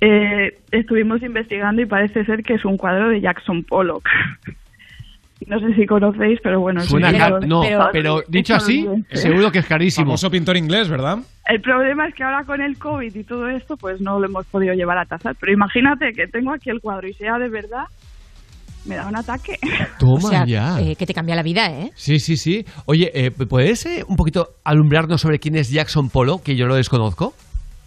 S92: Eh, estuvimos investigando y parece ser que es un cuadro de Jackson Pollock. No sé si conocéis, pero bueno. es
S4: Suena
S92: libro
S4: no, pero dicho así, seguro que es carísimo.
S7: Famoso pintor inglés, ¿verdad?
S92: El problema es que ahora con el COVID y todo esto, pues no lo hemos podido llevar a tasar. Pero imagínate que tengo aquí el cuadro y sea de verdad, me da un ataque.
S4: Toma
S5: O sea,
S4: ya.
S5: eh, que te cambia la vida, ¿eh?
S4: Sí, sí, sí. Oye, eh, ¿puedes eh, un poquito alumbrarnos sobre quién es Jackson Polo, que yo lo desconozco?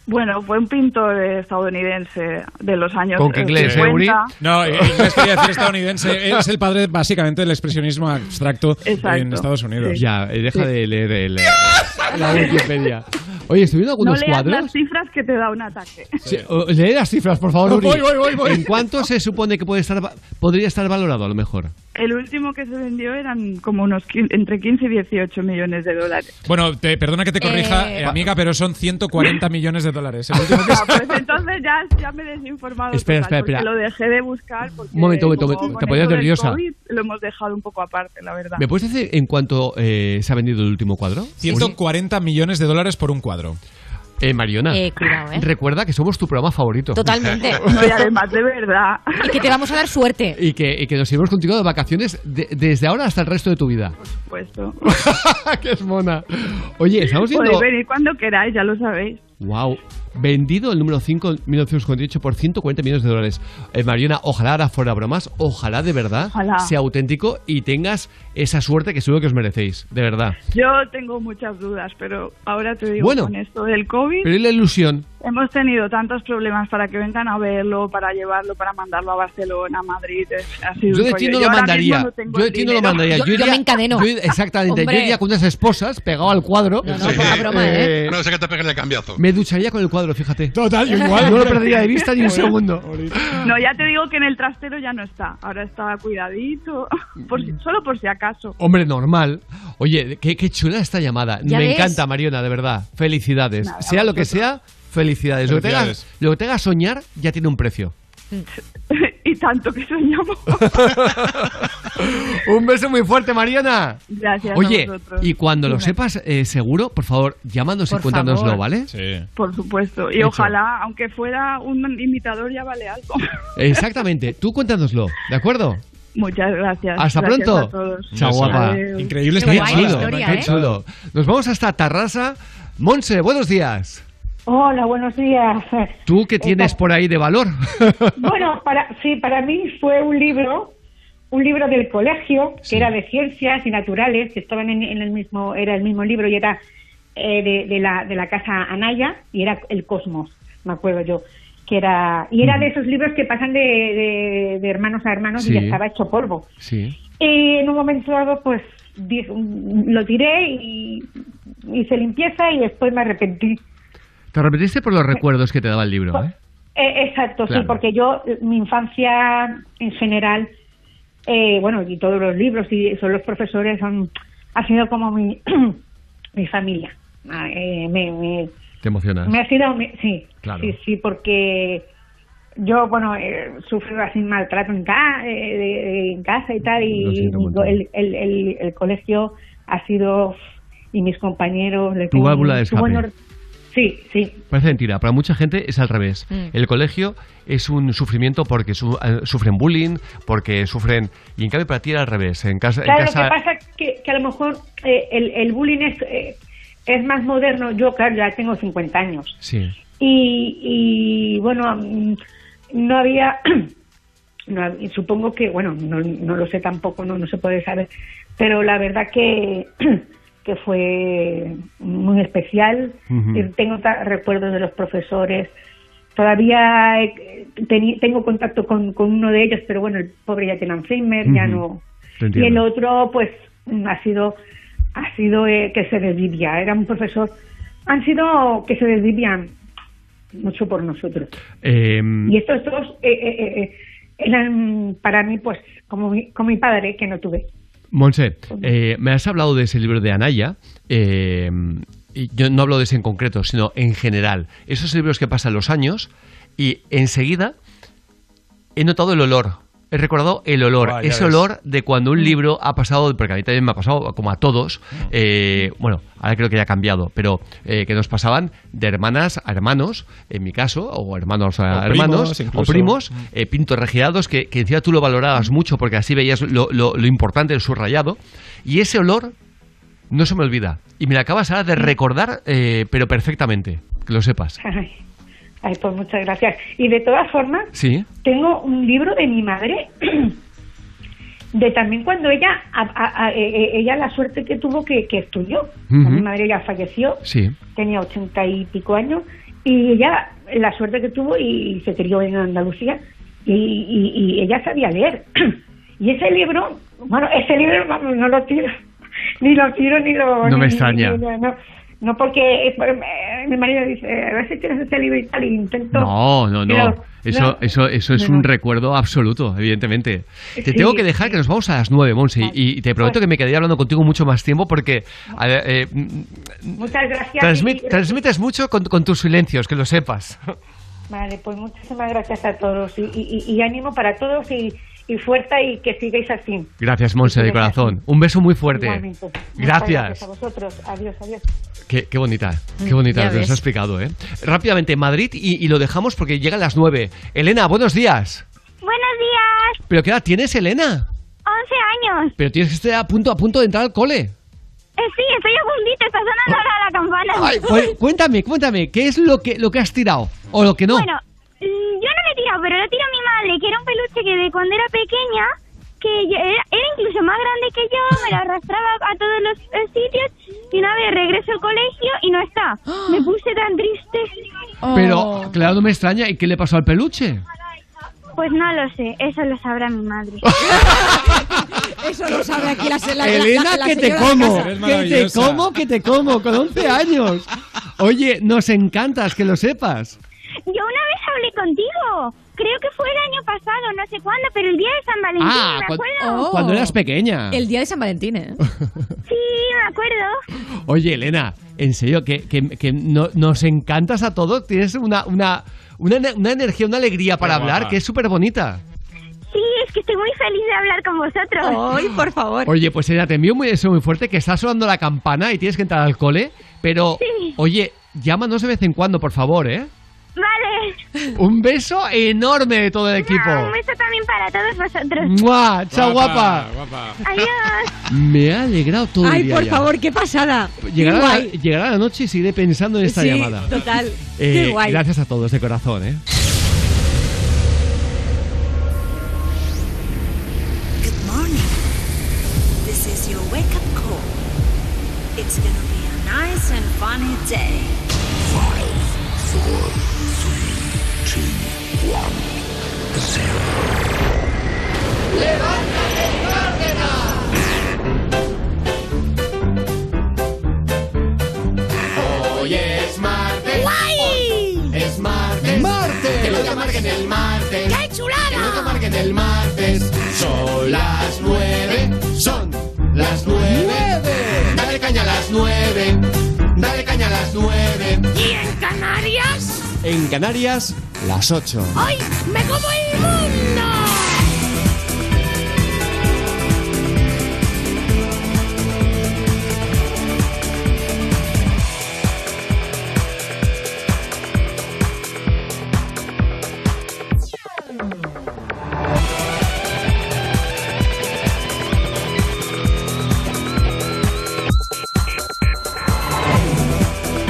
S92: Bueno, fue un pintor estadounidense de los años
S4: ¿Con qué inglés, eh,
S92: 50.
S4: Uri?
S7: No, inglés quería decir estadounidense. Es el padre, básicamente, del expresionismo abstracto
S92: Exacto.
S7: en Estados Unidos.
S4: Ya, eh, deja
S92: Sí.
S4: de leer el, eh, la Wikipedia. Oye, estoy viendo
S92: No
S4: algunos
S92: leas
S4: cuadros.
S92: las cifras que te da un ataque.
S4: Sí, lee las cifras, por favor, Uri.
S92: Voy, voy, voy, voy.
S4: ¿En cuánto se supone que puede estar, podría estar valorado a lo mejor?
S92: El último que se vendió eran como unos entre 15 y 18 millones de dólares.
S7: Bueno, te, perdona que te corrija,
S92: Eh.
S7: eh, amiga, pero son 140 millones de dólares. El último que
S92: Ah, pues entonces ya, ya me he desinformado.
S4: Espera,
S92: total,
S4: espera, espera.
S92: Lo dejé de buscar porque
S4: Un momento, un momento, Te ponías nerviosa.
S92: COVID, lo hemos dejado un poco aparte, la verdad.
S4: ¿Me puedes decir en cuánto eh, se ha vendido el último cuadro?
S7: 140 millones de dólares por un cuadro.
S4: Eh, Mariona,
S5: Eh, cuidado, ¿eh?
S4: recuerda que somos tu programa favorito.
S5: Totalmente.
S92: Y además, de verdad.
S5: Y que te vamos a dar suerte.
S4: y, que, y que nos iremos contigo de vacaciones de- desde ahora hasta el resto de tu vida.
S92: Puesto.
S4: ¡Qué es mona! Oye, estamos viendo...
S92: Podéis venir cuando queráis, ya lo sabéis.
S4: Wow. Vendido el número 5 en 1948 por 140 millones de dólares. Eh, Mariona, ojalá ahora fuera bromas, ojalá de verdad
S92: Ojalá.
S4: sea auténtico y tengas esa suerte que seguro que os merecéis, de verdad.
S92: Yo tengo muchas dudas, pero ahora te digo,
S4: Bueno.
S92: con esto del COVID,
S4: Pero y la ilusión.
S92: hemos tenido tantos problemas para que vengan a verlo, para llevarlo, para mandarlo a Barcelona, a Madrid. es- ha sido
S4: Yo de ti no
S92: Yo
S4: lo mandaría.
S92: no
S4: Yo de ti no lo mandaría.
S5: Yo- yo
S4: iría-
S5: me encadeno.
S4: yo- exactamente.
S5: Hombre.
S4: Yo iría con unas esposas pegado al cuadro.
S5: No, no, poca broma, ¿eh?
S8: No sé que te pegue el cambiazo.
S4: Me ducharía con el cuadro, fíjate.
S7: Total, yo igual.
S4: No lo perdería de vista ni un segundo.
S92: No, ya te digo que en el trastero ya no está. Ahora está cuidadito, por si- solo por si acaso.
S4: Hombre, normal. Oye, qué, qué chula esta llamada.
S92: ¿Ya
S4: Me
S92: ves?
S4: encanta, Mariona, de verdad. Felicidades.
S92: Nada,
S4: sea lo que sea, felicidades. Lo que, te
S7: Felicidades.
S4: lo que te haga soñar ya tiene un precio.
S92: tanto que soñamos.
S4: un beso muy fuerte, Mariona.
S92: Gracias a
S4: Oye,
S92: vosotros.
S4: y cuando lo sepas eh, seguro, por favor, llámanos
S92: Por
S4: y cuéntanoslo,
S92: favor.
S4: ¿vale?
S7: Sí.
S92: Por supuesto. Y
S4: Hecho.
S92: ojalá, aunque fuera un imitador, ya vale algo.
S4: Exactamente. Tú cuéntanoslo, ¿de acuerdo?
S92: Muchas gracias.
S4: Hasta
S92: Gracias
S4: pronto.
S92: a todos.
S4: Chao, guapa.
S7: Increíble
S4: Qué
S7: llamada,
S5: historia,
S4: qué
S7: encantado.
S4: chulo. Nos vamos hasta Tarrasa. Monse, buenos días.
S91: Hola, buenos días.
S4: ¿Tú qué tienes por ahí de valor?
S91: Bueno, para, sí, para mí fue un libro, un libro del colegio, que era de ciencias y naturales, que estaban en, en el mismo, era el mismo libro y era eh, de, de la, de la casa Anaya, y era El Cosmos, me acuerdo yo. que era Y era de esos libros que pasan de, de- de hermanos a hermanos y ya estaba hecho polvo.
S4: Sí.
S91: Y en un momento dado, pues lo tiré y hice limpieza y después me arrepentí.
S4: Te arrepentiste por los recuerdos que te daba el libro, ¿eh?
S91: Eh, exacto,
S4: Claro.
S91: sí, porque yo, mi infancia en general, eh, bueno, y todos los libros y son los profesores, son, ha sido como mi, mi familia. Ah, eh, me, me,
S4: Te emocionas.
S91: Me ha sido, me- sí,
S4: Claro.
S91: sí, sí, porque yo, bueno, eh, sufro así maltrato en, ca- eh, en casa y tal, y el, el, el, el colegio ha sido, y mis compañeros... le
S4: Tu válvula de escape.
S91: bueno, sí, sí,
S4: Parece mentira, para mucha gente es al revés.
S91: Mm.
S4: El colegio es un sufrimiento porque su- eh, sufren bullying, porque sufren... Y en cambio para ti era al revés. En casa...
S91: Claro,
S4: en
S91: lo que pasa es que, que a lo mejor eh, el, el bullying es, eh, es más moderno. Yo, claro, ya tengo 50 años.
S4: Sí.
S91: Y, y bueno, mm, no había, no supongo que, bueno, no, no lo sé tampoco, no, no se puede saber, pero la verdad que, que fue muy especial. Eh, Tengo recuerdos de los profesores. Todavía eh, tengo contacto con, con uno de ellos, pero bueno, el pobre ya tiene Alzheimer, ya
S4: Ujú.
S91: no. Y el otro, pues, mm, ha sido, ha sido eh, que se desvivía. Era un profesor. Han sido que se desvivían mucho por nosotros.
S4: Eh,
S91: Y estos dos eh, eh, eh, eh, eran para mí, pues, como mi, como mi padre, que no tuve.
S4: Monse, eh, me has hablado de ese libro de Anaya. eh, y yo no hablo de ese en concreto, sino en general. Esos libros que pasan los años y enseguida he notado el olor. He recordado el olor,
S93: Ah,
S4: ese
S93: ves.
S4: olor de cuando un libro ha pasado, porque a mí también me ha pasado, como a todos, eh, bueno, ahora creo que ya ha cambiado, pero eh, que nos pasaban de hermanas a hermanos, en mi caso, o hermanos a
S93: O
S4: hermanos,
S93: primos,
S4: o primos, eh, pintos regiados, que, que encima tú lo valorabas mucho porque así veías lo, lo- lo importante del subrayado, y ese olor no se me olvida. Y me lo acabas ahora de recordar, eh, pero perfectamente, que lo sepas.
S91: Ay, pues muchas gracias. Y de todas formas,
S4: Sí,
S91: tengo un libro de mi madre de también cuando ella a- a- a- eh, eh, ella la suerte que tuvo que, que estudió mi madre ya falleció
S4: sí.
S91: tenía ochenta y pico años y ella la suerte que tuvo y, se crió en Andalucía y, y- y ella sabía leer y ese libro bueno ese libro vamos, no lo tiro ni lo tiro ni lo
S4: No me
S91: ni-
S4: extraña.
S91: ni- no, no porque eh, mi marido dice a ver si tienes ese libro y tal y intento
S4: No, no, no.
S91: pero-
S4: Eso,
S91: no.
S4: eso, eso es
S91: No,
S4: un
S91: no.
S4: recuerdo absoluto, evidentemente. Te
S91: Sí,
S4: tengo que dejar que nos vamos a las nueve, Monse, y, y te prometo que me quedaría hablando contigo mucho más tiempo porque eh, mm,
S91: muchas gracias
S4: transmit-
S91: y-
S4: transmites mucho con, con tus silencios, que lo sepas.
S91: Vale, pues muchísimas gracias a todos y, y- y- y ánimo para todos y, y fuerza y que sigáis así.
S4: Gracias, Monse, de corazón. Un beso muy fuerte.
S91: Muchas
S4: Gracias.
S91: a vosotros. Adiós, adiós.
S4: Qué, qué bonita, qué bonita,
S91: Ya
S4: te lo
S91: ves.
S4: has explicado, ¿eh? Rápidamente, Madrid, y, y lo dejamos porque llegan las nueve. Elena, buenos días.
S93: Buenos días,
S4: ¿Pero qué edad tienes, Elena?
S93: 11 años.
S4: Pero tienes que estar a punto, a punto de entrar al cole.
S93: Eh, sí, estoy a puntito, está sonando ahora la campana.
S4: Ay, pues, cuéntame, cuéntame, ¿qué es lo que, lo que has tirado? ¿O lo que no?
S93: Bueno, mm, yo no lo he tirado, pero lo tiró mi madre, que era un peluche que de cuando era pequeña, que yo- era, era incluso más grande que yo, me lo arrastraba a todos los eh, sitios y una vez regreso al colegio y no está. Me puse tan triste.
S4: Pero, claro, no me extraña. ¿Y qué le pasó al peluche?
S93: Pues no lo sé, eso lo sabrá mi madre.
S94: Eso lo sabe aquí la, la,
S4: Elena,
S94: la- la
S4: que te como, que te como, que te como, con 11 años. Oye, nos encantas que lo sepas.
S93: Yo una vez hablé contigo. Creo que fue el año pasado, no sé cuándo, pero el día de San Valentín,
S4: Ah,
S93: me
S4: cu-
S93: acuerdo.
S4: cuando eras pequeña.
S94: El día de San Valentín, ¿eh?
S93: Sí, me acuerdo.
S4: Oye, Elena, en serio, que, que- que no- nos encantas a todos. Tienes una, una, una, una energía, una alegría para
S93: Qué
S4: hablar que es súper bonita.
S93: Sí, es que estoy muy feliz de hablar con vosotros.
S94: Ay, por favor.
S4: Oye, pues Elena, te envío muy, eso muy fuerte, que está sonando la campana y tienes que entrar al cole. Pero,
S93: Sí.
S4: oye, llámanos de vez en cuando, por favor, ¿eh?
S93: Vale.
S4: Un beso enorme de todo el equipo.
S93: Un beso también para todos vosotros.
S4: ¡Mua! ¡Chao, guapa!
S93: Adiós.
S4: Me ha alegrado todo el
S94: Ay,
S4: día
S94: por
S4: ya.
S94: favor, qué pasada.
S4: Llegará,
S94: Qué
S4: la,
S94: guay.
S4: llegará la noche y seguiré pensando en esta
S94: Sí,
S4: llamada.
S94: total.
S4: Eh,
S94: Qué guay.
S4: Gracias a todos, de corazón, ¿eh?
S95: Good morning. This is your wake up call. It's gonna be a nice and funny day.
S96: Canarias,
S97: las ocho.
S96: ¡Ay, me como el mundo!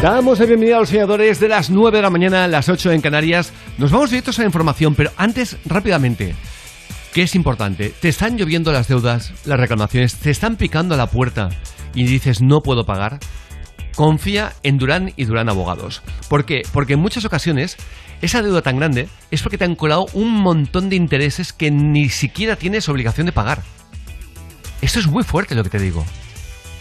S4: Damos la bienvenida a los soñadores de las 9 de la mañana a las 8 en Canarias. Nos vamos directos a la información, pero antes, rápidamente, ¿qué es importante? Te están lloviendo las deudas, las reclamaciones, te están picando a la puerta y dices no puedo pagar. Confía en Durán y Durán Abogados. ¿Por qué? Porque en muchas ocasiones esa deuda tan grande es porque te han colado un montón de intereses que ni siquiera tienes obligación de pagar. Esto es muy fuerte lo que te digo.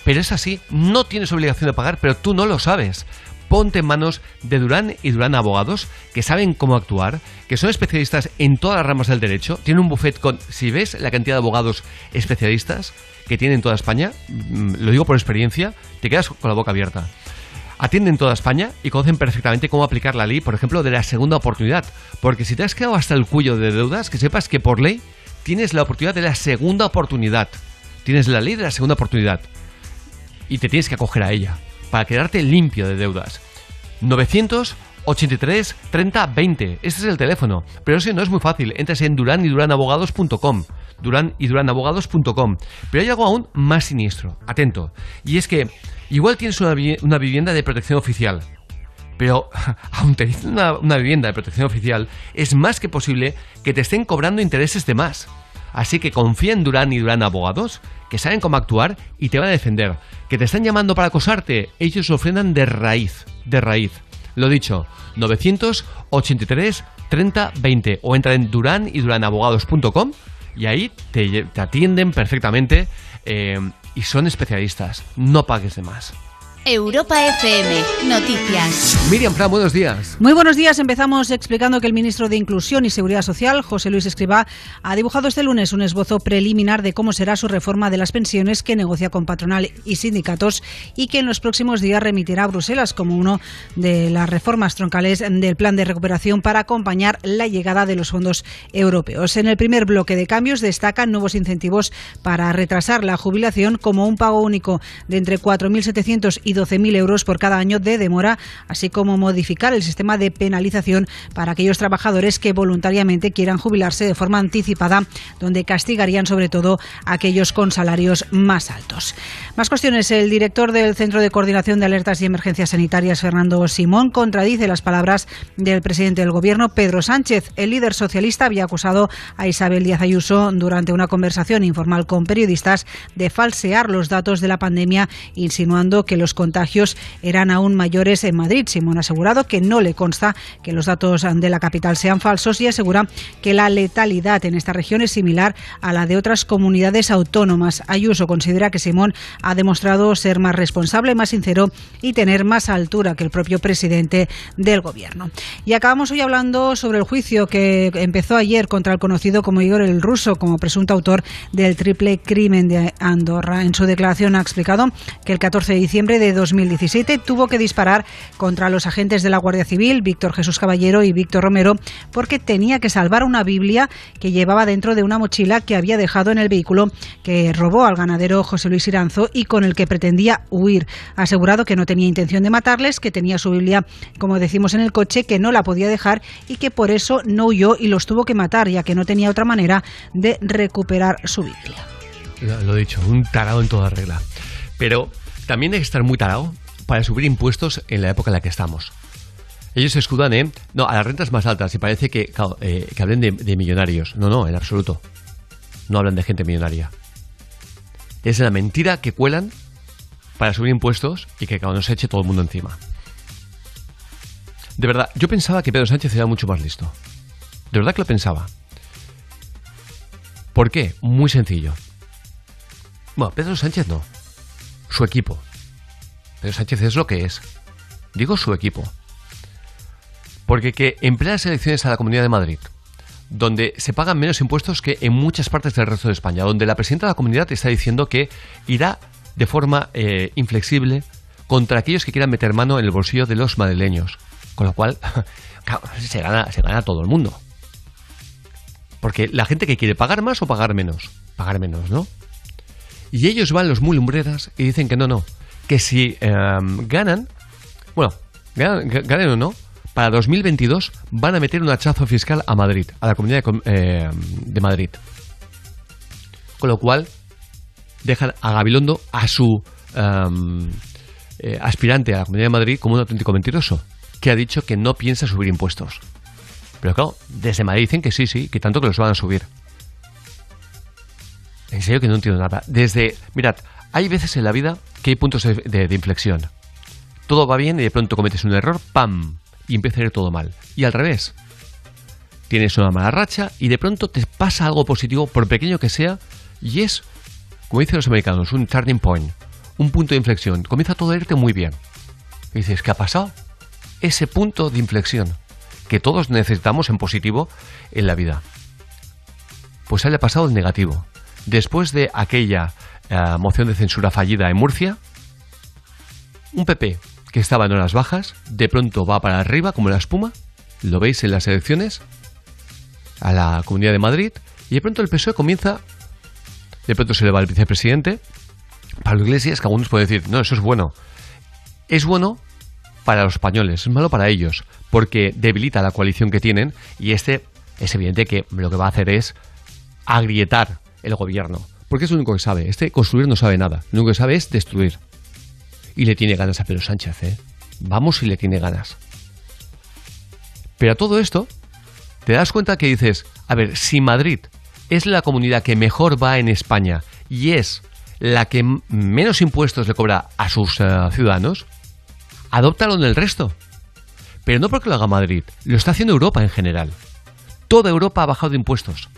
S4: Pero es así, no tienes obligación de pagar, pero tú no lo sabes. Ponte en manos de Durán y Durán Abogados, que saben cómo actuar, que son especialistas en todas las ramas del derecho. Tienen un buffet con, si ves la cantidad de abogados especialistas que tienen en toda España, mm, lo digo por experiencia, te quedas con la boca abierta. Atienden toda España y conocen perfectamente cómo aplicar la ley, por ejemplo, de la segunda oportunidad. Porque si te has quedado hasta el cuello de deudas, que sepas que por ley tienes la oportunidad de la segunda oportunidad. Tienes la ley de la segunda oportunidad y te tienes que acoger a ella para quedarte limpio de deudas. 983 30 20. Este es el teléfono. Pero si no es muy fácil. Entras en duran y duranabogados.com. Duran y duranabogados.com. Pero hay algo aún más siniestro. Atento. Y es que igual tienes una, una vivienda de protección oficial. Pero, aun teniendo una, una vivienda de protección oficial, es más que posible que te estén cobrando intereses de más. Así que confía en Durán y Durán Abogados, que saben cómo actuar y te van a defender. Que te están llamando para acosarte, ellos lo frenan de raíz, de raíz. Lo dicho, 983 30 20 o entra en durán y duranabogados.com y ahí te, te atienden perfectamente eh, y son especialistas. No pagues de más.
S98: Europa FM, noticias.
S4: Miriam Fran, buenos días.
S99: Muy buenos días. Empezamos explicando que el ministro de Inclusión y Seguridad Social, José Luis Escribá, ha dibujado este lunes un esbozo preliminar de cómo será su reforma de las pensiones que negocia con patronal y sindicatos y que en los próximos días remitirá a Bruselas como uno de las reformas troncales del plan de recuperación para acompañar la llegada de los fondos europeos. En el primer bloque de cambios destacan nuevos incentivos para retrasar la jubilación como un pago único de entre 4.700 y 12.000 euros por cada año de demora, así como modificar el sistema de penalización para aquellos trabajadores que voluntariamente quieran jubilarse de forma anticipada, donde castigarían sobre todo a aquellos con salarios más altos. Más cuestiones. El director del Centro de Coordinación de Alertas y Emergencias Sanitarias, Fernando Simón, contradice las palabras del presidente del Gobierno, Pedro Sánchez. El líder socialista había acusado a Isabel Díaz Ayuso durante una conversación informal con periodistas de falsear los datos de la pandemia, insinuando que los contagios eran aún mayores en Madrid. Simón ha asegurado que no le consta que los datos de la capital sean falsos y asegura que la letalidad en esta región es similar a la de otras comunidades autónomas. Ayuso considera que Simón ha demostrado ser más responsable, más sincero y tener más altura que el propio presidente del gobierno. Y acabamos hoy hablando sobre el juicio que empezó ayer contra el conocido como Igor el Ruso como presunto autor del triple crimen de Andorra. En su declaración ha explicado que el 14 de diciembre de 2017 tuvo que disparar contra los agentes de la Guardia Civil, Víctor Jesús Caballero y Víctor Romero, porque tenía que salvar una Biblia que llevaba dentro de una mochila que había dejado en el vehículo que robó al ganadero José Luis Iranzo y con el que pretendía huir. Asegurado que no tenía intención de matarles, que tenía su Biblia, como decimos en el coche, que no la podía dejar y que por eso no huyó y los tuvo que matar, ya que no tenía otra manera de recuperar su Biblia.
S4: Lo, lo dicho, un tarado en toda regla. Pero también hay que estar muy tarado para subir impuestos en la época en la que estamos. Ellos se escudan, ¿eh? No, a las rentas más altas y parece que, claro, eh, que hablen de, millonarios. No, no, en absoluto. No hablan de gente millonaria. Es la mentira que cuelan para subir impuestos y que cada se eche todo el mundo encima. De verdad, yo pensaba que Pedro Sánchez era mucho más listo. De verdad que lo pensaba. ¿Por qué? Muy sencillo. Bueno, Pedro Sánchez no. Su equipo. Pedro Sánchez es lo que es. Digo su equipo. Porque que en plenas elecciones a la Comunidad de Madrid, donde se pagan menos impuestos que en muchas partes del resto de España, donde la presidenta de la comunidad está diciendo que irá de forma eh, inflexible contra aquellos que quieran meter mano en el bolsillo de los madrileños. Con lo cual, se gana, se gana todo el mundo. Porque la gente que quiere pagar más o pagar menos. Pagar menos, ¿no? Y ellos van los muy lumbreras y dicen que no, no. Que si em, ganan, bueno, ganan, o no, para 2022 van a meter un hachazo fiscal a Madrid, a la comunidad de, de Madrid. Con lo cual, dejan a Gabilondo, a su em, eh, aspirante a la Comunidad de Madrid, como un auténtico mentiroso, que ha dicho que no piensa subir impuestos. Pero claro, desde Madrid dicen que sí, sí, que tanto que los van a subir. En serio que no entiendo nada. Desde, mirad, hay veces en la vida que hay puntos de, inflexión. Todo va bien y de pronto cometes un error, ¡pam! Y empieza a ir todo mal. Y al revés. Tienes una mala racha y de pronto te pasa algo positivo, por pequeño que sea, y es, como dicen los americanos, un turning point, un punto de inflexión. Comienza todo a irte muy bien. Y dices, ¿qué ha pasado? Ese punto de inflexión que todos necesitamos en positivo en la vida. Pues haya pasado el negativo. Después de aquella eh, moción de censura fallida en Murcia, un PP que estaba en horas bajas, de pronto va para arriba como la espuma, lo veis en las elecciones, a la Comunidad de Madrid, y de pronto el PSOE comienza, de pronto se le va el vicepresidente, Pablo Iglesias, que algunos pueden decir, no, eso es bueno. Es bueno para los españoles, es malo para ellos, porque debilita la coalición que tienen y este es evidente que lo que va a hacer es agrietar el gobierno, porque es lo único que sabe. Este construir no sabe nada, lo único que sabe es destruir. Y le tiene ganas a Pedro Sánchez, ¿eh? Vamos si le tiene ganas. Pero a todo esto, te das cuenta que dices, a ver, si Madrid es la comunidad que mejor va en España y es la que menos impuestos le cobra a sus eh, ciudadanos, adóptalo en el resto. Pero no porque lo haga Madrid, lo está haciendo Europa en general. Toda Europa ha bajado impuestos.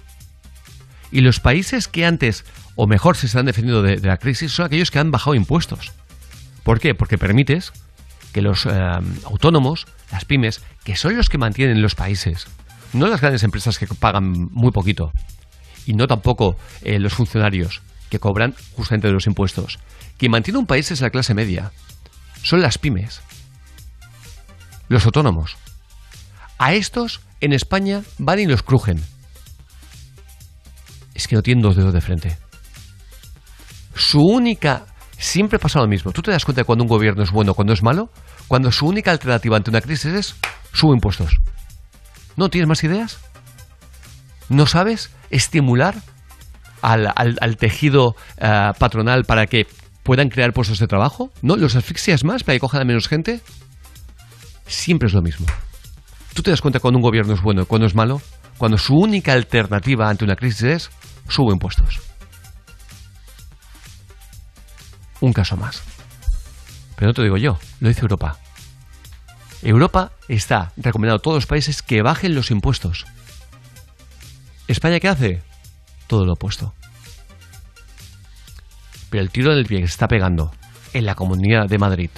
S4: Y los países que antes, o mejor, se están defendiendo de, la crisis son aquellos que han bajado impuestos. ¿Por qué? Porque permites que los eh, autónomos, las pymes, que son los que mantienen los países, no las grandes empresas que pagan muy poquito, y no tampoco eh, los funcionarios que cobran justamente de los impuestos. Quien mantiene un país es la clase media, son las pymes, los autónomos. A estos en España van y los crujen. Es que no tienen dos dedos de frente. Su única... Siempre pasa lo mismo. ¿Tú te das cuenta de cuando un gobierno es bueno cuando es malo? Cuando su única alternativa ante una crisis es sube impuestos. ¿No tienes más ideas? ¿No sabes estimular al tejido eh, patronal para que puedan crear puestos de trabajo? ¿No? ¿Los asfixias más para que cojan a menos gente? Siempre es lo mismo. ¿Tú te das cuenta cuando un gobierno es bueno y cuando es malo? Cuando su única alternativa ante una crisis es sube impuestos. Un caso más. Pero no te lo digo yo, lo dice Europa. Europa está recomendando a todos los países que bajen los impuestos. ¿España qué hace? Todo lo opuesto. Pero el tiro del pie que se está pegando en la Comunidad de Madrid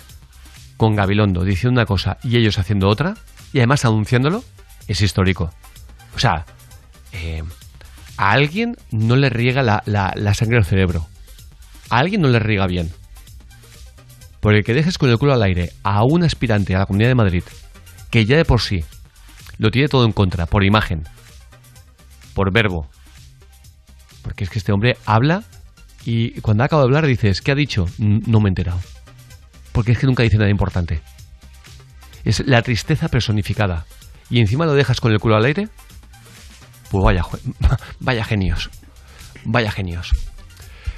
S4: con Gabilondo diciendo una cosa y ellos haciendo otra, y además anunciándolo, es histórico. O sea, eh, a alguien no le riega la, la- sangre al cerebro. A alguien no le riega bien. Por el que dejes con el culo al aire a un aspirante a la Comunidad de Madrid, que ya de por sí lo tiene todo en contra, por imagen, por verbo. Porque es que este hombre habla y cuando acaba de hablar dices, ¿qué ha dicho? "N- No me he enterado. Porque es que nunca dice nada importante. Es la tristeza personificada. Y encima lo dejas con el culo al aire. Pues vaya, vaya genios. Vaya genios.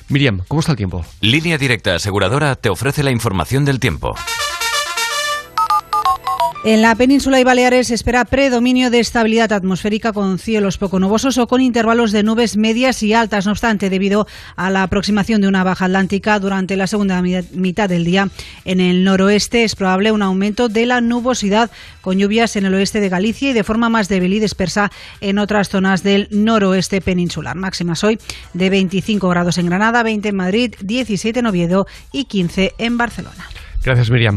S4: Miriam, ¿cómo está el tiempo?
S100: Línea Directa Aseguradora te ofrece la información del tiempo.
S99: En la península y Baleares se espera predominio de estabilidad atmosférica con cielos poco nubosos o con intervalos de nubes medias y altas. No obstante, debido a la aproximación de una baja atlántica durante la segunda mi- mitad del día en el noroeste, es probable un aumento de la nubosidad con lluvias en el oeste de Galicia y de forma más débil y dispersa en otras zonas del noroeste peninsular. Máximas hoy de 25 grados en Granada, 20 en Madrid, 17 en Oviedo y 15 en Barcelona.
S4: Gracias, Miriam.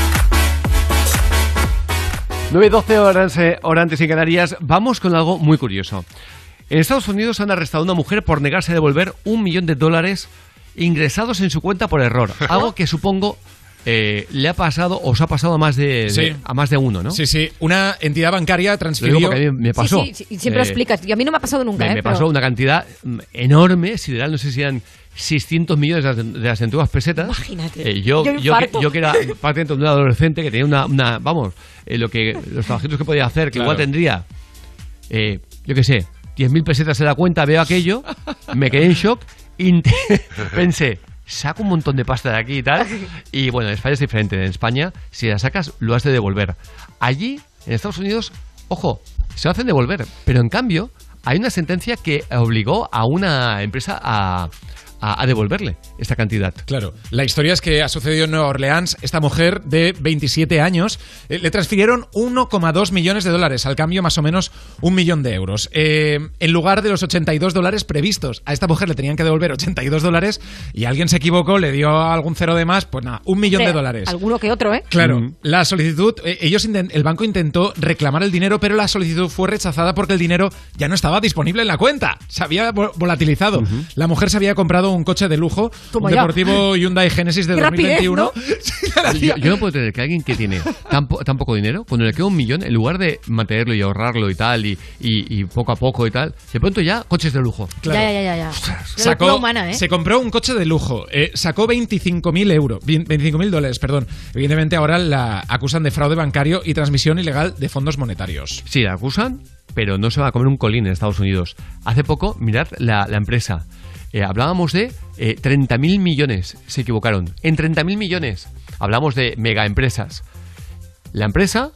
S4: 9-12 horas, eh, hora antes en Canarias. Vamos con algo muy curioso. En Estados Unidos han arrestado a una mujer por negarse a devolver un millón de dólares ingresados en su cuenta por error. Algo que supongo eh, le ha pasado o os ha pasado a más de,
S7: Sí.
S4: de- a más de uno, ¿no?
S7: Sí, sí. Una entidad bancaria
S4: Lo
S7: transfirió.
S4: digo porque a mí me pasó.
S94: Sí, siempre lo
S4: Eh,
S94: explicas. Y a mí no me ha pasado nunca,
S4: me,
S94: ¿eh?
S4: me
S94: Pero-
S4: pasó una cantidad mm, enorme, sideral, no sé si eran 600 millones de las, de las antiguas pesetas.
S94: Imagínate.
S4: Eh, yo,
S94: Yo
S4: yo, que, yo que era parte de un adolescente que tenía una, una- vamos, eh, lo que los trabajitos que podía hacer, que
S7: Claro.
S4: igual tendría, eh, yo qué sé, 10.000 pesetas en la cuenta, veo aquello, me quedé en shock y pensé, saco un montón de pasta de aquí y tal. Y bueno, en España es diferente. En España, si la sacas, lo has de devolver. Allí, en Estados Unidos, ojo, se lo hacen devolver. Pero en cambio, hay una sentencia que obligó a una empresa a, a- a devolverle esta cantidad.
S7: Claro, la historia es que ha sucedido en Nueva Orleans. Esta mujer de 27 años eh, le transfirieron 1,2 millones de dólares, al cambio más o menos un millón de euros. Eh, en lugar de los 82 dólares previstos, a esta mujer le tenían que devolver 82 dólares y alguien se equivocó, le dio algún cero de más, pues nada, un millón de dólares.
S94: Alguno que otro, ¿eh?
S7: Claro, la solicitud, eh, ellos el banco intentó reclamar el dinero, pero la solicitud fue rechazada porque el dinero ya no estaba disponible en la cuenta, se había vo- volatilizado. La mujer se había comprado un coche de lujo,
S94: Toma
S7: un
S94: ya.
S7: deportivo Hyundai Genesis de
S94: Qué rapidez,
S7: 2021.
S4: Yo, yo no puedo entender que alguien que tiene tan, po- tan poco dinero, cuando le queda un millón, en lugar de mantenerlo y ahorrarlo y tal, y, y- y poco a poco y tal, de pronto ya coches de lujo.
S7: Claro.
S94: Ya, ya, ya, ya.
S7: Sacó,
S94: humana, ¿eh?
S7: Se compró un coche de lujo, eh, sacó 25.000 euros, 25.000 dólares, perdón. Evidentemente ahora la acusan de fraude bancario y transmisión ilegal de fondos monetarios.
S4: Sí, la acusan, pero no se va a comer un colín en Estados Unidos. Hace poco, mirad la, la empresa. Eh, hablábamos de eh, 30.000 millones, se equivocaron. En 30.000 millones. Hablamos de mega empresas. La empresa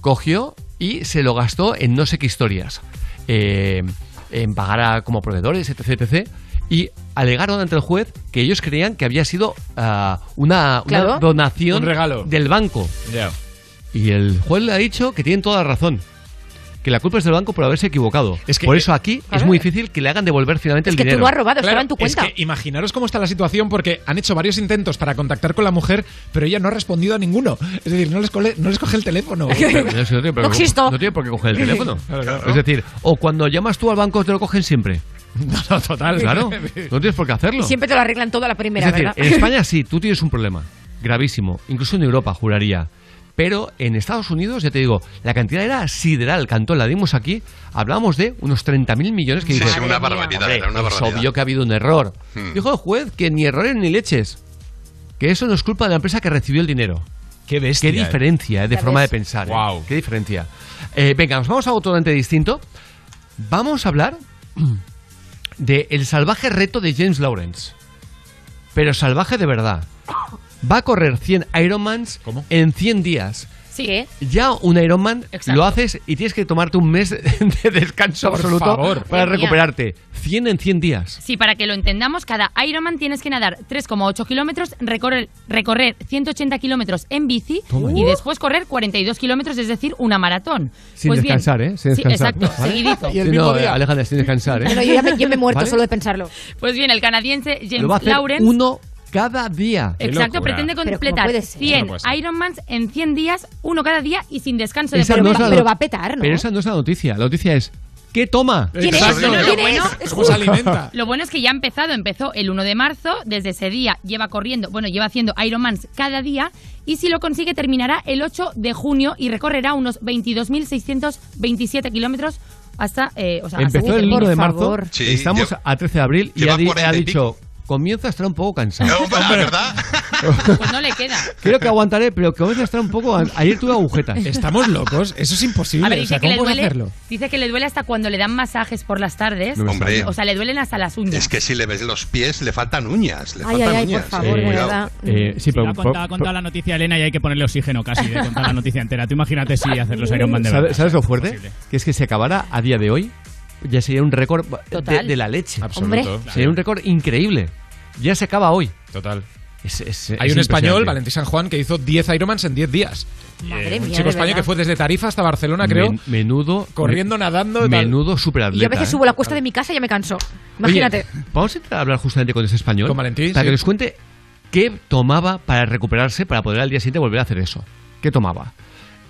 S4: cogió y se lo gastó en no sé qué historias. Eh, en pagar a, como proveedores, etc, etc. Y alegaron ante el juez que ellos creían que había sido ah, una, una
S7: Claro.
S4: donación
S7: Un regalo.
S4: del banco. Y el juez le ha dicho que tienen toda la razón. Que la culpa es del banco por haberse equivocado.
S7: Es que-
S4: por eso aquí es
S7: Claro.
S4: muy difícil que le hagan devolver finalmente el dinero.
S7: Claro, Es que imaginaros cómo está la situación porque han hecho varios intentos para contactar con la mujer, pero ella no ha respondido a ninguno. Es decir, no les, cole- no les coge el teléfono.
S4: Pero no tiene por qué-
S7: No existo.
S4: no tiene por qué coger el teléfono.
S7: Claro, claro.
S4: Es decir, o cuando llamas tú al banco te lo cogen siempre.
S7: No, total.
S4: Claro, no tienes por qué hacerlo.
S94: Y siempre te lo arreglan todo a la primera,
S4: es decir,
S94: ¿verdad?
S4: en España sí, tú tienes un problema gravísimo, incluso en Europa, juraría. Pero en Estados Unidos, ya te digo, la cantidad era sideral. Cantó, la dimos aquí, hablábamos de unos 30.000 millones que
S101: Sí,
S4: dices,
S101: sí, una barbaridad,
S4: "Hombre,
S101: era una
S4: es
S101: barbaridad".
S4: obvio que ha habido un error.
S101: Hmm.
S4: Dijo el juez que ni errores ni leches. Que eso no es culpa de la empresa que recibió el dinero.
S7: Qué bestia.
S4: Qué diferencia eh, de forma
S7: ves.
S4: de pensar. eh. Qué diferencia. Eh, venga, nos vamos a algo totalmente distinto. Vamos a hablar de El salvaje reto de James Lawrence. Pero salvaje de verdad. Va a correr 100 Ironmans en 100 días.
S94: Sí, ¿eh?
S4: Ya un Ironman
S94: Exacto.
S4: lo haces y tienes que tomarte un mes de descanso
S7: Por
S4: absoluto
S7: favor.
S4: para recuperarte. 100 en 100 días.
S102: Sí, para que lo entendamos, cada Ironman tienes que nadar 3,8 kilómetros, recorrer, recorrer 180 kilómetros en bici
S4: Toma
S102: y
S4: ya.
S102: después correr 42 kilómetros, es decir, una maratón.
S4: Sin
S102: Pues bien,
S4: descansar, ¿eh? Sin
S102: sí, exacto,
S4: ¿Vale?
S102: seguidito.
S4: Sí, no, eh, Alejandra, sin descansar, ¿eh?
S94: No, no, yo, ya me, yo me he muerto
S4: ¿Vale?
S94: solo de pensarlo.
S102: Pues bien, el canadiense
S4: Lo
S102: James
S4: va a hacer
S102: Lawrence
S4: uno cada día.
S102: Exacto, pretende
S94: Pero ¿cómo
S102: completar
S94: puede ser?
S102: 100
S94: No.
S102: Ironmans en 100 días, uno cada día y sin descanso de
S4: Esa no
S94: pero va a petar, ¿no?
S4: Pero esa no es la noticia. La noticia es ¿qué toma?
S94: ¿Quién es?
S102: Exacto.
S94: ¿Quién
S102: Lo
S94: es?
S102: bueno-
S94: Es
S7: ¿Cómo se alimenta?
S102: Lo bueno es que ya ha empezado, empezó el 1 de marzo, desde ese día lleva corriendo, bueno, lleva haciendo Ironmans cada día y si lo consigue terminará el 8 de junio y recorrerá unos 22.627 kilómetros hasta, eh, o sea, hasta
S4: Empezó el
S102: Winterthur.
S4: 1 de marzo.
S101: Sí,
S4: estamos a 13 de abril y ha, di-
S101: 40
S4: ha dicho comienzo a estar un poco cansado.
S8: ¿verdad?
S29: Pues no le queda.
S4: Creo que aguantaré, pero comienzo a estar un poco... Ayer tuve agujetas.
S7: Estamos locos, eso es imposible.
S29: A ver,
S7: o
S29: dice,
S7: sea,
S29: que
S7: ¿cómo
S29: le
S7: puede
S29: duele,
S7: hacerlo?
S29: dice que le duele hasta cuando le dan masajes por las tardes.
S8: No Hombre.
S29: O sea, le duelen hasta las uñas.
S8: Es que si le ves los pies, le faltan uñas. Le
S29: Ay,
S8: faltan
S29: ay, ay, por
S8: uñas.
S29: favor,
S8: Cuidado.
S29: verdad.
S4: Eh, sí, pero...
S11: ha contado, ha contado la noticia Elena y hay que ponerle oxígeno casi de contar la noticia entera. Tú imagínate si hacer los Iron Man de.
S4: ¿Sabes, sabes lo fuerte? Que es que se acabara a día de hoy, ya sería un récord de, la leche.
S7: Absoluto. Hombre.
S4: Sería un récord increíble. Ya se acaba hoy.
S7: Total.
S4: Es- es-
S7: Hay
S4: es
S7: un español. Valentín San Juan, que hizo 10 Ironmans en 10 días.
S5: Madre
S7: un
S5: mía,
S7: chico español que fue desde Tarifa hasta Barcelona, creo.
S4: Men- menudo.
S7: Corriendo, nadando.
S4: Menudo superatleta.
S5: Y yo a veces
S4: ¿eh?
S5: subo la cuesta de mi casa y ya me canso. Imagínate.
S4: Oye, vamos a entrar a hablar justamente con ese español.
S7: Con Valentín,
S4: Para
S7: sí.
S4: que nos cuente qué tomaba para recuperarse, para poder al día siguiente volver a hacer eso. ¿Qué tomaba?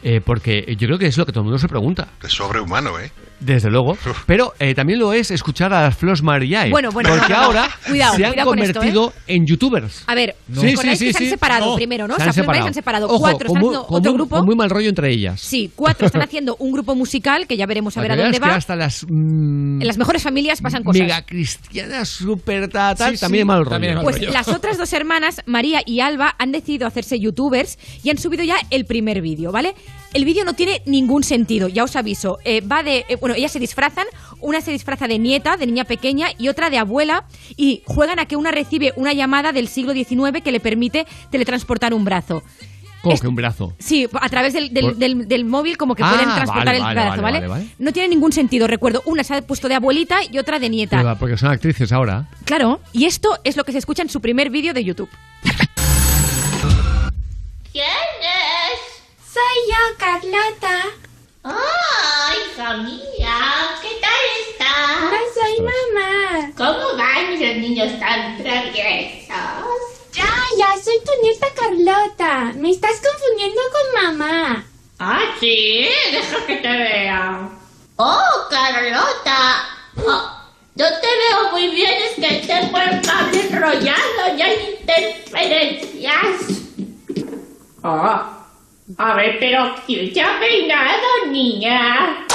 S4: Eh, porque yo creo que es lo que todo el mundo se pregunta.
S8: Es sobrehumano, ¿eh?
S4: Desde luego. Pero eh, también lo es escuchar a las Flos Mariae.
S5: Bueno, bueno,
S4: Porque
S5: no, no, no.
S4: ahora
S5: Cuidado,
S4: se han
S5: cuidado con esto, ¿eh?
S4: convertido en youtubers.
S5: A ver,
S4: Sí, sí,
S5: que se
S4: sí,
S5: han
S4: sí.
S5: separado
S4: No.
S5: primero, ¿no?
S4: Se
S5: O
S4: han
S5: sea, primero
S4: separado.
S5: se han separado.
S4: Ojo,
S5: Cuatro
S4: con
S5: están
S4: muy-
S5: haciendo
S4: con
S5: otro
S4: muy-
S5: grupo.
S4: con muy mal rollo entre ellas.
S5: Sí, cuatro están haciendo un grupo musical que ya veremos a ver a dónde va.
S4: hasta las mm,
S5: En las mejores familias pasan cosas.
S4: mega cristianas super tal,
S7: Sí, sí,
S4: también hay mal rollo.
S7: también mal
S5: Pues
S7: rollo.
S5: las otras dos hermanas, María y Alba, han decidido hacerse youtubers y han subido ya el primer vídeo, ¿vale? El vídeo no tiene ningún sentido, ya os aviso. Eh, va de. eh, bueno, ellas se disfrazan, una se disfraza de nieta, de niña pequeña, y otra de abuela, y juegan a que una recibe una llamada del siglo XIX que le permite teletransportar un brazo.
S4: ¿Cómo que un brazo?
S5: Sí, a través del, del-
S4: Por-
S5: del- del móvil como que
S4: Ah,
S5: pueden transportar
S4: vale,
S5: el brazo,
S4: vale,
S5: ¿vale?
S4: vale, vale.
S5: No tiene ningún sentido, recuerdo. Una se ha puesto de abuelita y otra de nieta.
S4: Pero, porque son actrices ahora.
S5: Claro, y esto es lo que se escucha en su primer vídeo de YouTube.
S28: ¿Quién es? Soy yo, Carlota. ¡Oh, hija mía! ¿Qué tal estás? soy mamá. ¿Cómo van los niños tan traviesos? Ya, ya, soy tu nieta Carlota. Me estás confundiendo con mamá. ¿Ah, sí? Deja que te vea. ¡Oh, Carlota! Oh, no te veo muy bien, es que tengo el cable enrollado y hay interferencias. Oh, a ver, pero ¿quién te ha peinado, niña?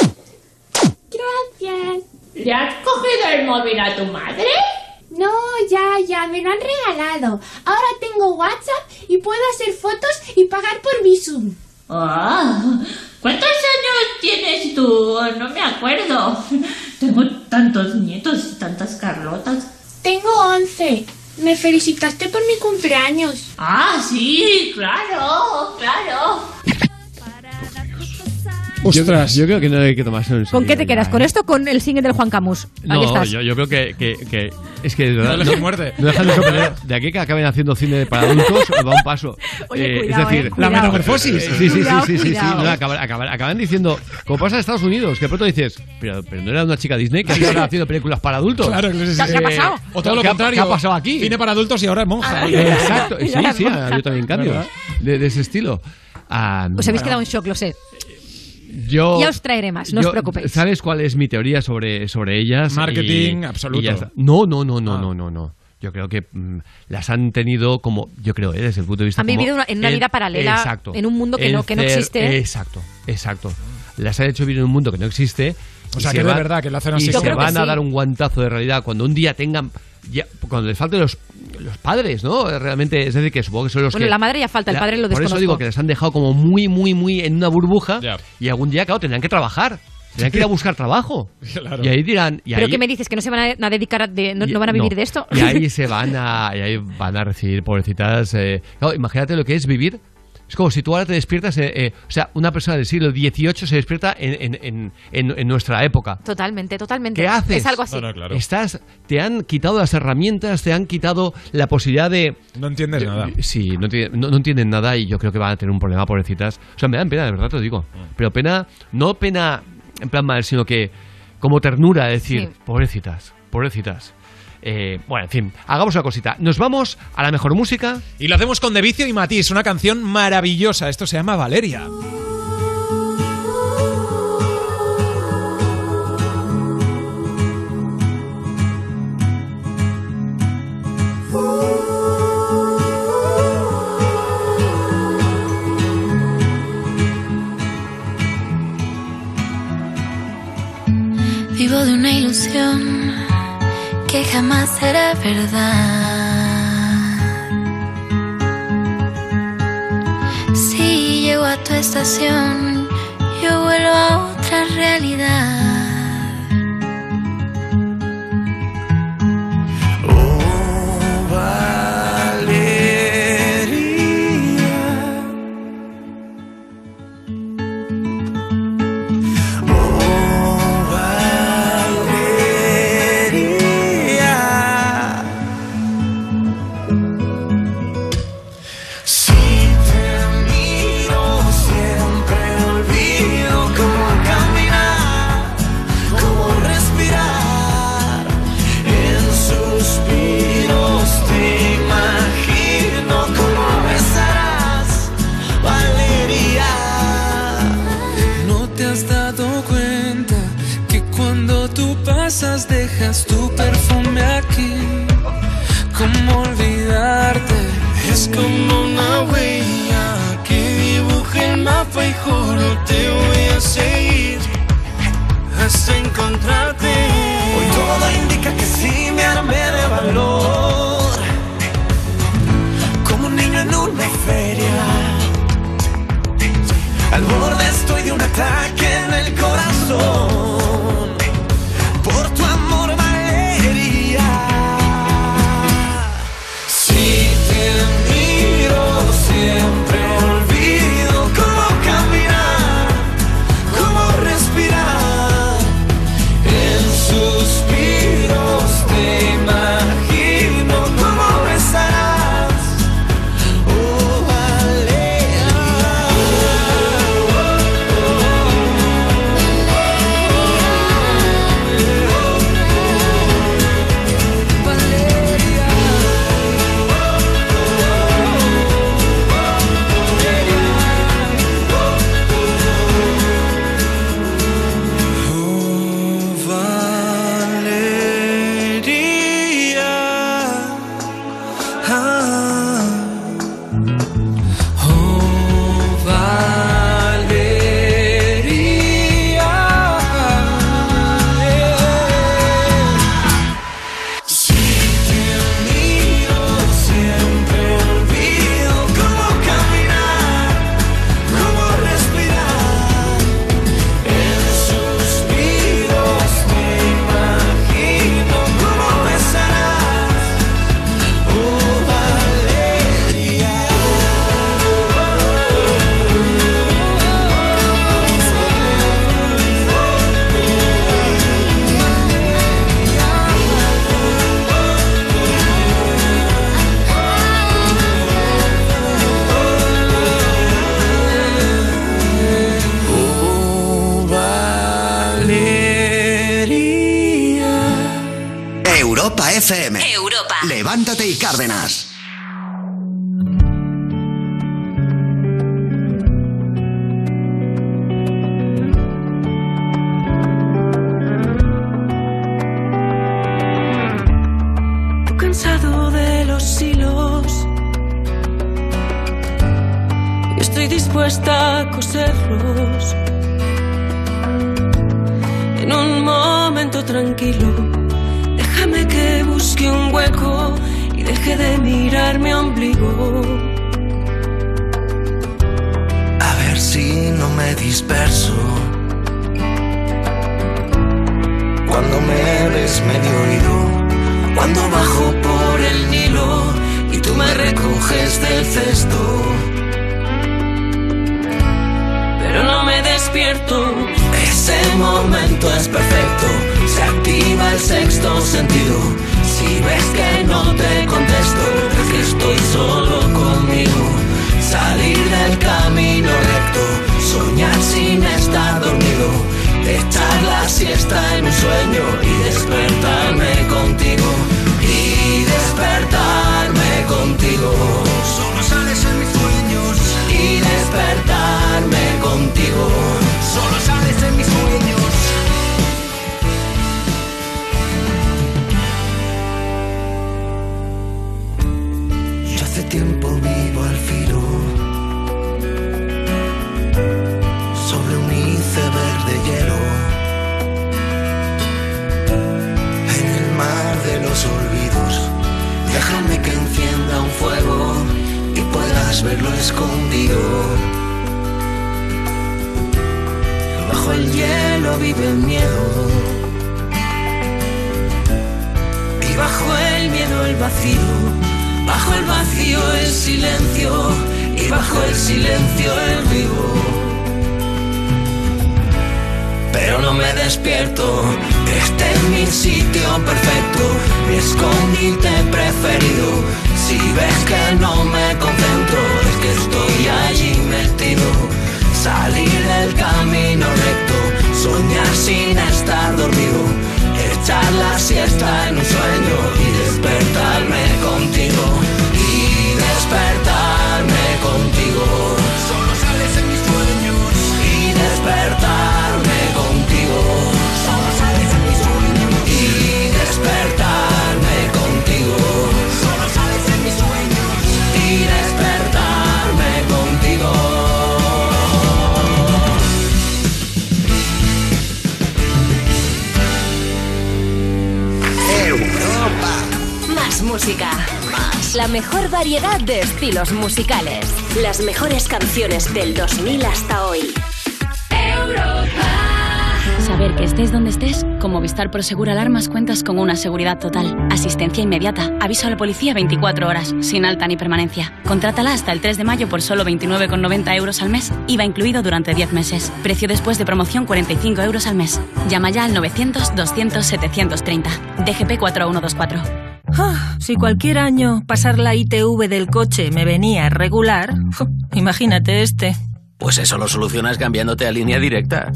S28: Gracias. ¿Le has cogido el móvil a tu madre? No, ya, ya, me lo han regalado. Ahora tengo WhatsApp y puedo hacer fotos y pagar por Visum. Ah, ¿cuántos años tienes tú? No me acuerdo. Tengo tantos nietos y tantas Carlotas. Tengo 11. Me felicitaste por mi cumpleaños. Ah, sí, claro, claro.
S7: Ostras.
S4: Yo, yo creo que no hay que tomarse en
S5: ¿Con
S4: serio
S5: qué te quedas?
S4: ¿eh?
S5: ¿Con esto o con el single del Juan Camus? Aquí
S4: No,
S5: estás.
S4: yo, yo creo que, que, que es que de verdad,
S7: No
S4: no dejan de sorprender. De aquí que acaben haciendo cine para adultos, va un paso.
S5: Oye,
S4: Eh,
S5: cuidado,
S4: es decir,
S5: eh. La
S7: metamorfosis.
S4: Eh, Sí, sí,
S5: Cuidado,
S4: sí, sí, sí, sí,
S5: cuidado.
S4: no, acaban, acaban- acaban diciendo, como pasa en Estados Unidos, que de pronto dices, pero, pero no era una chica Disney que ahora haciendo películas para adultos.
S7: Claro, sí, sí, sí.
S5: ¿Qué ha pasado?
S7: O todo lo
S4: ¿Qué ha-
S7: contrario.
S4: qué ha pasado aquí?
S7: Cine para adultos y ahora es monja.
S4: Eh, Exacto, sí, sí, yo también cambio de, de ese estilo. Ah,
S5: Os habéis quedado en shock, lo sé.
S4: Yo,
S5: Ya os traeré más, no os preocupéis.
S4: ¿Sabes cuál es mi teoría sobre, sobre ellas?
S7: Marketing
S4: Y-
S7: absoluto.
S4: y. No, no, no, no,
S7: Ah.
S4: no, no, no. Yo creo que mm, las han tenido como, yo creo, eh, desde el punto de vista
S5: Han
S4: como
S5: vivido una- en una
S4: el-
S5: vida paralela,
S4: exacto,
S5: en un mundo que no- que no existe.
S4: Exacto, exacto. Las han hecho vivir en un mundo que no existe.
S7: O sea,
S4: se
S7: que de verdad, que lo hacen así.
S4: Y se van a
S5: sí.
S4: dar un guantazo de realidad cuando un día tengan, ya, cuando les falte los, los padres, ¿no? Realmente, es decir, que supongo que son los
S5: Bueno,
S4: que...
S5: la madre ya falta, el
S4: la-
S5: padre lo
S4: Por eso
S5: desconozco.
S4: digo que les han dejado como muy, muy, muy en una burbuja y algún día, claro, tendrán que trabajar. Tendrán que ir a buscar trabajo.
S7: Claro.
S4: Y ahí dirán... Y
S5: ¿Pero
S4: ahí,
S5: qué me dices? ¿Que no se van a, a dedicar a... de- no,
S4: y-
S5: no van a vivir
S4: no.
S5: de esto?
S4: Y ahí se van a, y ahí van a recibir, pobrecitas. eh, claro, imagínate lo que es vivir. Es como si tú ahora te despiertas, eh, eh, o sea, una persona del siglo XVIII se despierta en, en- en- en- en nuestra época.
S5: Totalmente, totalmente.
S4: ¿Qué haces?
S5: Es algo así.
S7: No, no, claro.
S4: Estás, te han quitado las herramientas, te han quitado la posibilidad de...
S7: No entiendes nada.
S4: Sí, no, entienden- no, no entienden nada y yo creo que van a tener un problema, pobrecitas. O sea, me dan pena, de verdad te lo digo.
S7: Mm.
S4: Pero pena, no pena en plan mal, sino que como ternura, es decir,
S5: Sí.
S4: pobrecitas, pobrecitas. Eh, bueno, en fin, hagamos una cosita. Nos vamos a la mejor música.
S7: Y lo hacemos con De Vicio y Matisse, una canción maravillosa. Esto se llama Valeria.
S103: Vivo de una ilusión que jamás será verdad. Si llego a tu estación, yo vuelvo a otra realidad.
S79: dejas tu perfume aquí. ¿Cómo olvidarte? Es como una huella que dibuje el mapa y juro te voy a seguir hasta encontrarte.
S104: Hoy todo indica que sí me armé de valor, como un niño en una feria. Al borde estoy de un ataque en el corazón.
S1: Europa FM. Levántate y Cárdenas.
S79: Cansado de los hilos. Estoy dispuesta a coserlos. En un momento tranquilo busque un hueco y deje de mirarme a ombligo.
S104: A ver si no me disperso. Cuando me ves medio oído, cuando bajo por el Nilo y tú me recoges del cesto.
S79: Pero no me despierto.
S104: Ese momento es perfecto, se activa el sexto sentido si ves que no te contesto, es que estoy solo conmigo. Salir del camino recto, soñar sin estar dormido, echar la siesta en un sueño y despertarme contigo. Y despertarme contigo. Solo sales en mis sueños. Y despertarme contigo. Solo sales en mis sueños. tiempo vivo al filo. Sobre un iceberg de hielo. En el mar de los olvidos. Déjame que encienda un fuego y puedas verlo escondido. Bajo el hielo vive el miedo y bajo el miedo el vacío bajo el vacío el silencio, y bajo el silencio el vivo. Pero no me despierto, este es mi sitio perfecto, mi escondite preferido. Si ves que no me concentro, es que estoy allí metido. Salir del camino recto, soñar sin estar dormido, echar la siesta en un sueño y despertarme contigo. Y despertarme contigo. Solo sales en mis sueños. Y despertarme contigo.
S82: Música. La mejor variedad de estilos musicales. Las mejores canciones del 2000 hasta hoy.
S105: Saber que estés donde estés, con Movistar Prosegur Alarmas cuentas con una seguridad total, asistencia inmediata, aviso a la policía 24 horas, sin alta ni permanencia. Contrátala hasta el 3 de mayo por solo 29,90 euros al mes, IVA incluido durante 10 meses. Precio después de promoción 45 euros al mes. Llama ya al 900-200-730. DGP 4124.
S106: Ah, si cualquier año pasar la ITV del coche me venía regular, imagínate este.
S107: Pues eso lo solucionas cambiándote a línea directa.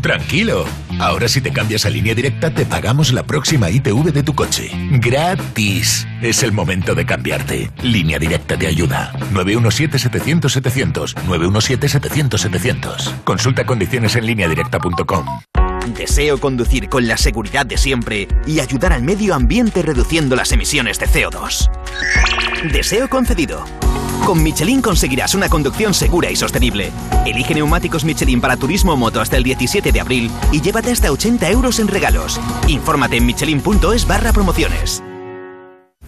S108: Tranquilo. Ahora si te cambias a línea directa te pagamos la próxima ITV de tu coche. Gratis. Es el momento de cambiarte. Línea directa te ayuda. 917-700-700. 917-700-700. Consulta condiciones en lineadirecta.com.
S19: Deseo conducir con la seguridad de siempre y ayudar al medio ambiente reduciendo las emisiones de CO2. Deseo concedido. Con Michelin conseguirás una conducción segura y sostenible. Elige neumáticos Michelin para turismo o moto hasta el 17 de abril y llévate hasta 80 euros en regalos. Infórmate en michelin.es barra promociones.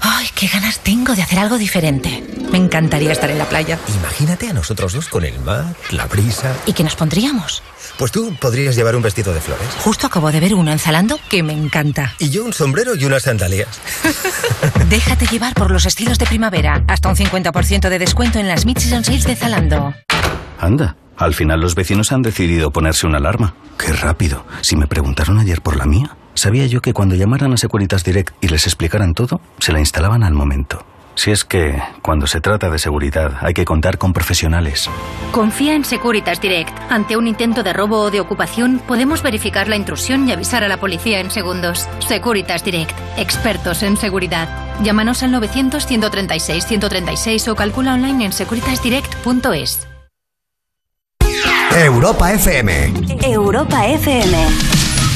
S109: Ay, qué ganas tengo de hacer algo diferente. Me encantaría estar en la playa.
S1: Imagínate a nosotros dos con el mar, la brisa.
S109: ¿Y qué nos pondríamos?
S1: Pues tú podrías llevar un vestido de flores.
S109: Justo acabo de ver uno en Zalando que me encanta.
S1: Y yo un sombrero y unas sandalias.
S109: Déjate llevar por los estilos de primavera. Hasta un 50% de descuento en las Mid-Season Sales de Zalando.
S110: Anda, al final los vecinos han decidido ponerse una alarma. Qué rápido. Si me preguntaron ayer por la mía, sabía yo que cuando llamaran a Securitas Direct y les explicaran todo, se la instalaban al momento. Si es que, cuando se trata de seguridad, hay que contar con profesionales.
S24: Confía en Securitas Direct. Ante un intento de robo o de ocupación, podemos verificar la intrusión y avisar a la policía en segundos. Securitas Direct. Expertos en seguridad. Llámanos al 900-136-136 o calcula online en securitasdirect.es.
S111: Europa FM.
S82: Europa FM.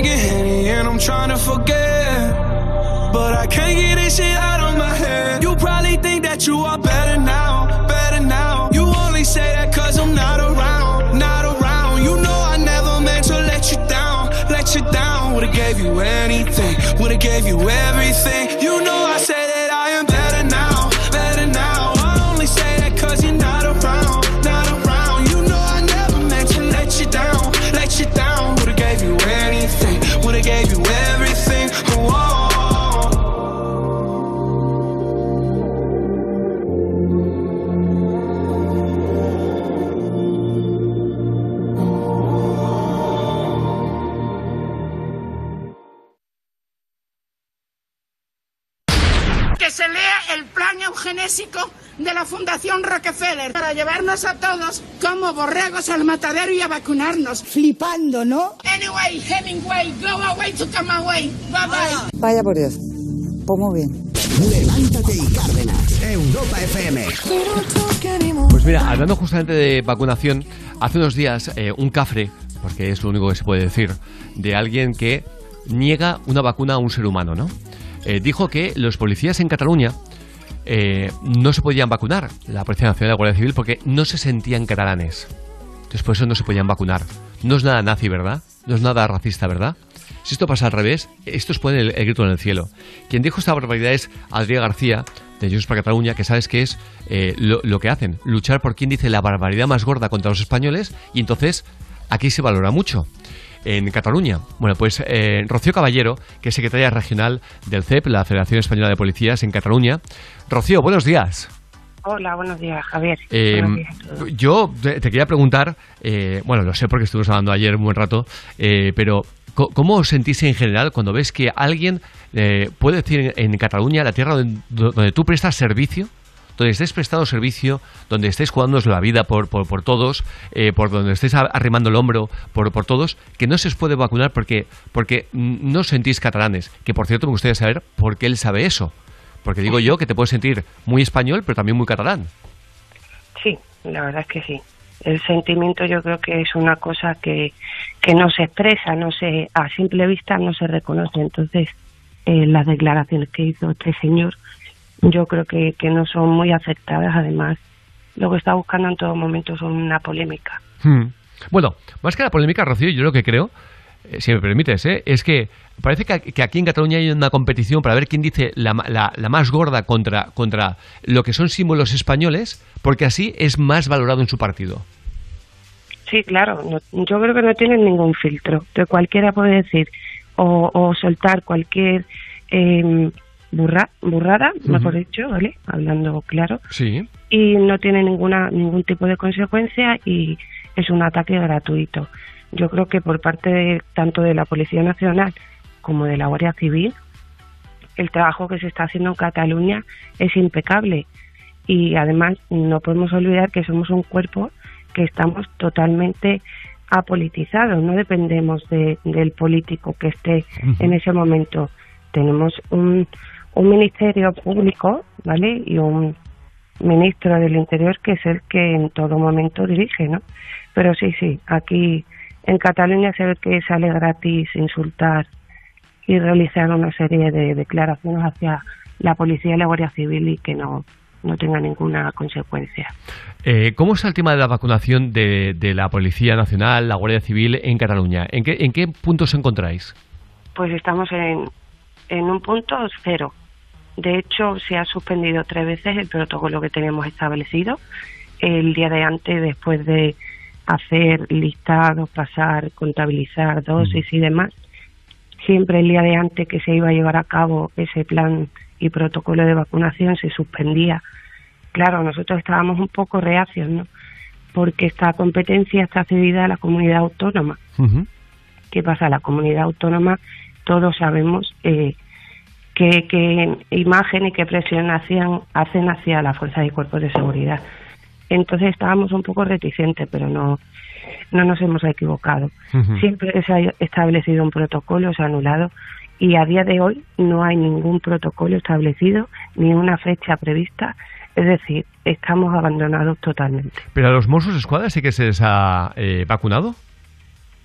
S44: Drinking Henny and I'm trying to forget. But I can't get this shit out of my head. You probably think that you are better now, better now. You only say that cause I'm not around, not around. You know I never meant to let you down, let you down. Would've gave you anything, would've gave you everything. You know I
S112: genésico de la Fundación Rockefeller para llevarnos a todos como borregos al matadero y a vacunarnos. Flipando, ¿no? Anyway, Hemingway, go away to come away. Bye bye.
S113: Vaya por Dios. Pues muy bien.
S114: Levántate y Cárdenas. Europa FM.
S4: Pues mira, hablando justamente de vacunación, hace unos días eh, un cafre, porque es lo único que se puede decir, de alguien que niega una vacuna a un ser humano, ¿no? Eh, dijo que los policías en Cataluña eh, no se podían vacunar, la Policía Nacional y la Guardia Civil, porque no se sentían catalanes. Entonces por no se podían vacunar. No es nada nazi, ¿verdad? No es nada racista, ¿verdad? Si esto pasa al revés, esto os pone el, el grito en el cielo. Quien dijo esta barbaridad es Adrià García, de Junts per Cataluña, que sabes que es eh, lo, lo que hacen, luchar por quien dice la barbaridad más gorda contra los españoles, y entonces aquí se valora mucho. En Cataluña. Bueno, pues eh, Rocío Caballero, que es secretaria regional del CEP, la Federación Española de Policías en Cataluña. Rocío, buenos días.
S115: Hola, buenos días, Javier.
S4: Eh,
S115: Buenos días
S4: yo te, quería preguntar, eh, bueno, lo sé porque estuvimos hablando ayer un buen rato, eh, pero ¿cómo os sentís en general cuando ves que alguien eh, puede decir en, en Cataluña, la tierra donde, donde tú prestas servicio, donde estés prestando servicio, donde estés jugándonos la vida por, por, por todos, eh, por donde estés arrimando el hombro por, por todos, que no se os puede vacunar porque, porque no os sentís catalanes? Que por cierto me gustaría saber por qué él sabe eso. Porque digo yo que te puedes sentir muy español, pero también muy catalán.
S115: Sí, la verdad es que sí. El sentimiento yo creo que es una cosa que, que no se expresa, no se, a simple vista no se reconoce. Entonces, eh, las declaraciones que hizo este señor yo creo que, que no son muy aceptadas. Además, lo que está buscando en todo momento es una polémica.
S4: Hmm. Bueno, más que la polémica, Rocío, yo lo que creo, si me permites, ¿eh? es que parece que, aquí en Cataluña hay una competición para ver quién dice la, la- la más gorda contra, contra lo que son símbolos españoles, porque así es más valorado en su partido.
S115: Sí, claro. no- yo creo que no tienen ningún filtro. Que cualquiera puede decir o, o soltar cualquier eh, burra, burrada, mejor dicho, ¿vale? Hablando claro.
S4: Sí.
S115: Y no tiene ninguna ningún tipo de consecuencia y es un ataque gratuito. Yo creo que por parte de, tanto de la Policía Nacional como de la Guardia Civil, el trabajo que se está haciendo en Cataluña es impecable. Y además no podemos olvidar que somos un cuerpo que estamos totalmente apolitizados, no dependemos de, del político que esté en ese momento. Tenemos un, un ministerio público, ¿vale? Y un ministro del Interior que es el que en todo momento dirige, ¿no? Pero sí, sí, aquí en Cataluña se ve que sale gratis insultar y realizar una serie de declaraciones hacia la policía y la Guardia Civil y que no, no tenga ninguna consecuencia.
S4: Eh, ¿Cómo está el tema de la vacunación de, de la Policía Nacional, la Guardia Civil en Cataluña? ¿En qué, en qué punto os encontráis?
S115: Pues estamos en, en un punto cero. De hecho, se ha suspendido tres veces el protocolo que teníamos establecido. El día de antes, después de hacer listados, pasar, contabilizar dosis y demás, siempre el día de antes que se iba a llevar a cabo ese plan y protocolo de vacunación se suspendía. Claro, nosotros estábamos un poco reacios, ¿no? Porque esta competencia está cedida a la comunidad autónoma. ¿Qué pasa? La comunidad autónoma, todos sabemos eh, qué, qué imagen y qué presión hacían, hacen hacia la fuerza y cuerpos de seguridad. Entonces estábamos un poco reticentes, pero no, no nos hemos equivocado. Siempre se ha establecido un protocolo se ha anulado y a día de hoy no hay ningún protocolo establecido ni una fecha prevista. Es decir, estamos abandonados totalmente.
S4: ¿Pero a los Mossos Escuadra sí que se les ha eh, vacunado?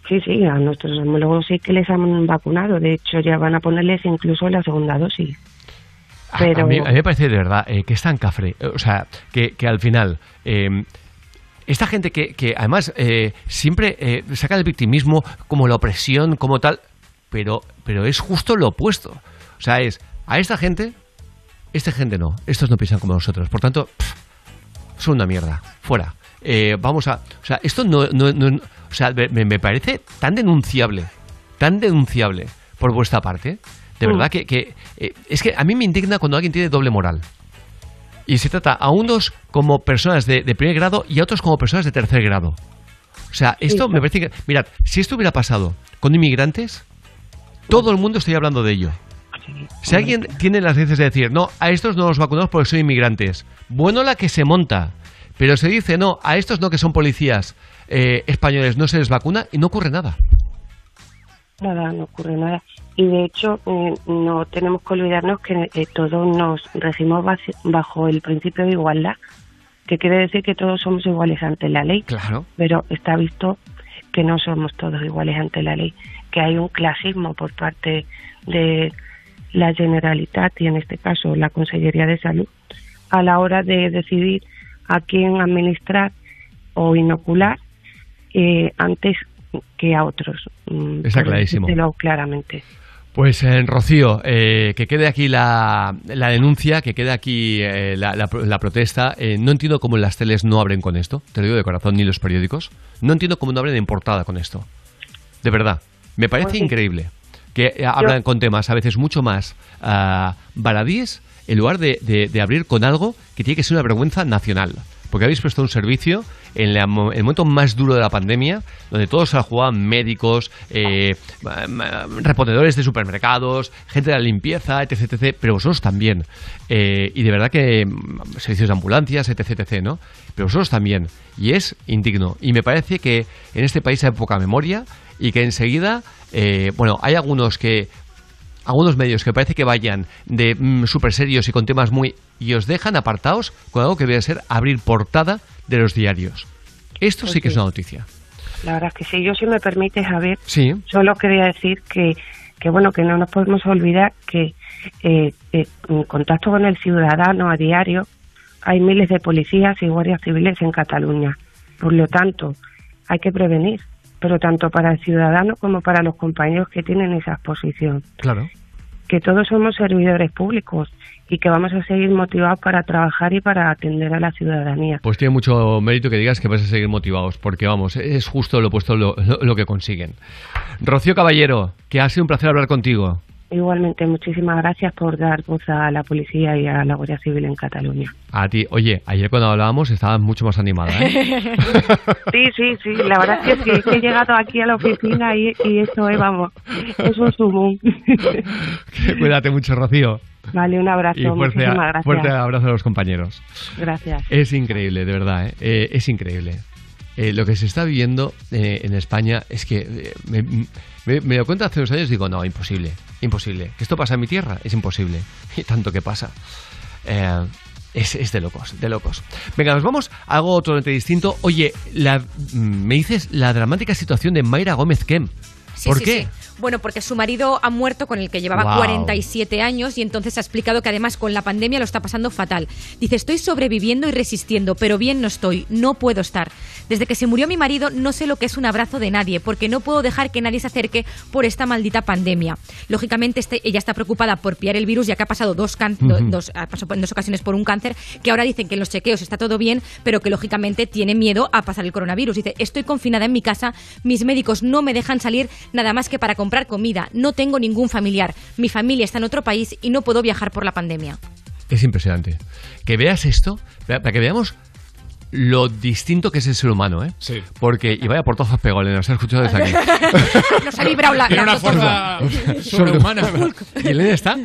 S115: Sí, sí, a nuestros homólogos sí que les han vacunado. De hecho, ya van a ponerles incluso la segunda dosis.
S4: A-
S115: Pero
S4: A, mí, a mí me parece de verdad eh, que es tan cafre. Eh, O sea, que, que al final. eh, esta gente que, que además eh, siempre eh, saca el victimismo como la opresión, como tal, pero, pero es justo lo opuesto. O sea, es a esta gente, esta gente no, estos no piensan como nosotros. Por tanto, pff, son una mierda, fuera. Eh, vamos a. O sea, esto no. no- no- o sea, me, me parece tan denunciable, tan denunciable por vuestra parte. De
S115: Mm.
S4: verdad que. que, eh, es que a mí me indigna cuando alguien tiene doble moral. Y se trata a unos como personas de, de primer grado y a otros como personas de tercer grado. O sea, esto me parece que. Mirad, si esto hubiera pasado con inmigrantes, todo el mundo estaría hablando de ello. Si alguien tiene las veces de decir, no, a estos no los vacunamos porque son inmigrantes, bueno la que se monta, pero se dice, no, a estos no que son policías eh, españoles no se les vacuna y no ocurre nada.
S115: Nada, no ocurre nada. Y de hecho, eh, no tenemos que olvidarnos que eh, todos nos regimos bajo el principio de igualdad, que quiere decir que todos somos iguales ante la ley.
S4: Claro.
S115: Pero está visto que no somos todos iguales ante la ley, que hay un clasismo por parte de la Generalitat y en este caso la Consellería de Salud a la hora de decidir a quién administrar o inocular eh, antes que a otros. Mm,
S4: Está clarísimo.
S115: claramente.
S4: Pues eh, Rocío, eh, que quede aquí la, la denuncia, que quede aquí eh, la, la la protesta. Eh, no entiendo cómo las teles no abren con esto, te lo digo de corazón, ni los periódicos. No entiendo cómo no abren en portada con esto. De verdad, me parece
S115: Pues sí.
S4: increíble que eh, hablan con temas a veces mucho más ah, baladíes en lugar de, de- de abrir con algo que tiene que ser una vergüenza nacional. Porque habéis prestado un servicio en la el momento más duro de la pandemia, donde todos se la jugaban médicos, eh, reponedores de supermercados, gente de la limpieza, etc. etc., pero vosotros también. Eh, y de verdad que mm, servicios de ambulancias, etc. etc., ¿no? Pero vosotros también. Y es indigno. Y me parece que en este país hay poca memoria y que enseguida, eh, bueno, hay algunos que algunos medios que parece que vayan de mm, súper serios y con temas muy... y os dejan apartados con algo que debe ser abrir portada de los diarios. Esto
S115: Pues
S4: sí que es una noticia.
S115: La verdad es que sí, yo si me permites, Javier,
S4: Sí.
S115: solo quería decir que, que bueno, que no nos podemos olvidar que eh, eh, en contacto con el ciudadano a diario hay miles de policías y guardias civiles en Cataluña. Por lo tanto, hay que prevenir, pero tanto para el ciudadano como para los compañeros que tienen esa exposición.
S4: Claro.
S115: Que todos somos servidores públicos y que vamos a seguir motivados para trabajar y para atender a la ciudadanía.
S4: Pues tiene mucho mérito que digas que vais a seguir motivados, porque vamos, es justo lo opuesto lo, lo- lo que consiguen. Rocío Caballero, que ha sido un placer hablar contigo.
S115: Igualmente, muchísimas gracias por dar voz a la policía y a la Guardia Civil en Cataluña.
S4: A ti, oye, ayer cuando hablábamos estabas mucho más animada, ¿eh?
S115: Sí, sí, sí, la verdad es que sí, es que he llegado aquí a la oficina y, y eso es, vamos, es un sumum.
S4: Cuídate mucho, Rocío.
S115: Vale, un abrazo,
S4: Y fuerte,
S115: muchísimas gracias.
S4: fuerte abrazo a los compañeros.
S115: Gracias.
S4: Es increíble, de verdad, ¿eh? Eh, es increíble. Eh, lo que se está viviendo eh, en España es que eh, me, me, me doy cuenta hace unos años y digo, no, imposible, imposible. Que esto pasa en mi tierra, es imposible. Y tanto que pasa. Eh, es, es de locos, de locos. Venga, nos vamos a algo totalmente distinto. Oye, la, mm, me dices la dramática situación de Mayra Gómez Kem.
S94: Sí,
S4: ¿Por
S94: sí,
S4: qué?
S94: sí. Bueno, porque su marido ha muerto con el que llevaba
S4: Guau.
S94: 47 años y entonces ha explicado que además con la pandemia lo está pasando fatal. Dice, estoy sobreviviendo y resistiendo, pero bien no estoy, no puedo estar. Desde que se murió mi marido no sé lo que es un abrazo de nadie, porque no puedo dejar que nadie se acerque por esta maldita pandemia. Lógicamente este- ella está preocupada por pillar el virus ya que ha pasado dos, can- do-
S116: Ujú.
S94: dos, ha pasado en dos ocasiones por un cáncer, que ahora dicen que en los chequeos está todo bien, pero que lógicamente tiene miedo a pasar el coronavirus. Dice, estoy confinada en mi casa, mis médicos no me dejan salir nada más que para comprar comida, no tengo ningún familiar, mi familia está en otro país y no puedo viajar por la pandemia.
S4: Es impresionante. Que veas esto, para que veamos lo distinto que es el ser humano, ¿eh?
S7: Sí.
S4: Porque, y vaya portazos pegó, Elena, nos ha escuchado desde aquí.
S94: Nos ha librado la,
S7: Tiene
S94: la
S7: una fuerza sobrehumana.
S4: Y Elena está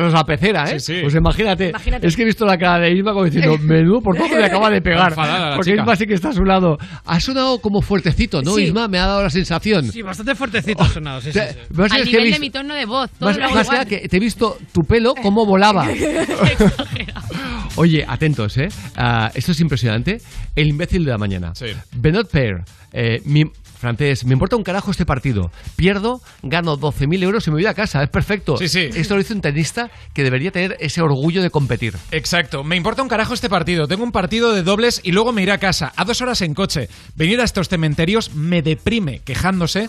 S4: tras la pecera, ¿eh?
S7: Sí, sí.
S4: Pues imagínate,
S94: Imagínate.
S4: Es que he visto la cara de Isma como diciendo, menudo portazo le acaba de pegar.
S7: Enfadada
S4: Porque
S7: chica.
S4: Isma sí que está a su lado. Ha sonado como fuertecito, ¿no,
S117: Sí.
S4: Isma? Me ha dado la sensación.
S117: Sí, bastante fuertecito ha sonado, sí,
S4: Te-
S117: Al nivel de mi tono de voz, todo
S4: Más, más
S117: igual.
S4: que te he visto tu pelo cómo volaba. Oye, atentos, ¿eh? Ah, esto es impresionante. El imbécil de la mañana.
S7: Sí.
S4: Benoit Paire, eh, mi- francés, me importa un carajo este partido. Pierdo, gano 12.000 euros y me voy a casa. Es perfecto.
S7: Sí, sí.
S4: Esto lo dice un tenista que debería tener ese orgullo de competir.
S7: Exacto, me importa un carajo este partido. Tengo un partido de dobles y luego me iré a casa. A dos horas en coche. Venir a estos cementerios me deprime, quejándose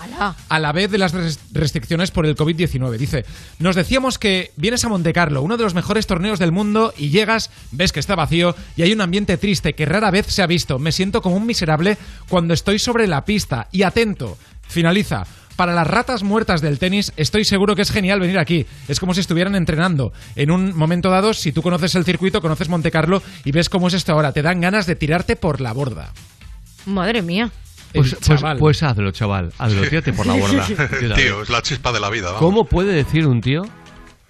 S7: a la vez de las res- restricciones por el COVID-19. Dice, nos decíamos que vienes a Monte Carlo, uno de los mejores torneos del mundo, y llegas, ves que está vacío y hay un ambiente triste que rara vez se ha visto. Me siento como un miserable cuando estoy sobre la pista. Y atento, finaliza. Para las ratas muertas del tenis, estoy seguro que es genial venir aquí. Es como si estuvieran entrenando. En un momento dado, si tú conoces el circuito, conoces Monte Carlo y ves cómo es esto ahora, te dan ganas de tirarte por la borda.
S94: Madre mía.
S4: Pues, pues-
S7: chaval.
S4: pues hazlo, chaval. Hazlo, tírate por la borda.
S118: Tío, es la chispa de la vida. vamos.
S4: ¿Cómo puede decir un tío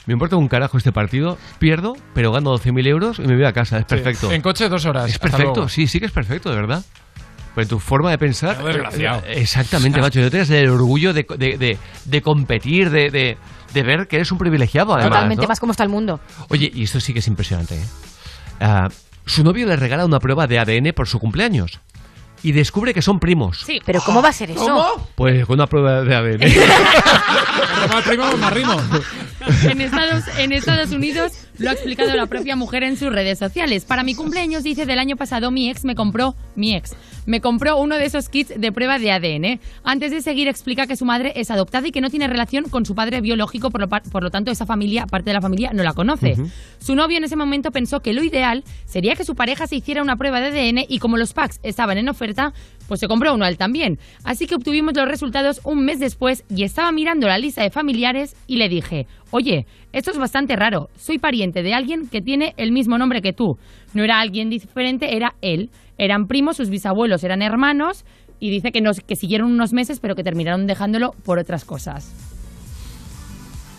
S4: Me importa un carajo este partido, pierdo, pero gano 12.000 euros y me voy a casa. Es perfecto.
S7: En coche dos horas.
S4: Es perfecto, sí, sí que es perfecto, de verdad. Pero tu forma de pensar.
S7: Qué desgraciado.
S4: eh, Exactamente, macho. Yo tienes el orgullo de, de, de- de competir, de, de, de ver que eres un privilegiado, además.
S5: Totalmente
S4: ¿no?
S5: más como está el mundo.
S4: Oye, y esto sí que es impresionante. ¿eh? Ah, su novio le regala una prueba de ADN por su cumpleaños y descubre que son primos.
S5: Sí, pero ¿cómo va a ser eso?
S4: Pues con una prueba de ADN.
S7: más primo, más rimo.
S29: En Estados, en Estados Unidos lo ha explicado la propia mujer en sus redes sociales. Para mi cumpleaños, dice, del año pasado mi ex me compró, mi ex, me compró uno de esos kits de prueba de ADN. Antes de seguir, explica que su madre es adoptada y que no tiene relación con su padre biológico, por lo, por lo tanto, esa familia, parte de la familia, no la conoce. Su novio en ese momento pensó que lo ideal sería que su pareja se hiciera una prueba de ADN y como los packs estaban en oferta, pues se compró uno a él también. Así que obtuvimos los resultados un mes después y estaba mirando la lista de familiares y le dije, oye, esto es bastante raro, soy pariente de alguien que tiene el mismo nombre que tú. No era alguien diferente, era él. Eran primos, sus bisabuelos eran hermanos y dice que, nos, que siguieron unos meses pero que terminaron dejándolo por otras cosas.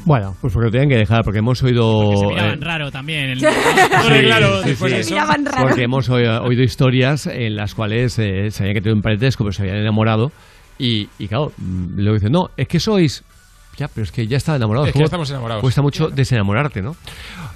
S4: Bueno, pues porque lo tenían que dejar, porque hemos oído.
S11: Se miraban
S4: eh,
S11: raro también. El...
S4: Sí,
S11: claro,
S4: sí,
S11: después
S4: sí.
S11: de eso.
S4: Porque hemos oído, oído historias en las cuales eh, se habían que tener un parentesco, pero se habían enamorado. Y, y claro, mm, luego dicen, no, es que sois. Ya, pero es que ya está enamorado.
S7: Es que ya estamos enamorados.
S4: Cuesta mucho desenamorarte, ¿no?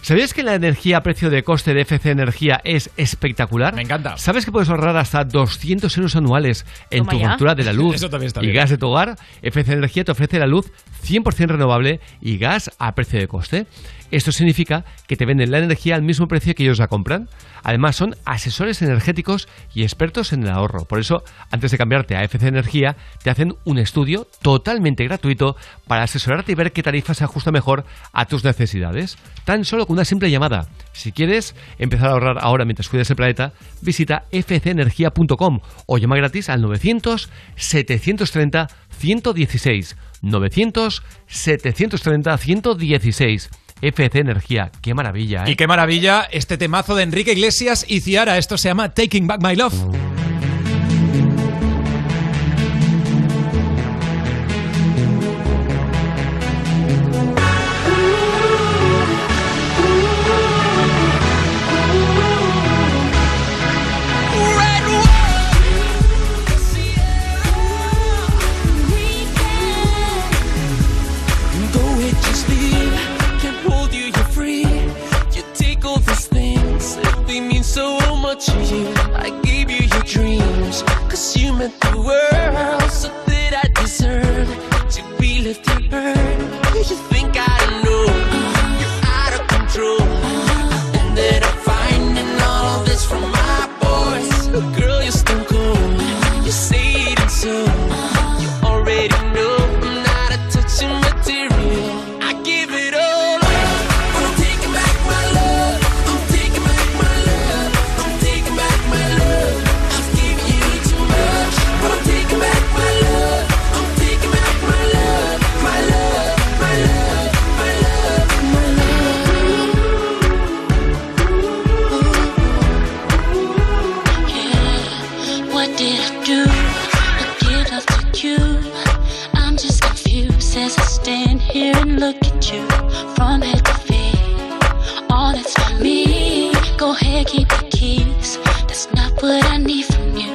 S4: ¿Sabías que la energía a precio de coste de FC Energía es espectacular? Me
S7: encanta.
S4: ¿Sabes que puedes ahorrar hasta 200 euros anuales en
S7: Toma
S4: tu factura de la luz
S7: Eso también está
S4: y
S7: bien.
S4: gas de tu hogar? FC Energía te ofrece la luz 100% renovable y gas a precio de coste. Esto significa que te venden la energía al mismo precio que ellos la compran. Además, son asesores energéticos y expertos en el ahorro. Por eso, antes de cambiarte a FC Energía, te hacen un estudio totalmente gratuito para asesorarte y ver qué tarifa se ajusta mejor a tus necesidades. Tan solo con una simple llamada. Si quieres empezar a ahorrar ahora mientras cuidas el planeta, visita fcenergia.com o llama gratis al 900 730 116. 900 730 116. FC Energía, qué maravilla, ¿eh?
S7: Y qué maravilla este temazo de Enrique Iglesias y Ciara. Esto se llama Taking Back My Love.
S116: To you. I gave you your dreams, cause you meant the world. So did I deserve to be left unheard? You think I know
S28: look at you from head to feet. All that's for me. Go ahead, keep the keys. That's not what I need from you.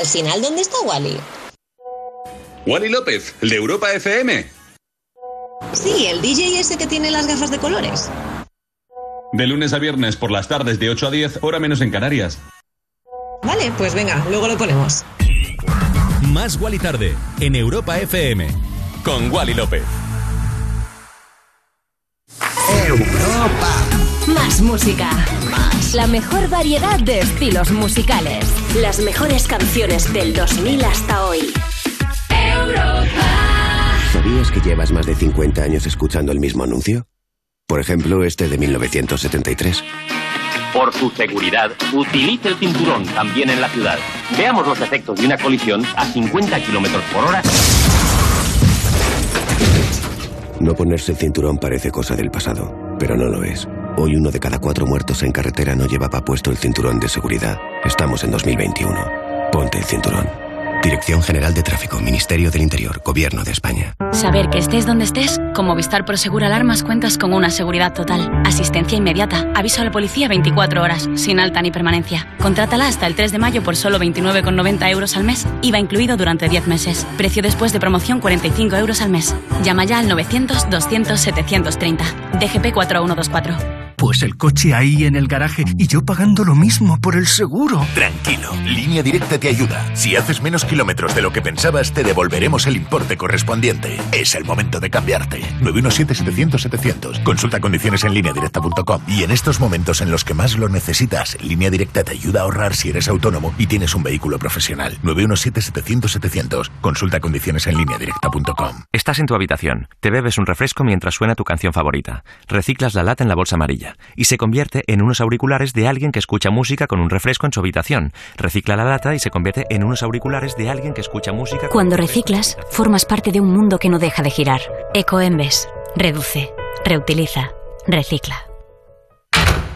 S119: Al final, ¿dónde está Wally?
S25: Wally López, el de Europa FM.
S119: Sí, el DJ ese que tiene las gafas de colores.
S25: De lunes a viernes por las tardes de 8 a 10, hora menos en Canarias.
S119: Vale, pues venga, luego lo ponemos.
S120: Más Wally tarde en Europa FM con Wally López.
S82: Europa. Más música. La mejor variedad de estilos musicales. Las mejores canciones del 2000 hasta hoy.
S52: ¿Sabías que llevas más de 50 años escuchando el mismo anuncio? Por ejemplo, este de 1973.
S121: Por su seguridad, utilice el cinturón también en la ciudad. Veamos los efectos de una colisión a 50 kilómetros por hora.
S52: No ponerse el cinturón parece cosa del pasado, pero no lo es. Hoy uno de cada cuatro muertos en carretera no llevaba puesto el cinturón de seguridad. Estamos en 2021. Ponte el cinturón. Dirección General de Tráfico, Ministerio del Interior, Gobierno de España.
S105: Saber que estés donde estés, con Movistar Prosegur Alarmas cuentas con una seguridad total. Asistencia inmediata, aviso a la policía 24 horas, sin alta ni permanencia. Contrátala hasta el 3 de mayo por solo 29,90 euros al mes, IVA incluido durante 10 meses. Precio después de promoción 45 euros al mes. Llama ya al 900-200-730. DGP 4124.
S122: Pues el coche ahí en el garaje y yo pagando lo mismo por el seguro.
S108: Tranquilo, Línea Directa te ayuda. Si haces menos kilómetros de lo que pensabas, te devolveremos el importe correspondiente. Es el momento de cambiarte. 917-700-700. Consulta condiciones en lineadirecta.com. Y en estos momentos en los que más lo necesitas, Línea Directa te ayuda a ahorrar si eres autónomo y tienes un vehículo profesional. 917-700-700. Consulta condiciones en lineadirecta.com.
S123: Estás en tu habitación, te bebes un refresco mientras suena tu canción favorita, reciclas la lata en la bolsa amarilla y se convierte en unos auriculares de alguien que escucha música con un refresco en su habitación. Recicla la lata y se convierte en unos auriculares de alguien que escucha música con
S105: Cuando reciclas, formas parte de un mundo que no deja de girar. Ecoembes. Reduce. Reutiliza. Recicla.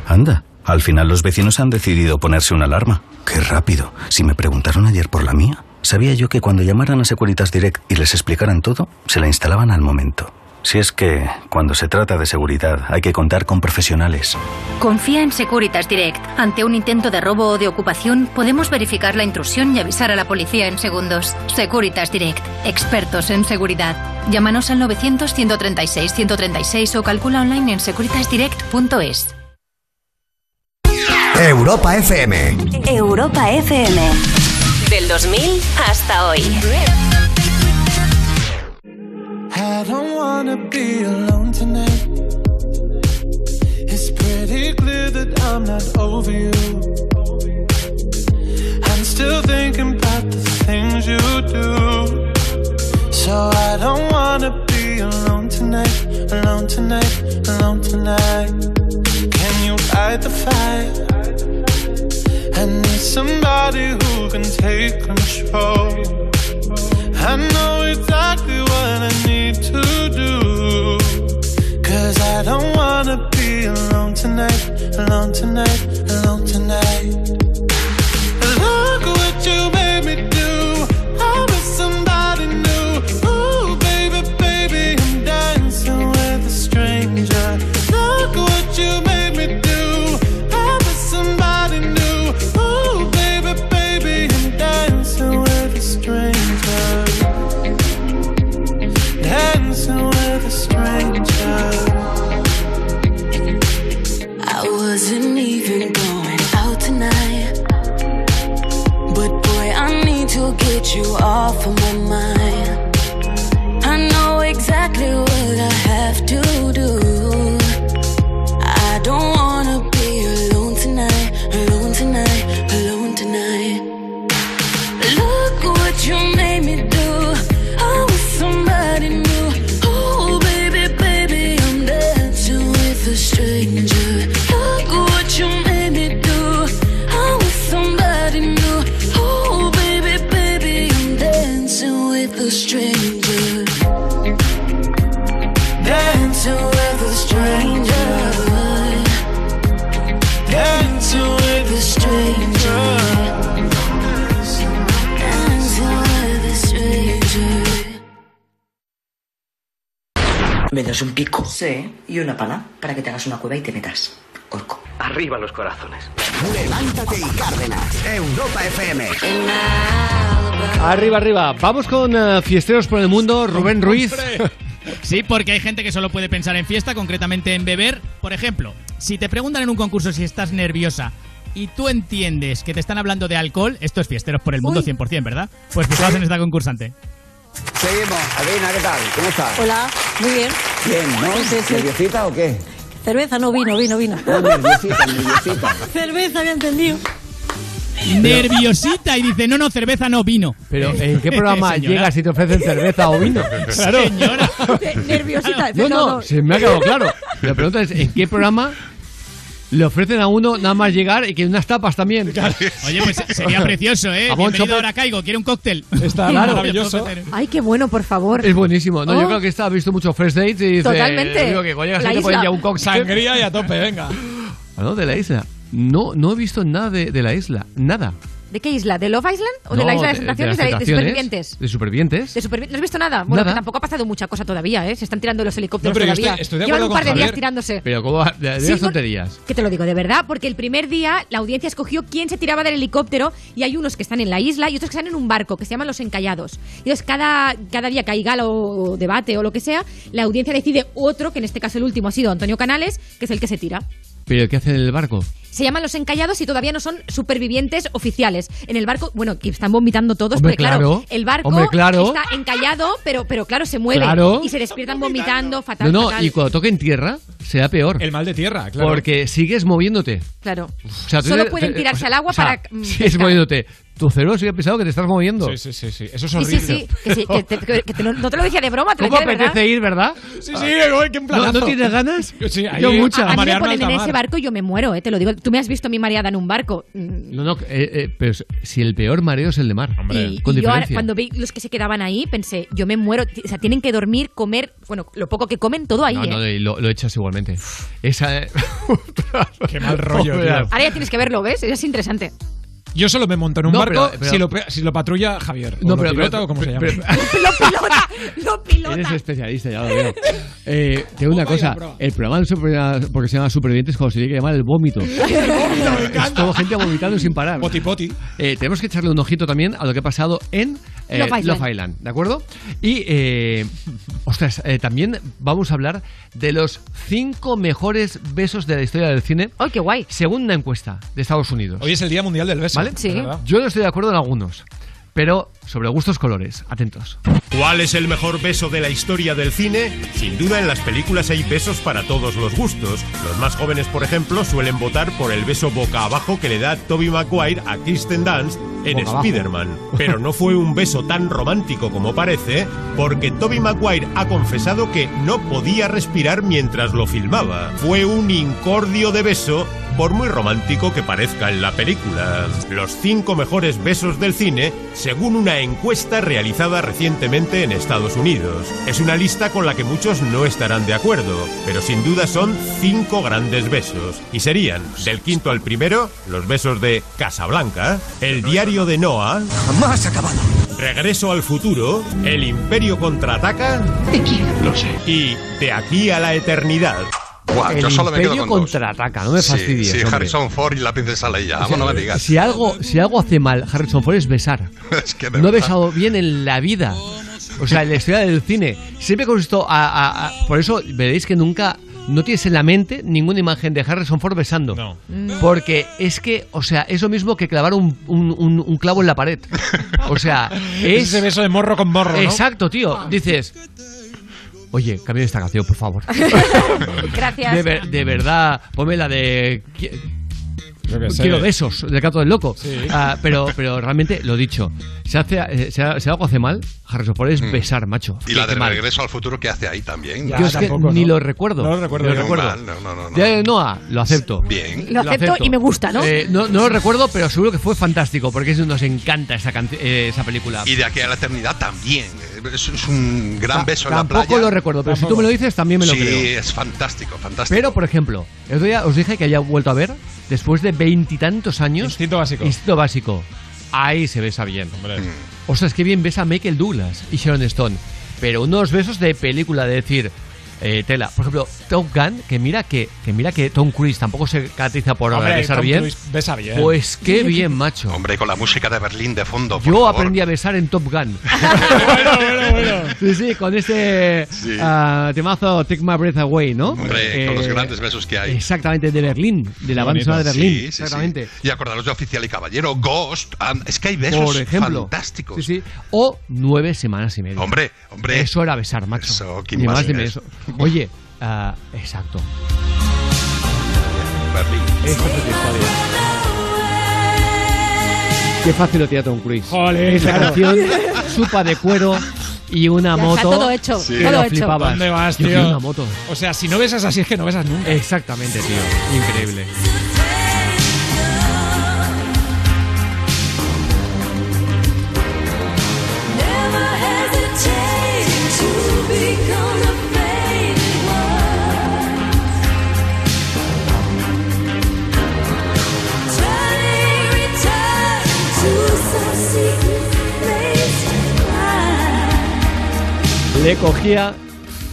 S124: Anda, al final los vecinos han decidido ponerse una alarma. Qué rápido. Si me preguntaron ayer por la mía, sabía yo que cuando llamaran a Securitas Direct y les explicaran todo, se la instalaban al momento. Si es que, cuando se trata de seguridad, hay que contar con profesionales.
S24: Confía en Securitas Direct. Ante un intento de robo o de ocupación, podemos verificar la intrusión y avisar a la policía en segundos. Securitas Direct. Expertos en seguridad. Llámanos al 900-136-136 o calcula online en securitasdirect.es.
S1: Europa FM.
S82: Europa FM. Del 2000 hasta hoy.
S44: I don't wanna be alone tonight. It's pretty clear that I'm not over you. I'm still thinking about the things you do. So I don't wanna be alone tonight, alone tonight, alone tonight. Can you the? I need somebody who can take control. I know exactly what I need to do. Cause I don't wanna be alone tonight, alone tonight, alone tonight.
S28: To get you off of my ¿Me
S125: das un pico? Sí, y una pala para que te hagas una cueva y te metas. Orco.
S126: Arriba los corazones.
S1: Levántate y Cárdenas. Europa FM.
S4: Arriba, arriba. Vamos con eh, fiesteros por el mundo. Rubén Ruiz.
S11: Sí, porque hay gente que solo puede pensar en fiesta, concretamente en beber. Por ejemplo, si te preguntan en un concurso si estás nerviosa y tú entiendes que te están hablando de alcohol, esto es fiesteros por el mundo 100%, ¿verdad? Pues fijaos en esta concursante.
S122: Seguimos. Adina, ¿qué tal? ¿Cómo estás?
S5: Hola, muy bien.
S122: Bien, ¿no?
S5: Sí, sí.
S122: ¿Nerviosita o qué?
S5: Cerveza, no vino, vino, vino.
S122: No, nerviosita, nerviosita.
S5: Cerveza, había entendido.
S11: Nerviosita y dice, no, no, cerveza no, vino.
S4: Pero ¿en qué programa
S11: Señora.
S4: llegas y te ofrecen cerveza o vino? Claro.
S11: Señora.
S5: Nerviosita.
S4: No,
S5: no,
S4: no, se me ha quedado claro. La pregunta es, ¿en qué programa le ofrecen a uno nada más llegar y que unas tapas también?
S11: Oye, pues sería precioso, ¿eh?
S4: Jamón,
S11: Bienvenido,
S4: chope.
S11: ahora caigo, quiere un cóctel.
S4: Está maravilloso.
S5: Ay, qué bueno, por favor.
S4: Es buenísimo. No,
S5: Oh.
S4: yo creo que esta ha visto mucho Fresh Dates y dice...
S5: Totalmente.
S4: Digo que cuando llegas
S5: La
S4: ahí te ponen
S5: isla.
S4: ya un cóctel.
S7: Sangría y a tope, venga.
S4: Ah, no, de la isla. No, no he visto nada de, de la isla. Nada.
S5: ¿De qué isla? ¿De Love Island? ¿O de
S4: No,
S5: la isla de las tentaciones?
S4: las
S5: ¿De, de
S4: tentaciones,
S5: supervivientes?
S4: De supervivientes.
S5: De supervi- ¿No has visto nada? Bueno,
S4: Nada.
S5: que tampoco ha pasado mucha cosa todavía, ¿eh? Se están tirando los helicópteros
S4: No, pero
S5: todavía.
S4: estoy- estoy de
S5: Llevan un par de días tirándose.
S4: Pero ¿cómo? De, de
S5: Sí,
S4: tonterías.
S5: Que te lo digo de verdad, porque el primer día la audiencia escogió quién se tiraba del helicóptero y hay unos que están en la isla y otros que están en un barco que se llaman los encallados. Y entonces cada, cada día que hay gala o debate o lo que sea, la audiencia decide otro, que en este caso el último ha sido Antonio Canales, que es el que se tira.
S4: ¿Pero qué hacen en el barco?
S5: Se llaman los encallados y todavía no son supervivientes oficiales. En el barco, bueno, que están vomitando todos,
S4: Hombre,
S5: porque claro,
S4: claro.
S5: el barco
S4: Hombre, claro.
S5: está encallado, pero, pero claro, se mueve.
S4: Claro.
S5: Y se despiertan vomitando, fatal,
S4: No, no,
S5: fatal.
S4: y cuando toquen tierra, será peor.
S7: El mal de tierra, claro.
S4: Porque sigues moviéndote.
S5: Claro.
S4: O sea, tú
S5: Solo
S4: te-
S5: pueden
S4: te-
S5: tirarse
S4: o sea,
S5: al agua
S4: o sea,
S5: para, mm,
S4: Sigues
S5: pescar.
S4: moviéndote. Tu cerebro sigue pensado que te estás moviendo.
S7: Sí, sí, sí, sí. Eso es
S5: Sí,
S7: horrible.
S5: sí, sí, que, sí, que te- que- que te- no, no te lo decía de broma, te lo
S4: ¿Cómo
S5: decía de verdad.
S4: apetece ir, verdad?
S7: Sí, sí, oye, qué
S4: ¿No,
S7: planazo.
S4: ¿No tienes ganas?
S7: Sí, ahí
S4: Yo muchas.
S5: A, a mí me ponen en ese barco y yo me muero, eh, te lo digo. Tú me has visto a mí mareada en un barco.
S4: No, no, eh, eh, pero si el peor mareo es el de mar.
S5: Y,
S4: con
S5: y yo ahora, cuando vi los que se quedaban ahí, pensé, yo me muero. O sea, tienen que dormir, comer, bueno, lo poco que comen, todo ahí,
S4: No,
S5: ¿eh?
S4: no, y lo, lo echas igualmente. Esa. eh,
S7: Qué mal rollo, tío.
S5: Ahora ya tienes que verlo, ¿ves? Es interesante.
S7: Yo solo me monto en un
S4: No,
S7: barco
S4: pero- pero-
S7: si, lo, pe- si lo patrulla Javier. O
S4: No,
S7: lo
S4: pero-
S7: pilota
S4: pero-
S7: o como se llama.
S4: pero-
S5: lo pilota, lo pilota.
S4: Eres especialista, ya lo veo. Eh, te digo una cosa, el programa de super- porque se llama Supervivientes como se tiene que llamar el vómito. es todo gente vomitando sin parar.
S7: Poti poti.
S4: Eh, tenemos que echarle un ojito también a lo que ha pasado en eh,
S5: Love Island.
S4: Love Island, ¿de acuerdo? Y, eh, ostras, eh, también vamos a hablar de los cinco mejores besos de la historia del cine.
S5: ¡Ay, qué guay!
S4: Según una encuesta de Estados Unidos.
S7: Hoy es el Día Mundial del Beso.
S4: ¿Vale?
S5: Sí.
S4: Yo no estoy de acuerdo en algunos, pero sobre gustos colores. Atentos.
S35: ¿Cuál es el mejor beso de la historia del cine? Sin duda en las películas hay besos para todos los gustos. Los más jóvenes, por ejemplo, suelen votar por el beso boca abajo que le da Toby Maguire a Kirsten Dunst en. Spider-Man. Pero no fue un beso tan romántico como parece, porque Toby Maguire ha confesado que no podía respirar mientras lo filmaba. Fue un incordio de beso por muy romántico que parezca en la película. Los cinco mejores besos del cine, según una encuesta realizada recientemente en Estados Unidos. Es una lista con la que muchos no estarán de acuerdo, pero sin duda son cinco grandes besos. Y serían, del quinto al primero, los besos de Casablanca, El diario de Noah,
S1: Jamás acabado.
S35: Regreso al futuro, El imperio contraataca,
S1: Te quiero. Lo sé.
S35: y De aquí a la eternidad.
S8: Buah,
S4: el
S8: yo solo me quedo dos.
S4: contraataca, no me
S8: Sí,
S4: fastidies.
S8: Sí,
S4: hombre.
S8: Harrison Ford y la princesa Leia.
S4: O
S8: Vamos,
S4: sea,
S8: no me digas.
S4: Si algo, si algo hace mal Harrison Ford es besar.
S8: Es que de
S4: no he besado bien en la vida. O sea, en la historia del cine. Siempre consisto a, a- a- Por eso veréis que nunca. No tienes en la mente ninguna imagen de Harrison Ford besando.
S7: No.
S4: Porque es que, o sea, es lo mismo que clavar un, un- un- un clavo en la pared. O sea, es.
S7: Ese beso de morro con morro, ¿no?
S4: Exacto, tío. Dices. Oye, cambia esta canción, por favor.
S5: Gracias.
S4: De, ver- de verdad, ponme la de. Quiero besos, del gato del loco.
S7: Sí.
S4: Ah, pero, pero realmente, lo dicho, si, hace, eh, si, si algo hace mal, Harrison Ford es
S8: Mm.
S4: besar, macho.
S8: Y la de
S4: mal.
S8: Regreso al Futuro que hace ahí también.
S4: Yo es que ni lo recuerdo.
S7: No lo recuerdo
S4: Ni
S7: yo.
S4: recuerdo.
S8: Mal, no, no, no, no.
S4: Ya de Noah, lo acepto.
S8: Bien.
S5: Lo acepto y me gusta, ¿no?
S4: Eh, no, no lo recuerdo, pero seguro que fue fantástico, porque es- nos encanta esa, canci- eh, esa película.
S8: Y de aquí a la eternidad también. Es, es un gran
S4: Ta-
S8: beso en la
S4: Tampoco
S8: playa.
S4: lo recuerdo, pero si tú me lo dices, también me lo
S8: sí,
S4: creo.
S8: es fantástico, fantástico.
S4: Pero, por ejemplo, el otro día os dije que había vuelto a ver, después de veintitantos años.
S7: Instinto básico.
S4: Instinto básico. Ahí se besa bien.
S7: Hombre.
S4: Ostras, qué bien besa Michael Douglas y Sharon Stone. Pero unos besos de película, de decir, eh, tela. Por ejemplo, Top Gun, que mira que, que mira que Tom Cruise tampoco se caracteriza por
S7: Hombre,
S4: besar
S7: Tom
S4: bien.
S7: Cruise besa bien.
S4: Pues qué bien, macho.
S8: Hombre, con la música de Berlín de fondo. por
S4: Yo
S8: favor.
S4: aprendí a besar en Top Gun. Sí, sí, con este
S8: Sí.
S4: ah, temazo Take My Breath Away, ¿no?
S8: Hombre, con los
S4: Eh,
S8: grandes besos que hay.
S4: Exactamente, de Berlín, de la banda sonora de. Berlín.
S8: Sí, sí, sí.
S4: exactamente.
S8: Y acordaros de Oficial y Caballero, Ghost. and- es que hay besos
S4: Por ejemplo.
S8: fantásticos.
S4: Sí, sí. O nueve semanas y media.
S8: Hombre, hombre.
S4: Eso era besar, macho.
S8: Eso, ¿quién
S4: Ni
S8: más
S4: más? Oye, ah, exacto.
S8: Berlín.
S4: Qué fácil lo tiene Tom Cruise.
S7: Joder,
S4: Esa
S7: claro.
S4: canción, supa de cuero y una
S5: Ya está
S4: moto.
S5: todo hecho, todo
S4: lo
S5: hecho.
S7: ¿Dónde vas, tío?
S4: una moto.
S7: O sea, si no besas así es que no besas nunca.
S4: Exactamente, tío. Increíble. Le cogía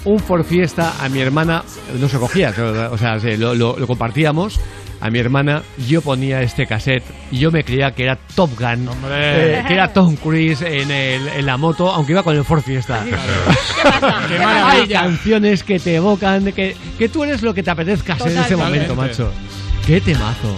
S4: un Ford Fiesta a mi hermana, no se cogía, o sea, se- lo, lo- lo compartíamos. A mi hermana, yo ponía este cassette y yo me creía que era Top Gun, eh, que era Tom Cruise en, el- en la moto, aunque iba con el Ford Fiesta.
S7: ¡Qué
S4: Hay
S7: maravilla!
S4: canciones que te evocan, que, que tú eres lo que te apetezca ser en ese momento, macho. ¡Qué temazo!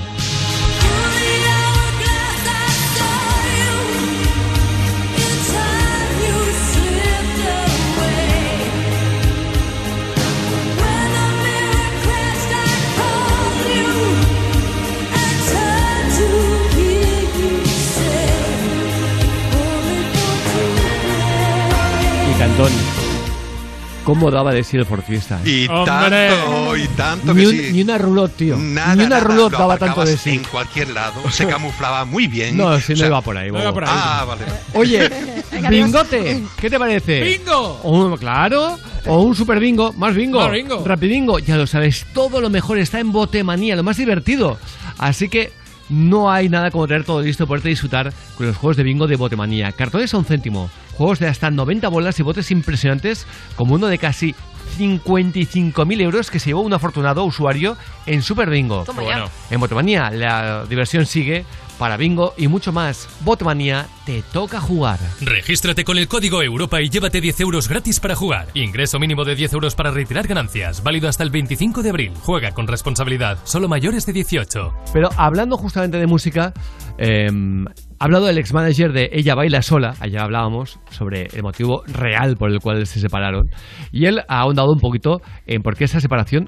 S4: ¿Cómo daba de sí el Ford Fiesta? eh?
S8: Y tanto, y tanto
S4: ni,
S8: que
S4: un-
S8: sí.
S4: ni una roulotte, tío.
S8: Nada,
S4: ni una roulotte
S8: lo
S4: daba tanto de sí.
S8: En cualquier lado, se camuflaba muy bien.
S4: No, sí, no
S8: O sea,
S4: iba por ahí.
S8: Ah, vale.
S4: Oye, bingote, ¿qué te parece?
S7: ¡Bingo!
S4: Claro, o un super bingo, más bingo,
S7: Más bingo.
S4: rapidingo, ya lo sabes, todo lo mejor está en Botemanía, lo más divertido. Así que no hay nada como tener todo listo, poderte disfrutar con los juegos de bingo de Botemanía. Cartones a un céntimo, juegos de hasta 90 bolas y botes impresionantes, como uno de casi 55.000 euros que se llevó un afortunado usuario en Super Bingo.
S5: Bueno.
S4: En Botemanía la diversión sigue para bingo y mucho más. Botemanía, te toca jugar.
S127: Regístrate con el código Europa y llévate 10 euros gratis para jugar. Ingreso mínimo de 10 euros para retirar ganancias. Válido hasta el 25 de abril. Juega con responsabilidad. Solo mayores de 18.
S4: Pero hablando justamente de música, eh, ha hablado el ex manager de Ella Baila Sola. Allá hablábamos sobre el motivo real por el cual se separaron. Y él ha ahondado un poquito en por qué esa separación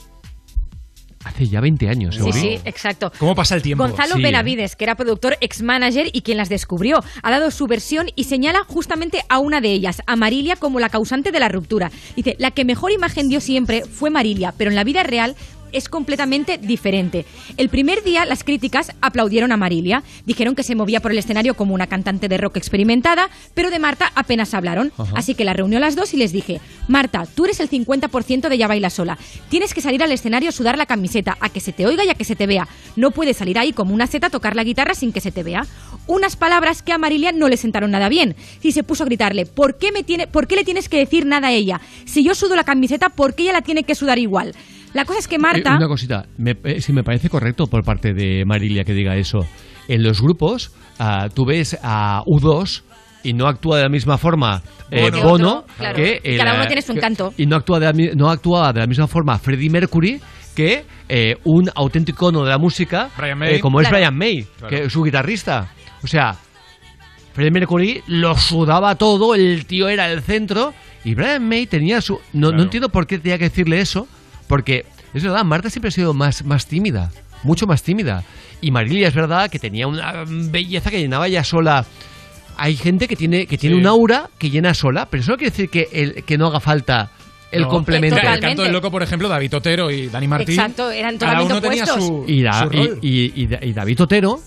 S4: hace ya 20 años.
S5: Sí,
S4: Euri.
S5: sí, exacto.
S7: ¿Cómo pasa el tiempo?
S5: Gonzalo
S4: Sí, ¿eh?
S5: Benavides, que era productor, ex-manager y quien las descubrió, ha dado su versión y señala justamente a una de ellas, a Marilia, como la causante de la ruptura. Dice, la que mejor imagen dio siempre fue Marilia, pero en la vida real es completamente diferente. El primer día las críticas aplaudieron a Marilia, dijeron que se movía por el escenario como una cantante de rock experimentada, pero de Marta apenas hablaron.
S128: Ajá.
S5: Así que la reunió a las dos y les dije, Marta, tú eres el 50% de Ya Baila Sola. Tienes que salir al escenario a sudar la camiseta, a que se te oiga y a que se te vea. No puedes salir ahí como una seta a tocar la guitarra sin que se te vea. Unas palabras que a Marilia no le sentaron nada bien. Y se puso a gritarle, ¿por qué, me tiene, ¿por qué le tienes que decir nada a ella? Si yo sudo la camiseta, ¿por qué ella la tiene que sudar igual? La cosa es que Marta...
S4: Eh, una cosita, me, eh, sí me parece correcto por parte de Marilia que diga eso. En los grupos, ah, tú ves a U2 y no actúa de la misma forma eh,
S5: Que
S4: Bono
S5: otro, claro.
S4: que el,
S5: cada uno tiene su
S4: que-
S5: encanto.
S4: y no actúa de la, no actúa de la misma forma Freddie Mercury que eh, un auténtico icono de la música
S7: Brian May.
S4: eh, como es. Brian May,
S7: Claro.
S4: que es su guitarrista. O sea, Freddie Mercury lo sudaba todo, el tío era el centro y Brian May tenía su... No, no entiendo por qué tenía que decirle eso, porque es verdad, Marta siempre ha sido más, más tímida, mucho más tímida. Y Marilia es verdad que tenía una belleza que llenaba ya sola. Hay gente que tiene, que tiene
S7: Sí.
S4: un aura que llena sola, pero eso no quiere decir que, el, que no haga falta el
S7: No.
S4: complemento.
S7: El canto del loco, por ejemplo, David Otero y Dani Martín.
S5: Exacto, eran totalmente
S7: tenía
S5: opuestos.
S7: su,
S4: y, da-
S7: su rol.
S4: y, y- y David Otero,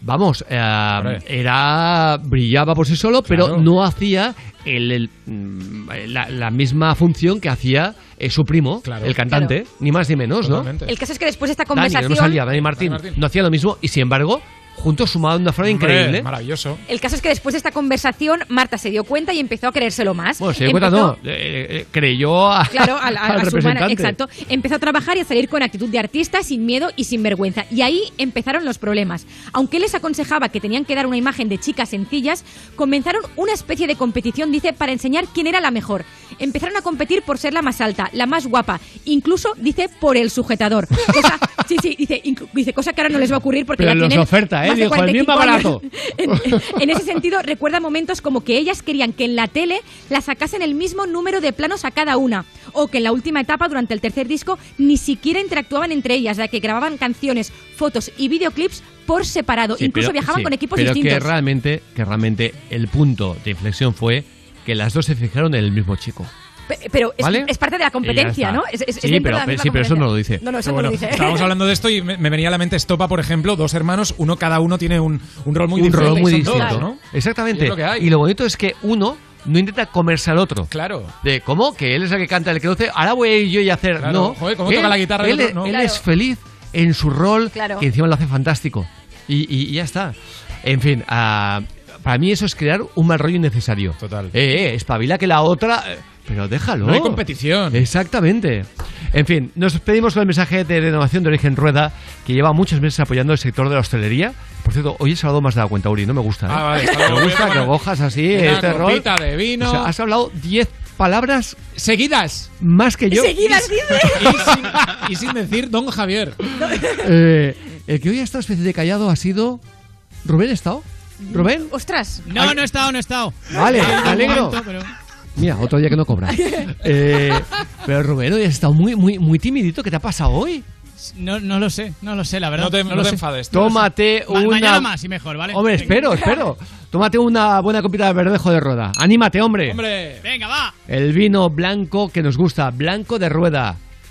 S4: vamos, eh, era brillaba por sí solo, pero no hacía el, el, mm, la, la misma función que hacía eh, su primo, el cantante, ni más ni menos, ¿no?
S5: El caso es que después de esta
S4: Dani,
S5: conversación...
S4: no salía, Dani Martín, no hacía lo mismo y sin embargo juntos sumaban de una forma
S7: Hombre,
S4: increíble.
S7: Maravilloso.
S5: El caso es que después de esta conversación, Marta se dio cuenta y empezó a creérselo más.
S4: Bueno, se dio cuenta,
S5: Empezó-
S4: no, eh, eh, creyó a,
S5: Claro, a, la- a-
S4: al
S5: a su exacto. Empezó a trabajar y a salir con actitud de artista, sin miedo y sin vergüenza. Y ahí empezaron los problemas. Aunque él les aconsejaba que tenían que dar una imagen de chicas sencillas, comenzaron una especie de competición, dice, para enseñar quién era la mejor. Empezaron a competir por ser la más alta, la más guapa, incluso, dice, por el sujetador. Cosa, sí, sí, dice, dice, cosa que ahora no les va a ocurrir porque
S4: Pero los
S5: tienen
S4: oferta, ¿eh?
S5: Más de
S4: Dijo, el mío es más
S5: 45
S4: barato.
S5: años. En, en ese sentido, recuerda momentos como que ellas querían que en la tele la sacasen el mismo número de planos a cada una, o que en la última etapa, durante el tercer disco, ni siquiera interactuaban entre ellas, ya que grababan canciones, fotos y videoclips por separado.
S4: Sí,
S5: Incluso
S4: pero-
S5: viajaban
S4: sí,
S5: con equipos
S4: pero
S5: distintos.
S4: que realmente, que realmente el punto de inflexión fue que las dos se fijaron en el mismo chico.
S5: Pe- Pero es,
S4: ¿Vale?
S5: es parte de la competencia, ¿no? Es, es-
S4: Sí, pero- sí, eso no lo dice.
S5: No, no, eso no
S7: bueno,
S5: lo dice.
S7: estábamos hablando de esto y me, me venía a la mente Estopa, por ejemplo, dos hermanos, uno cada uno tiene un, un rol muy
S4: un
S7: diferente.
S4: rol muy distinto,
S7: ¿no?
S4: Exactamente.
S7: Y es lo que hay.
S4: Y lo bonito es que uno no intenta comerse al otro.
S7: Claro.
S4: De cómo que él es el que canta, el que luce, ahora voy a ir yo y hacer.
S7: Claro.
S4: No.
S7: Joder, ¿cómo
S4: él,
S7: toca la guitarra el
S4: Él,
S7: otro? No.
S4: él
S7: Claro.
S4: es feliz en su rol,
S5: Claro.
S4: que encima lo hace fantástico. Y, y- y ya está. En fin, ah, para mí eso es crear un mal rollo innecesario.
S7: Total.
S4: Eh, eh, espabila que la otra. eh, Pero déjalo.
S7: No hay competición.
S4: Exactamente. En fin, nos despedimos con el mensaje de renovación de origen Rueda, que lleva muchos meses apoyando el sector de la hostelería. Por cierto, hoy he hablado más de la cuenta, Uri, no me gusta. ¿eh?
S7: Ah, vale, hasta luego.
S4: me gusta que cojas así
S7: una
S4: este rol.
S7: copita de vino.
S4: O sea, has hablado 10 palabras
S7: Seguidas.
S4: más que yo.
S5: Seguidas, dice.
S7: Y sin, y sin decir Don Javier.
S4: Eh, el que hoy ha estado especie de callado ha sido. ¿Rubén estado? ¿Rubén?
S5: Ostras.
S11: No, no he estado, no he estado.
S4: Vale, me alegro.
S11: momento, pero-
S4: Mira, otro día que no cobra. Eh, pero Rubén, hoy has estado muy, muy, muy timidito. ¿Qué te ha pasado hoy?
S11: No, no lo sé, no lo sé, la verdad.
S7: No te- no enfades.
S4: Tómate
S11: Ma-
S4: una.
S11: Mañana más y mejor, ¿vale?
S4: Hombre,
S11: Venga.
S4: espero, espero. Tómate una buena copita de verdejo de rueda. Anímate, hombre.
S7: Hombre.
S11: Venga, va.
S4: El vino blanco que nos gusta, blanco de rueda.